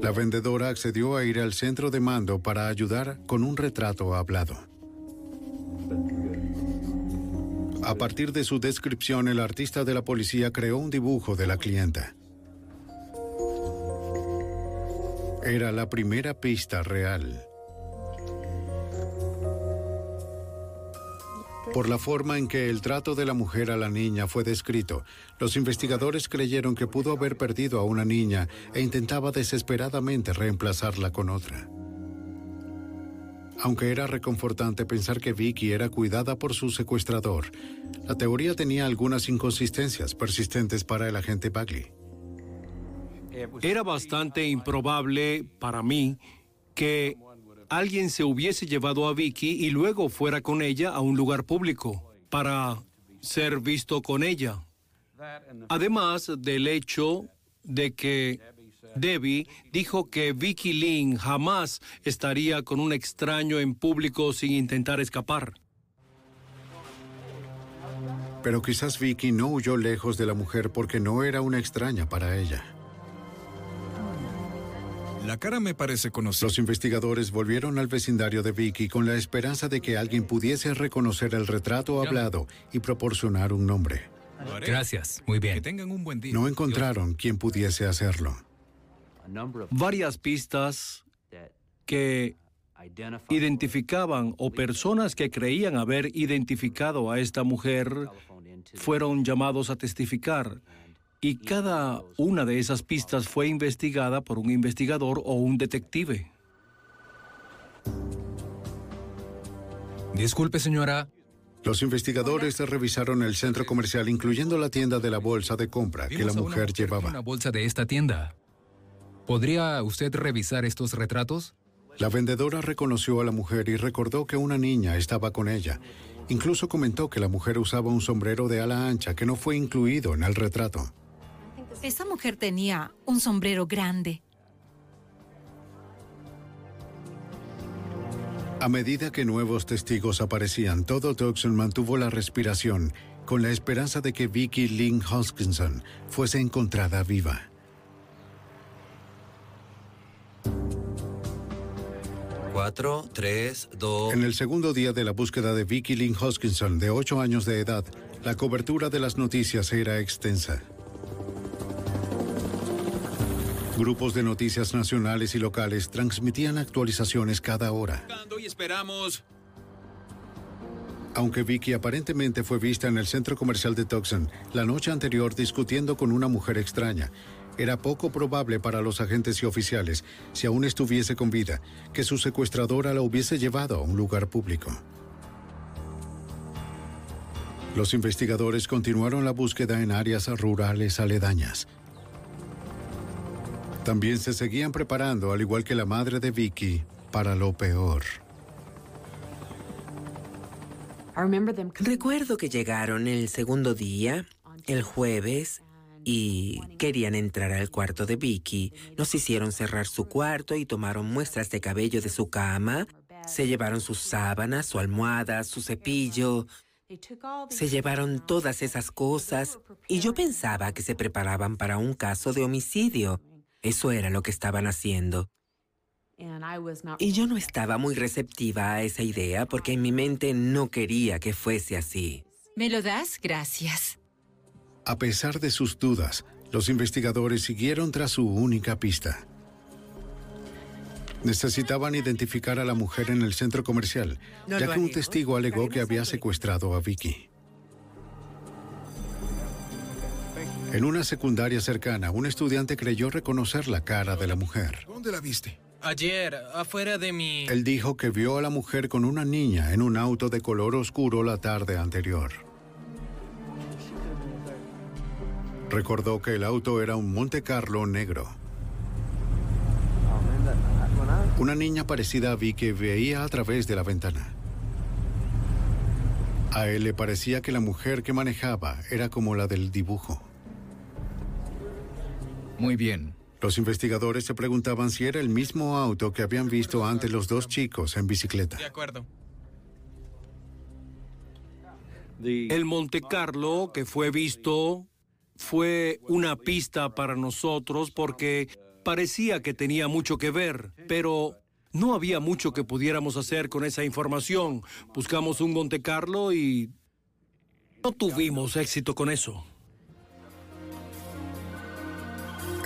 La vendedora accedió a ir al centro de mando para ayudar con un retrato hablado. A partir de su descripción, el artista de la policía creó un dibujo de la clienta. Era la primera pista real. Por la forma en que el trato de la mujer a la niña fue descrito, los investigadores creyeron que pudo haber perdido a una niña e intentaba desesperadamente reemplazarla con otra. Aunque era reconfortante pensar que Vicky era cuidada por su secuestrador, la teoría tenía algunas inconsistencias persistentes para el agente Bagley. Era bastante improbable para mí que alguien se hubiese llevado a Vicky y luego fuera con ella a un lugar público para ser visto con ella. Además del hecho de que Debbie dijo que Vicky Lynn jamás estaría con un extraño en público sin intentar escapar. Pero quizás Vicky no huyó lejos de la mujer porque no era una extraña para ella. La cara me parece conocida. Los investigadores volvieron al vecindario de Vicky con la esperanza de que alguien pudiese reconocer el retrato hablado y proporcionar un nombre. Gracias, muy bien. Que tengan un buen día. No encontraron quien pudiese hacerlo. Varias pistas que identificaban o personas que creían haber identificado a esta mujer fueron llamados a testificar y cada una de esas pistas fue investigada por un investigador o un detective. Disculpe, señora. Los investigadores revisaron el centro comercial, incluyendo la tienda de la bolsa de compra que la mujer llevaba. Una bolsa de esta tienda. ¿Podría usted revisar estos retratos? La vendedora reconoció a la mujer y recordó que una niña estaba con ella. Incluso comentó que la mujer usaba un sombrero de ala ancha que no fue incluido en el retrato. Esa mujer tenía un sombrero grande. A medida que nuevos testigos aparecían, todo Tucson mantuvo la respiración con la esperanza de que Vicky Lynn Hoskinson fuese encontrada viva. Cuatro, tres, dos... En el segundo día de la búsqueda de Vicky Lynn Hoskinson, de 8 años de edad, la cobertura de las noticias era extensa. Grupos de noticias nacionales y locales transmitían actualizaciones cada hora. Y esperamos. Aunque Vicky aparentemente fue vista en el centro comercial de Tucson la noche anterior discutiendo con una mujer extraña, era poco probable para los agentes y oficiales, si aún estuviese con vida, que su secuestradora la hubiese llevado a un lugar público. Los investigadores continuaron la búsqueda en áreas rurales aledañas. También se seguían preparando, al igual que la madre de Vicky, para lo peor. Recuerdo que llegaron el segundo día, el jueves, y querían entrar al cuarto de Vicky. Nos hicieron cerrar su cuarto y tomaron muestras de cabello de su cama. Se llevaron sus sábanas, su almohada, su cepillo. Se llevaron todas esas cosas y yo pensaba que se preparaban para un caso de homicidio. Eso era lo que estaban haciendo. Y yo no estaba muy receptiva a esa idea porque en mi mente no quería que fuese así. ¿Me lo das? Gracias. A pesar de sus dudas, los investigadores siguieron tras su única pista. Necesitaban identificar a la mujer en el centro comercial, No ya que un testigo alegó que había secuestrado a Vicky. En una secundaria cercana, un estudiante creyó reconocer la cara de la mujer. ¿Dónde la viste? Ayer, afuera de mi... Él dijo que vio a la mujer con una niña en un auto de color oscuro la tarde anterior. Recordó que el auto era un Monte Carlo negro. Una niña parecida a Vicky veía a través de la ventana. A él le parecía que la mujer que manejaba era como la del dibujo. Muy bien. Los investigadores se preguntaban si era el mismo auto que habían visto antes los dos chicos en bicicleta. De acuerdo. El Monte Carlo que fue visto fue una pista para nosotros porque parecía que tenía mucho que ver, pero no había mucho que pudiéramos hacer con esa información. Buscamos un Monte Carlo y no tuvimos éxito con eso.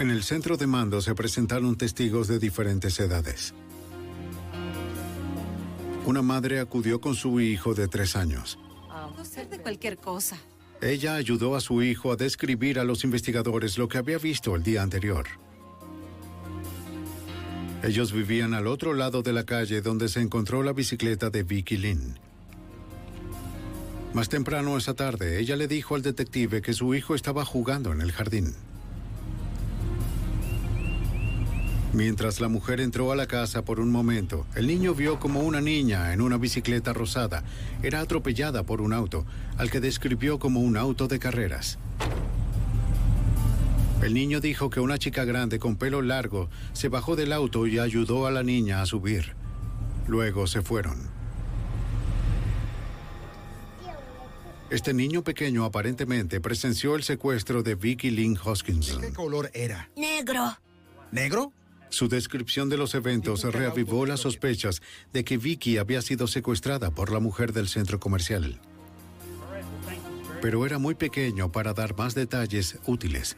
En el centro de mando se presentaron testigos de diferentes edades. Una madre acudió con su hijo de tres años. Puedo ser de cualquier cosa. Ella ayudó a su hijo a describir a los investigadores lo que había visto el día anterior. Ellos vivían al otro lado de la calle donde se encontró la bicicleta de Vicky Lynn. Más temprano esa tarde, ella le dijo al detective que su hijo estaba jugando en el jardín. Mientras la mujer entró a la casa por un momento, el niño vio como una niña en una bicicleta rosada era atropellada por un auto, al que describió como un auto de carreras. El niño dijo que una chica grande con pelo largo se bajó del auto y ayudó a la niña a subir. Luego se fueron. Este niño pequeño aparentemente presenció el secuestro de Vicky Lynn Hoskinson. ¿Qué color era? Negro. ¿Negro? Su descripción de los eventos reavivó las sospechas de que Vicky había sido secuestrada por la mujer del centro comercial. Pero era muy pequeño para dar más detalles útiles.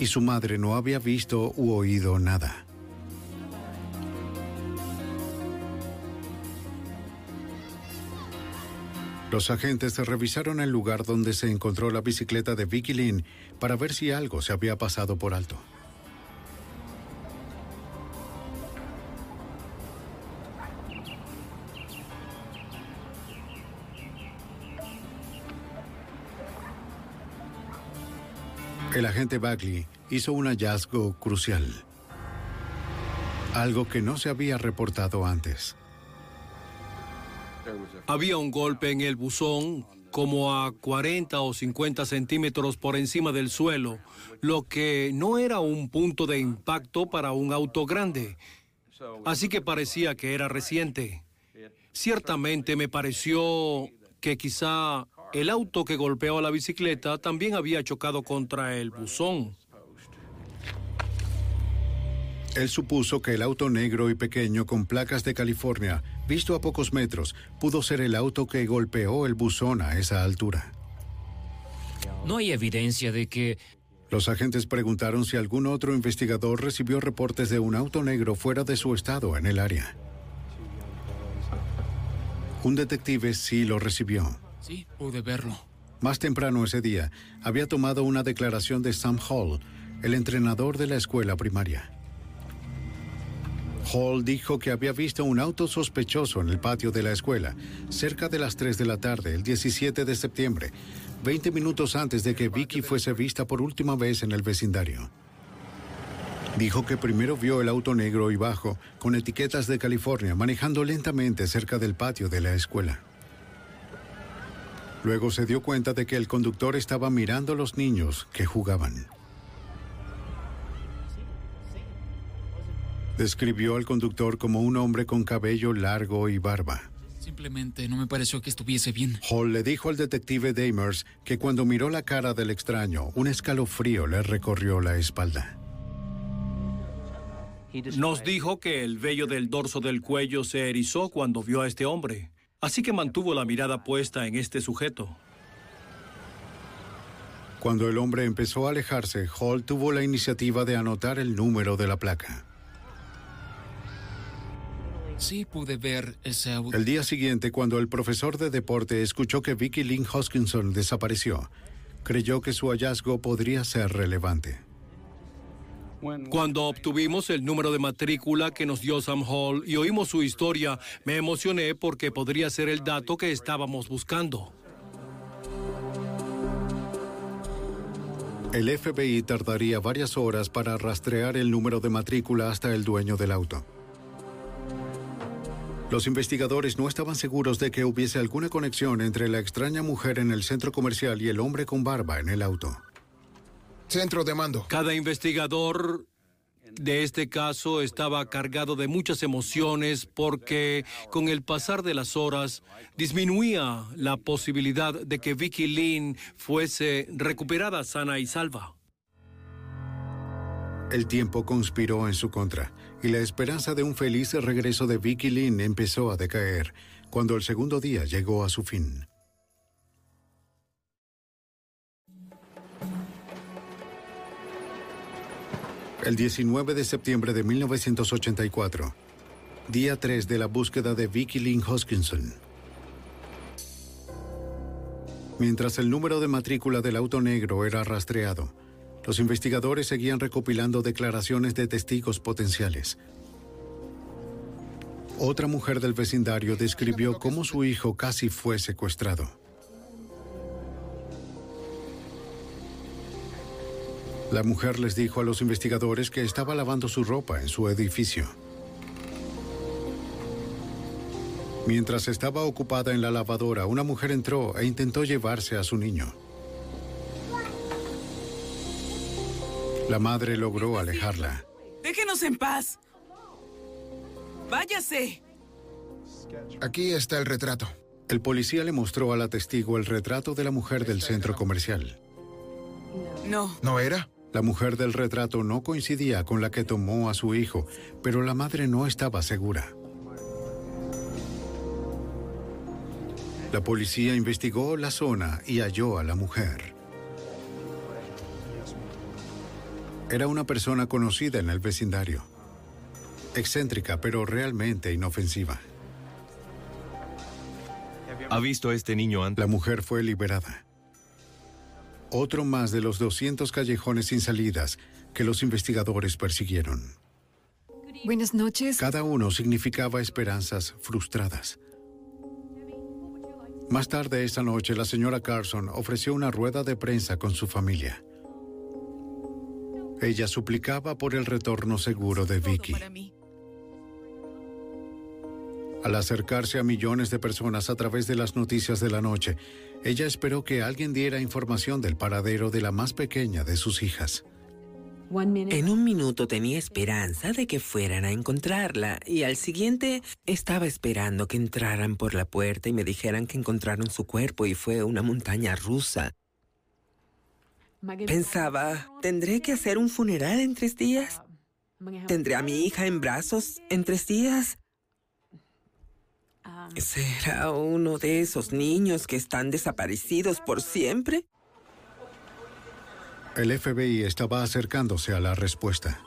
Y su madre no había visto u oído nada. Los agentes revisaron el lugar donde se encontró la bicicleta de Vicky Lynn para ver si algo se había pasado por alto. El agente Bagley hizo un hallazgo crucial. Algo que no se había reportado antes. Había un golpe en el buzón como a 40 o 50 centímetros por encima del suelo, lo que no era un punto de impacto para un auto grande. Así que parecía que era reciente. Ciertamente me pareció que quizá el auto que golpeó a la bicicleta también había chocado contra el buzón. Él supuso que el auto negro y pequeño con placas de California, visto a pocos metros, pudo ser el auto que golpeó el buzón a esa altura. No hay evidencia de que... Los agentes preguntaron si algún otro investigador recibió reportes de un auto negro fuera de su estado en el área. Un detective sí lo recibió. Sí, pude verlo. Más temprano ese día, había tomado una declaración de Sam Hall, el entrenador de la escuela primaria. Hall dijo que había visto un auto sospechoso en el patio de la escuela, cerca de las 3 de la tarde, el 17 de septiembre, 20 minutos antes de que Vicky fuese vista por última vez en el vecindario. Dijo que primero vio el auto negro y bajo, con etiquetas de California, manejando lentamente cerca del patio de la escuela. Luego se dio cuenta de que el conductor estaba mirando a los niños que jugaban. Describió al conductor como un hombre con cabello largo y barba. Simplemente no me pareció que estuviese bien. Hall le dijo al detective Damers que cuando miró la cara del extraño, un escalofrío le recorrió la espalda. Nos dijo que el vello del dorso del cuello se erizó cuando vio a este hombre, así que mantuvo la mirada puesta en este sujeto. Cuando el hombre empezó a alejarse, Hall tuvo la iniciativa de anotar el número de la placa. Sí, pude ver ese auto. El día siguiente, cuando el profesor de deporte escuchó que Vicky Lynn Hoskinson desapareció, creyó que su hallazgo podría ser relevante. Cuando obtuvimos el número de matrícula que nos dio Sam Hall y oímos su historia, me emocioné porque podría ser el dato que estábamos buscando. El FBI tardaría varias horas para rastrear el número de matrícula hasta el dueño del auto. Los investigadores no estaban seguros de que hubiese alguna conexión entre la extraña mujer en el centro comercial y el hombre con barba en el auto. Centro de mando. Cada investigador de este caso estaba cargado de muchas emociones porque con el pasar de las horas disminuía la posibilidad de que Vicky Lynn fuese recuperada sana y salva. El tiempo conspiró en su contra y la esperanza de un feliz regreso de Vicky Lynn empezó a decaer cuando el segundo día llegó a su fin. El 19 de septiembre de 1984, día 3 de la búsqueda de Vicky Lynn Hoskinson. Mientras el número de matrícula del auto negro era rastreado, los investigadores seguían recopilando declaraciones de testigos potenciales. Otra mujer del vecindario describió cómo su hijo casi fue secuestrado. La mujer les dijo a los investigadores que estaba lavando su ropa en su edificio. Mientras estaba ocupada en la lavadora, una mujer entró e intentó llevarse a su niño. La madre logró alejarla. Déjenos en paz. Váyase. Aquí está el retrato. El policía le mostró a la testigo el retrato de la mujer del centro comercial. No. ¿No era? La mujer del retrato no coincidía con la que tomó a su hijo, pero la madre no estaba segura. La policía investigó la zona y halló a la mujer. Era una persona conocida en el vecindario. Excéntrica, pero realmente inofensiva. ¿Ha visto a este niño antes? La mujer fue liberada. Otro más de los 200 callejones sin salidas que los investigadores persiguieron. Buenas noches. Cada uno significaba esperanzas frustradas. Más tarde esa noche, la señora Carson ofreció una rueda de prensa con su familia. Ella suplicaba por el retorno seguro de Vicky. Al acercarse a millones de personas a través de las noticias de la noche, ella esperó que alguien diera información del paradero de la más pequeña de sus hijas. En un minuto tenía esperanza de que fueran a encontrarla y al siguiente estaba esperando que entraran por la puerta y me dijeran que encontraron su cuerpo y fue una montaña rusa. Pensaba, ¿tendré que hacer un funeral en tres días? ¿Tendré a mi hija en brazos en tres días? ¿Será uno de esos niños que están desaparecidos por siempre? El FBI estaba acercándose a la respuesta.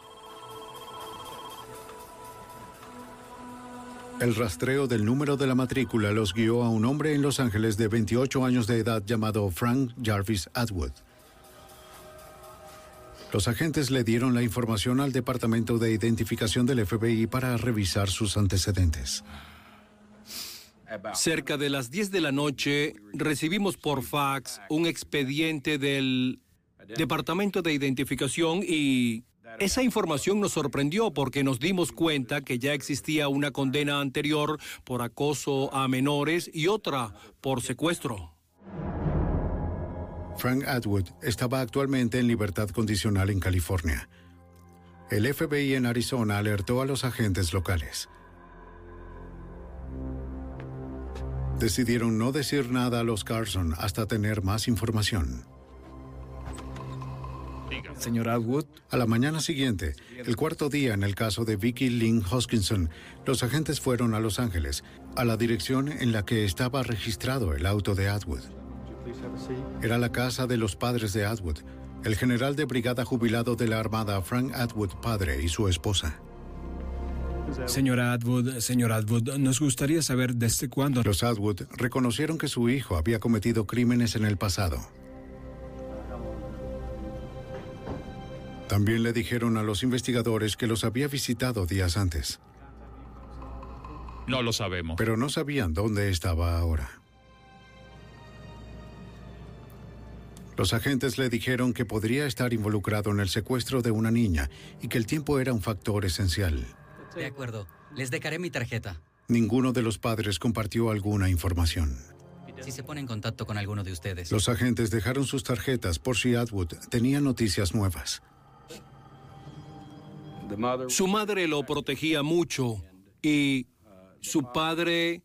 El rastreo del número de la matrícula los guió a un hombre en Los Ángeles de 28 años de edad llamado Frank Jarvis Atwood. Los agentes le dieron la información al Departamento de Identificación del FBI para revisar sus antecedentes. Cerca de las 10 de la noche recibimos por fax un expediente del Departamento de Identificación y esa información nos sorprendió porque nos dimos cuenta que ya existía una condena anterior por acoso a menores y otra por secuestro. Frank Atwood estaba actualmente en libertad condicional en California. El FBI en Arizona alertó a los agentes locales. Decidieron no decir nada a los Carson hasta tener más información. Señor Atwood. A la mañana siguiente, el cuarto día en el caso de Vicky Lynn Hoskinson, los agentes fueron a Los Ángeles, a la dirección en la que estaba registrado el auto de Atwood. Era la casa de los padres de Atwood, el general de brigada jubilado de la Armada Frank Atwood padre y su esposa. Señora Atwood, señor Atwood, nos gustaría saber desde cuándo... Los Atwood reconocieron que su hijo había cometido crímenes en el pasado. También le dijeron a los investigadores que los había visitado días antes. No lo sabemos. Pero no sabían dónde estaba ahora. Los agentes le dijeron que podría estar involucrado en el secuestro de una niña y que el tiempo era un factor esencial. De acuerdo. Les dejaré mi tarjeta. Ninguno de los padres compartió alguna información. Si se pone en contacto con alguno de ustedes. Los agentes dejaron sus tarjetas por si Atwood tenía noticias nuevas. Su madre lo protegía mucho y su padre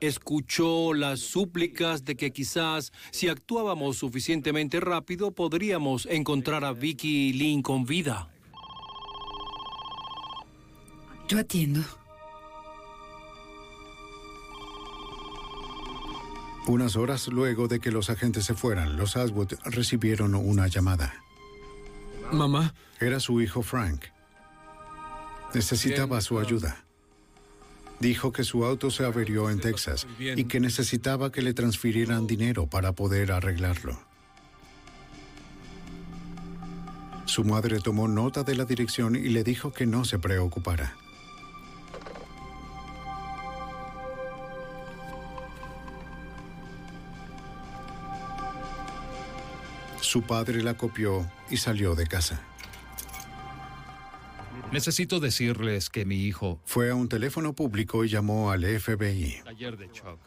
escuchó las súplicas de que quizás si actuábamos suficientemente rápido podríamos encontrar a Vicky Lynn con vida. Yo atiendo. Unas horas luego de que los agentes se fueran, los Atwood recibieron una llamada. Mamá. Era su hijo Frank. Necesitaba su ayuda. Dijo que su auto se averió en Texas y que necesitaba que le transfirieran dinero para poder arreglarlo. Su madre tomó nota de la dirección y le dijo que no se preocupara. Su padre la copió y salió de casa. Necesito decirles que mi hijo... Fue a un teléfono público y llamó al FBI. Taller de Chuck.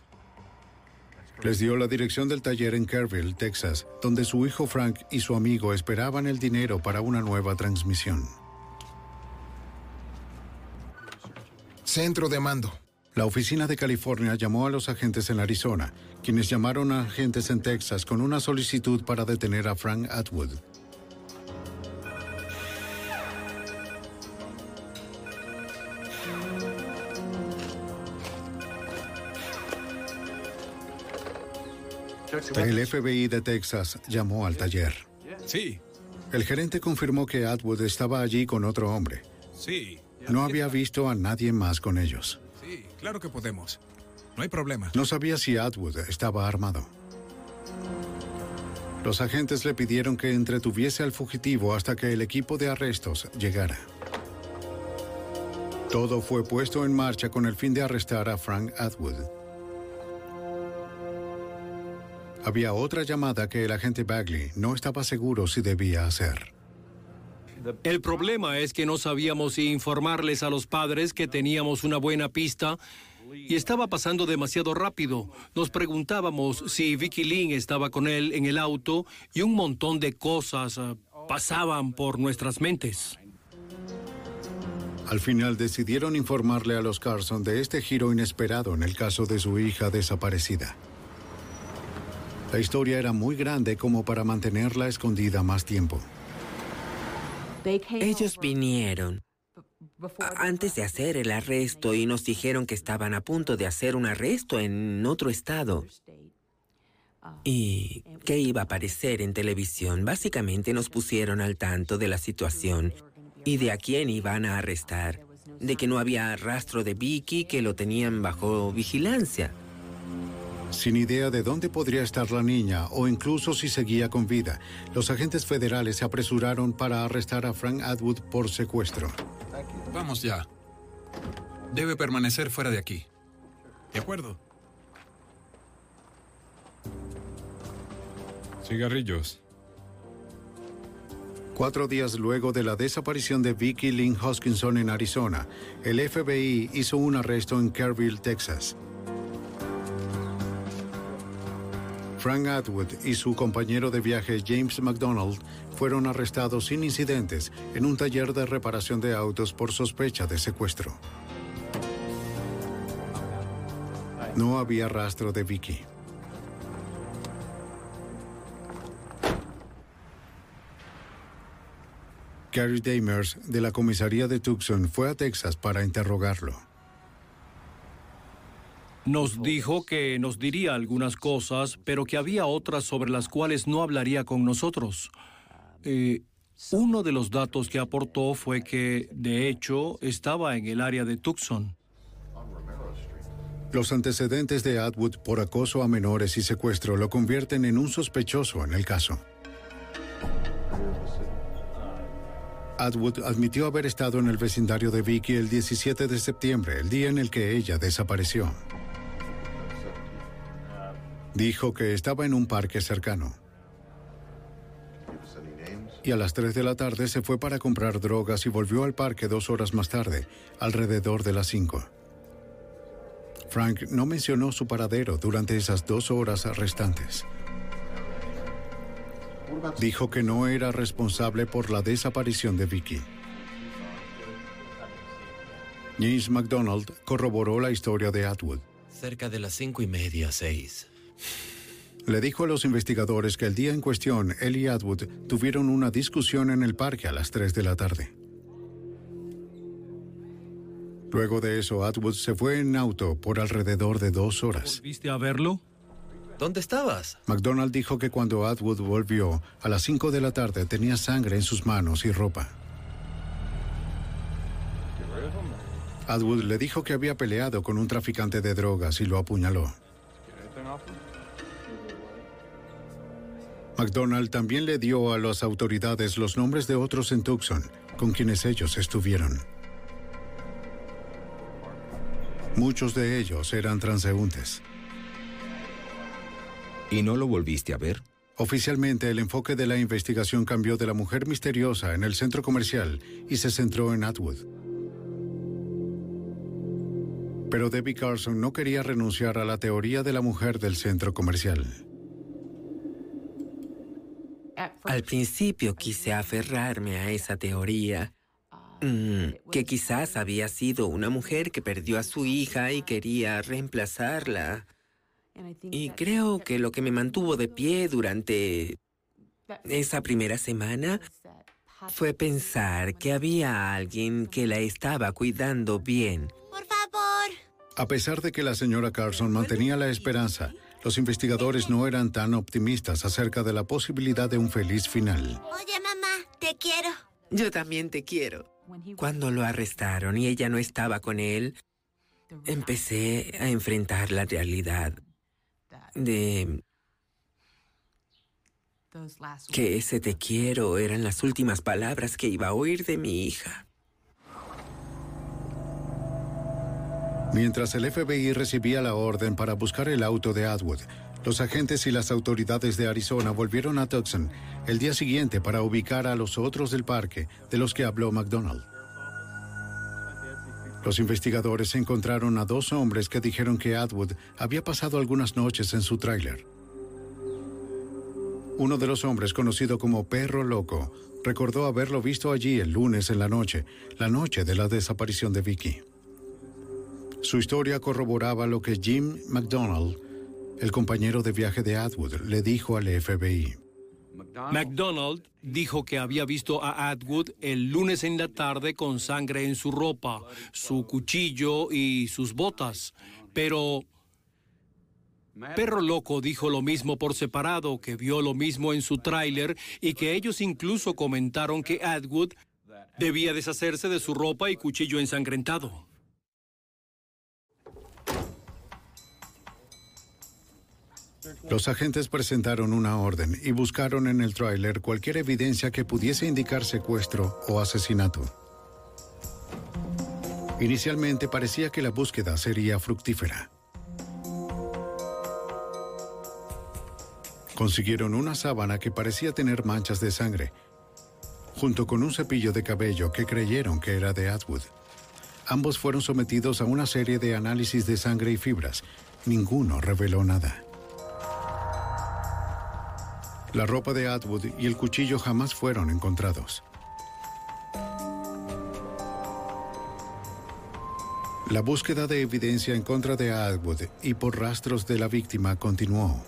Les dio la dirección del taller en Kerrville, Texas, donde su hijo Frank y su amigo esperaban el dinero para una nueva transmisión. Centro de mando. La oficina de California llamó a los agentes en Arizona, quienes llamaron a agentes en Texas con una solicitud para detener a Frank Atwood. El FBI de Texas llamó al taller. Sí. El gerente confirmó que Atwood estaba allí con otro hombre. Sí. No había visto a nadie más con ellos. Sí, claro que podemos. No hay problema. No sabía si Atwood estaba armado. Los agentes le pidieron que entretuviese al fugitivo hasta que el equipo de arrestos llegara. Todo fue puesto en marcha con el fin de arrestar a Frank Atwood. Había otra llamada que el agente Bagley no estaba seguro si debía hacer. El problema es que no sabíamos si informarles a los padres que teníamos una buena pista y estaba pasando demasiado rápido. Nos preguntábamos si Vicky Lynn estaba con él en el auto y un montón de cosas uh, pasaban por nuestras mentes. Al final decidieron informarle a los Carson de este giro inesperado en el caso de su hija desaparecida. La historia era muy grande como para mantenerla escondida más tiempo. Ellos vinieron antes de hacer el arresto y nos dijeron que estaban a punto de hacer un arresto en otro estado y que iba a aparecer en televisión. Básicamente nos pusieron al tanto de la situación y de a quién iban a arrestar, de que no había rastro de Vicky, que lo tenían bajo vigilancia. Sin idea de dónde podría estar la niña o incluso si seguía con vida, los agentes federales se apresuraron para arrestar a Frank Atwood por secuestro. Vamos ya. Debe permanecer fuera de aquí. ¿De acuerdo? Cigarrillos. Cuatro días luego de la desaparición de Vicky Lynn Hoskinson en Arizona, el FBI hizo un arresto en Kerrville, Texas. Frank Atwood y su compañero de viaje James McDonald fueron arrestados sin incidentes en un taller de reparación de autos por sospecha de secuestro. No había rastro de Vicky. Gary Damers, de la comisaría de Tucson, fue a Texas para interrogarlo. Nos dijo que nos diría algunas cosas, pero que había otras sobre las cuales no hablaría con nosotros. Eh, uno de los datos que aportó fue que, de hecho, estaba en el área de Tucson. Los antecedentes de Atwood por acoso a menores y secuestro lo convierten en un sospechoso en el caso. Atwood admitió haber estado en el vecindario de Vicky el 17 de septiembre, el día en el que ella desapareció. Dijo que estaba en un parque cercano. Y a las 3 de la tarde se fue para comprar drogas y volvió al parque dos horas más tarde, alrededor de las 5. Frank no mencionó su paradero durante esas dos horas restantes. Dijo que no era responsable por la desaparición de Vicky. James McDonald corroboró la historia de Atwood. Cerca de las cinco y media, seis. Le dijo a los investigadores que el día en cuestión, él y Atwood tuvieron una discusión en el parque a las 3 de la tarde. Luego de eso, Atwood se fue en auto por alrededor de dos horas. ¿Viste a verlo? ¿Dónde estabas? McDonald dijo que cuando Atwood volvió, a las 5 de la tarde tenía sangre en sus manos y ropa. Atwood le dijo que había peleado con un traficante de drogas y lo apuñaló. McDonald también le dio a las autoridades los nombres de otros en Tucson con quienes ellos estuvieron. Muchos de ellos eran transeúntes. ¿Y no lo volviste a ver? Oficialmente, el enfoque de la investigación cambió de la mujer misteriosa en el centro comercial y se centró en Atwood. Pero Debbie Carson no quería renunciar a la teoría de la mujer del centro comercial. Al principio quise aferrarme a esa teoría, mm, que quizás había sido una mujer que perdió a su hija y quería reemplazarla. Y creo que lo que me mantuvo de pie durante esa primera semana fue pensar que había alguien que la estaba cuidando bien. Por favor. A pesar de que la señora Carson mantenía la esperanza, los investigadores no eran tan optimistas acerca de la posibilidad de un feliz final. Oye, mamá, te quiero. Yo también te quiero. Cuando lo arrestaron y ella no estaba con él, empecé a enfrentar la realidad de que ese te quiero eran las últimas palabras que iba a oír de mi hija. Mientras el FBI recibía la orden para buscar el auto de Atwood, Los agentes y las autoridades de Arizona volvieron a Tucson el día siguiente para ubicar a los otros del parque de los que habló McDonald. Los investigadores encontraron a dos hombres que dijeron que Atwood había pasado algunas noches en su tráiler. Uno de los hombres, conocido como Perro Loco, recordó haberlo visto allí el lunes en la noche, la noche de la desaparición de Vicky. Su historia corroboraba lo que Jim McDonald, el compañero de viaje de Atwood, le dijo al FBI. McDonald dijo que había visto a Atwood el lunes en la tarde con sangre en su ropa, su cuchillo y sus botas, pero Perro Loco dijo lo mismo por separado, que vio lo mismo en su tráiler y que ellos incluso comentaron que Atwood debía deshacerse de su ropa y cuchillo ensangrentado. Los agentes presentaron una orden y buscaron en el tráiler cualquier evidencia que pudiese indicar secuestro o asesinato. Inicialmente parecía que la búsqueda sería fructífera. Consiguieron una sábana que parecía tener manchas de sangre, junto con un cepillo de cabello que creyeron que era de Atwood. Ambos fueron sometidos a una serie de análisis de sangre y fibras. Ninguno reveló nada. La ropa de Atwood y el cuchillo jamás fueron encontrados. La búsqueda de evidencia en contra de Atwood y por rastros de la víctima continuó.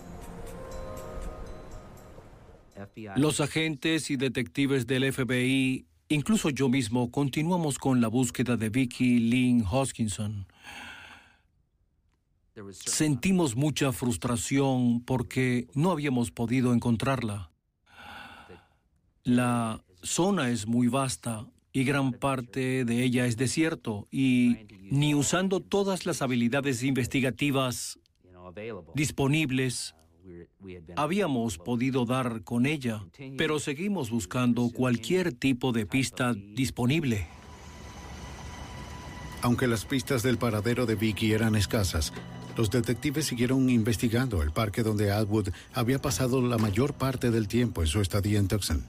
Los agentes y detectives del FBI, incluso yo mismo, continuamos con la búsqueda de Vicky Lynn Hoskinson. Sentimos mucha frustración porque no habíamos podido encontrarla. La zona es muy vasta y gran parte de ella es desierto y ni usando todas las habilidades investigativas disponibles habíamos podido dar con ella, pero seguimos buscando cualquier tipo de pista disponible. Aunque las pistas del paradero de Vicky eran escasas, los detectives siguieron investigando el parque donde Atwood había pasado la mayor parte del tiempo en su estadía en Tucson.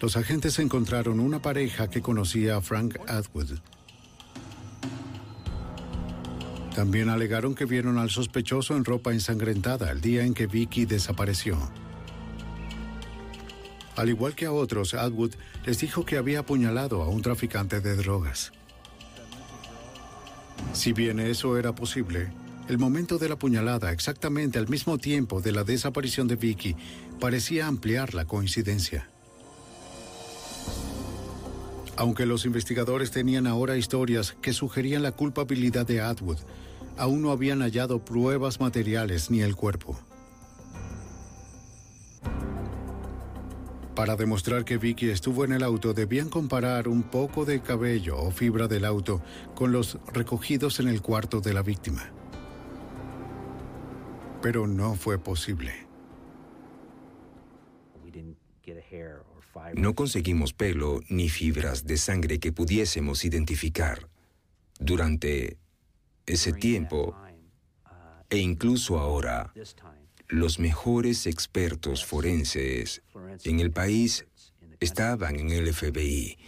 Los agentes encontraron una pareja que conocía a Frank Atwood. También alegaron que vieron al sospechoso en ropa ensangrentada el día en que Vicky desapareció. Al igual que a otros, Atwood les dijo que había apuñalado a un traficante de drogas. Si bien eso era posible, el momento de la puñalada, exactamente al mismo tiempo de la desaparición de Vicky, parecía ampliar la coincidencia. Aunque los investigadores tenían ahora historias que sugerían la culpabilidad de Atwood, aún no habían hallado pruebas materiales ni el cuerpo. Para demostrar que Vicky estuvo en el auto, debían comparar un poco de cabello o fibra del auto con los recogidos en el cuarto de la víctima. Pero no fue posible. No conseguimos pelo ni fibras de sangre que pudiésemos identificar. Durante ese tiempo, e incluso ahora, los mejores expertos forenses en el país estaban en el FBI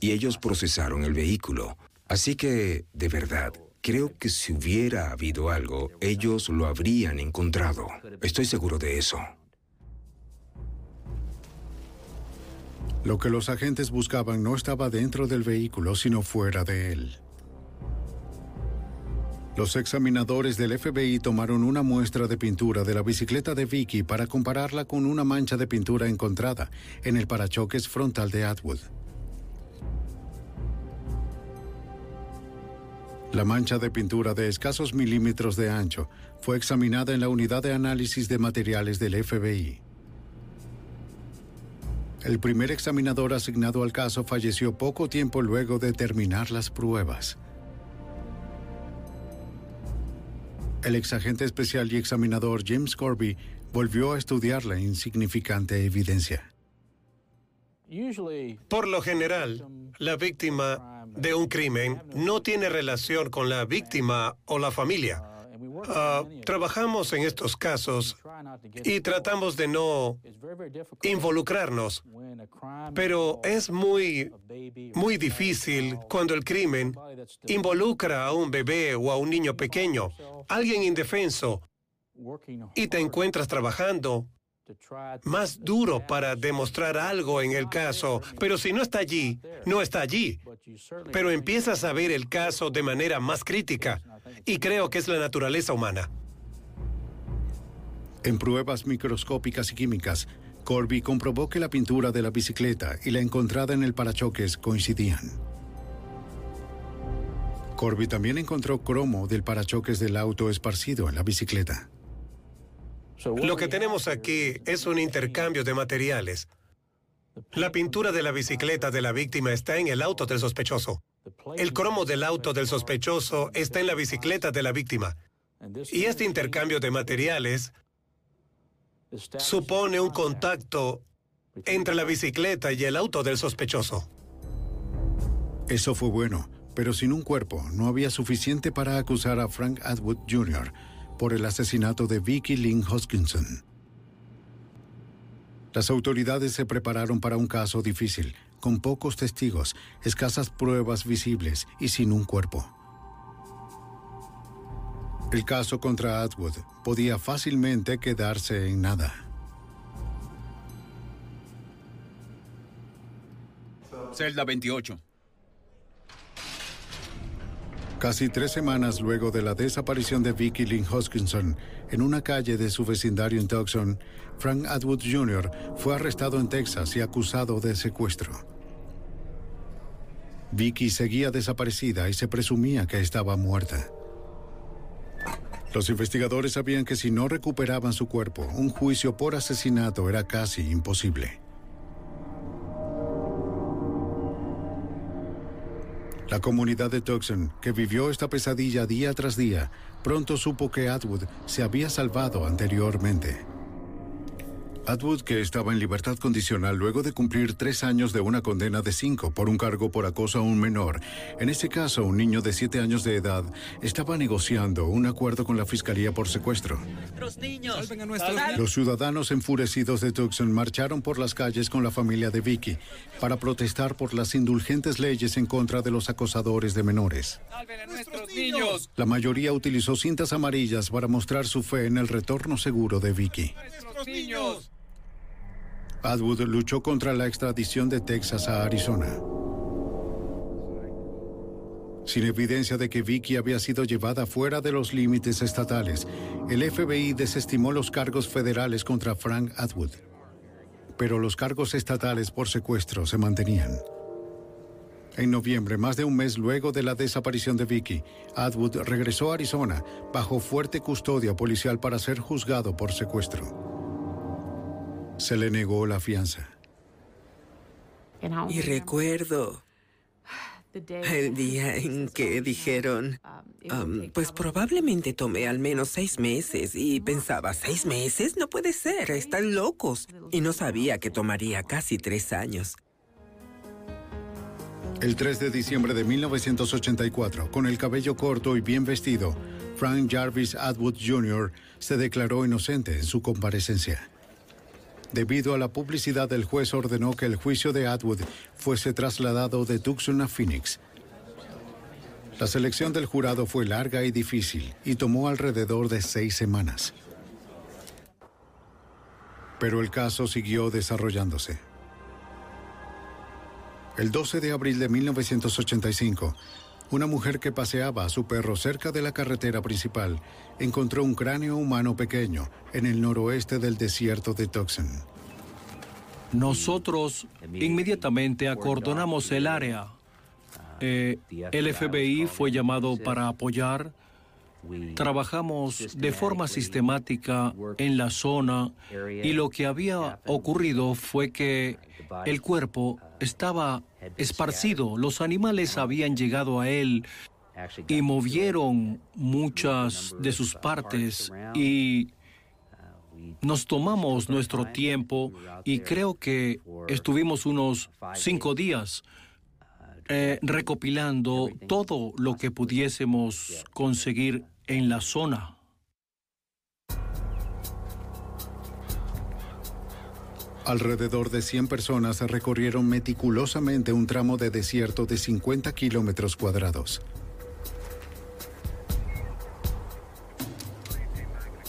y ellos procesaron el vehículo. Así que, de verdad, creo que si hubiera habido algo, ellos lo habrían encontrado. Estoy seguro de eso. Lo que los agentes buscaban no estaba dentro del vehículo, sino fuera de él. Los examinadores del FBI tomaron una muestra de pintura de la bicicleta de Vicky para compararla con una mancha de pintura encontrada en el parachoques frontal de Atwood. La mancha de pintura de escasos milímetros de ancho fue examinada en la unidad de análisis de materiales del FBI. El primer examinador asignado al caso falleció poco tiempo luego de terminar las pruebas. El exagente especial y examinador James Corby volvió a estudiar la insignificante evidencia. Por lo general, la víctima de un crimen no tiene relación con la víctima o la familia. Ah, trabajamos en estos casos y tratamos de no involucrarnos, pero es muy, muy difícil cuando el crimen involucra a un bebé o a un niño pequeño, alguien indefenso, y te encuentras trabajando más duro para demostrar algo en el caso, pero si no está allí, no está allí. Pero empiezas a ver el caso de manera más crítica y creo que es la naturaleza humana. En pruebas microscópicas y químicas, Corby comprobó que la pintura de la bicicleta y la encontrada en el parachoques coincidían. Corby también encontró cromo del parachoques del auto esparcido en la bicicleta. Lo que tenemos aquí es un intercambio de materiales. La pintura de la bicicleta de la víctima está en el auto del sospechoso. El cromo del auto del sospechoso está en la bicicleta de la víctima. Y este intercambio de materiales supone un contacto entre la bicicleta y el auto del sospechoso. Eso fue bueno, pero sin un cuerpo no había suficiente para acusar a Frank Atwood Jr., por el asesinato de Vicky Lynn Hoskinson. Las autoridades se prepararon para un caso difícil, con pocos testigos, escasas pruebas visibles y sin un cuerpo. El caso contra Atwood podía fácilmente quedarse en nada. Celda 28. Casi tres semanas luego de la desaparición de Vicky Lynn Hoskinson en una calle de su vecindario en Tucson, Frank Atwood Jr. fue arrestado en Texas y acusado de secuestro. Vicky seguía desaparecida y se presumía que estaba muerta. Los investigadores sabían que si no recuperaban su cuerpo, un juicio por asesinato era casi imposible. La comunidad de Tucson, que vivió esta pesadilla día tras día, pronto supo que Atwood se había salvado anteriormente. Atwood, que estaba en libertad condicional luego de cumplir tres años de una condena de cinco por un cargo por acoso a un menor, en este caso un niño de siete años de edad, estaba negociando un acuerdo con la fiscalía por secuestro. Los ciudadanos enfurecidos de Tucson marcharon por las calles con la familia de Vicky para protestar por las indulgentes leyes en contra de los acosadores de menores. La mayoría utilizó cintas amarillas para mostrar su fe en el retorno seguro de Vicky. Atwood luchó contra la extradición de Texas a Arizona. Sin evidencia de que Vicky había sido llevada fuera de los límites estatales, el FBI desestimó los cargos federales contra Frank Atwood. Pero los cargos estatales por secuestro se mantenían. En noviembre, más de un mes luego de la desaparición de Vicky, Atwood regresó a Arizona bajo fuerte custodia policial para ser juzgado por secuestro. Se le negó la fianza. Y recuerdo el día en que dijeron, um, pues probablemente tomé al menos seis meses y pensaba, ¿seis meses? No puede ser, están locos. Y no sabía que tomaría casi tres años. El 3 de diciembre de 1984, con el cabello corto y bien vestido, Frank Jarvis Atwood Jr. se declaró inocente en su comparecencia. Debido a la publicidad, el juez ordenó que el juicio de Atwood fuese trasladado de Tucson a Phoenix. La selección del jurado fue larga y difícil y tomó alrededor de seis semanas. Pero el caso siguió desarrollándose. El 12 de abril de 1985, una mujer que paseaba a su perro cerca de la carretera principal encontró un cráneo humano pequeño en el noroeste del desierto de Tucson. Nosotros inmediatamente acordonamos el área. Eh, el FBI fue llamado para apoyar. Trabajamos de forma sistemática en la zona y lo que había ocurrido fue que el cuerpo estaba esparcido, los animales habían llegado a él y movieron muchas de sus partes y nos tomamos nuestro tiempo y creo que estuvimos unos cinco días eh, recopilando todo lo que pudiésemos conseguir en la zona. Alrededor de 100 personas recorrieron meticulosamente un tramo de desierto de 50 kilómetros cuadrados.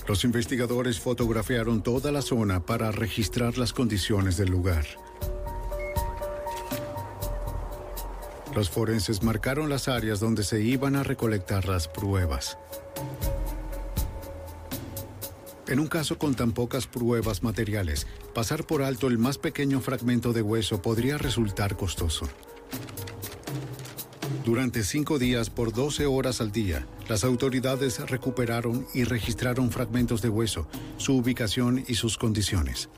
Los investigadores fotografiaron toda la zona para registrar las condiciones del lugar. Los forenses marcaron las áreas donde se iban a recolectar las pruebas. En un caso con tan pocas pruebas materiales, pasar por alto el más pequeño fragmento de hueso podría resultar costoso. Durante cinco días por 12 horas al día, las autoridades recuperaron y registraron fragmentos de hueso, su ubicación y sus condiciones.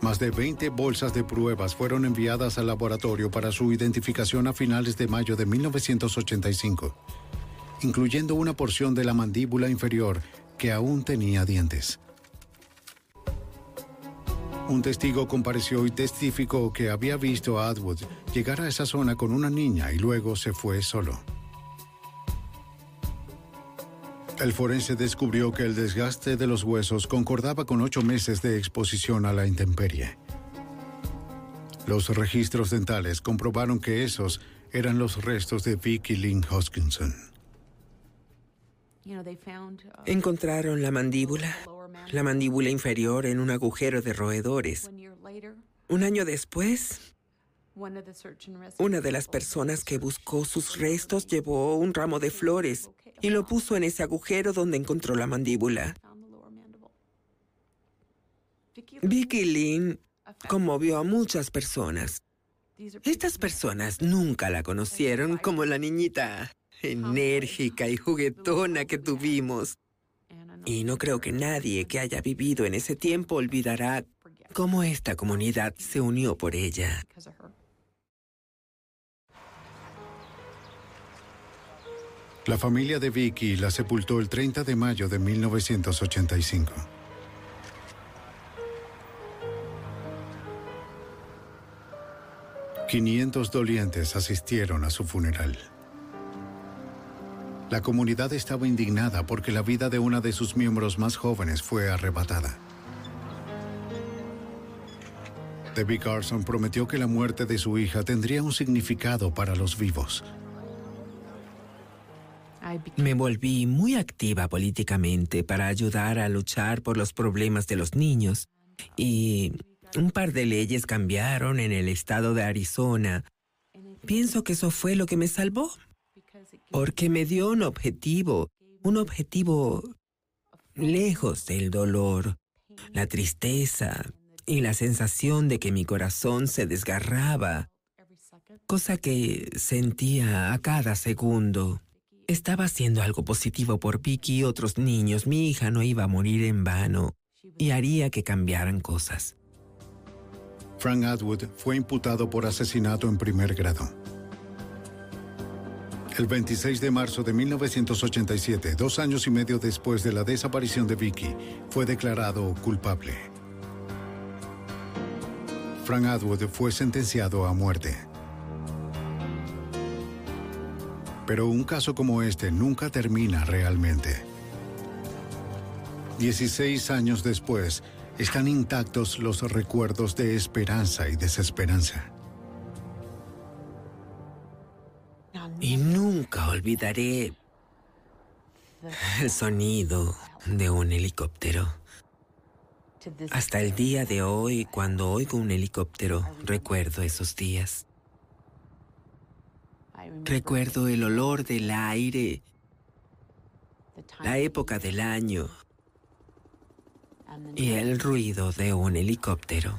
Más de 20 bolsas de pruebas fueron enviadas al laboratorio para su identificación a finales de mayo de 1985, incluyendo una porción de la mandíbula inferior que aún tenía dientes. Un testigo compareció y testificó que había visto a Atwood llegar a esa zona con una niña y luego se fue solo. El forense descubrió que el desgaste de los huesos concordaba con ocho meses de exposición a la intemperie. Los registros dentales comprobaron que esos eran los restos de Vicky Lynn Hoskinson. Encontraron la mandíbula, la mandíbula inferior en un agujero de roedores. Un año después, una de las personas que buscó sus restos llevó un ramo de flores y lo puso en ese agujero donde encontró la mandíbula. Vicky Lynn conmovió a muchas personas. Estas personas nunca la conocieron como la niñita enérgica y juguetona que tuvimos. Y no creo que nadie que haya vivido en ese tiempo olvidará cómo esta comunidad se unió por ella. La familia de Vicky la sepultó el 30 de mayo de 1985. Quinientos dolientes asistieron a su funeral. La comunidad estaba indignada porque la vida de una de sus miembros más jóvenes fue arrebatada. Debbie Carson prometió que la muerte de su hija tendría un significado para los vivos. Me volví muy activa políticamente para ayudar a luchar por los problemas de los niños. Y un par de leyes cambiaron en el estado de Arizona. Pienso que eso fue lo que me salvó. Porque me dio un objetivo, un objetivo lejos del dolor, la tristeza y la sensación de que mi corazón se desgarraba, cosa que sentía a cada segundo. Estaba haciendo algo positivo por Vicky y otros niños. Mi hija no iba a morir en vano y haría que cambiaran cosas. Frank Atwood fue imputado por asesinato en primer grado. El 26 de marzo de 1987, dos años y medio después de la desaparición de Vicky, fue declarado culpable. Frank Atwood fue sentenciado a muerte. Pero un caso como este nunca termina realmente. Dieciséis años después, están intactos los recuerdos de esperanza y desesperanza. Y nunca olvidaré el sonido de un helicóptero. Hasta el día de hoy, cuando oigo un helicóptero, recuerdo esos días. Recuerdo el olor del aire, la época del año y el ruido de un helicóptero.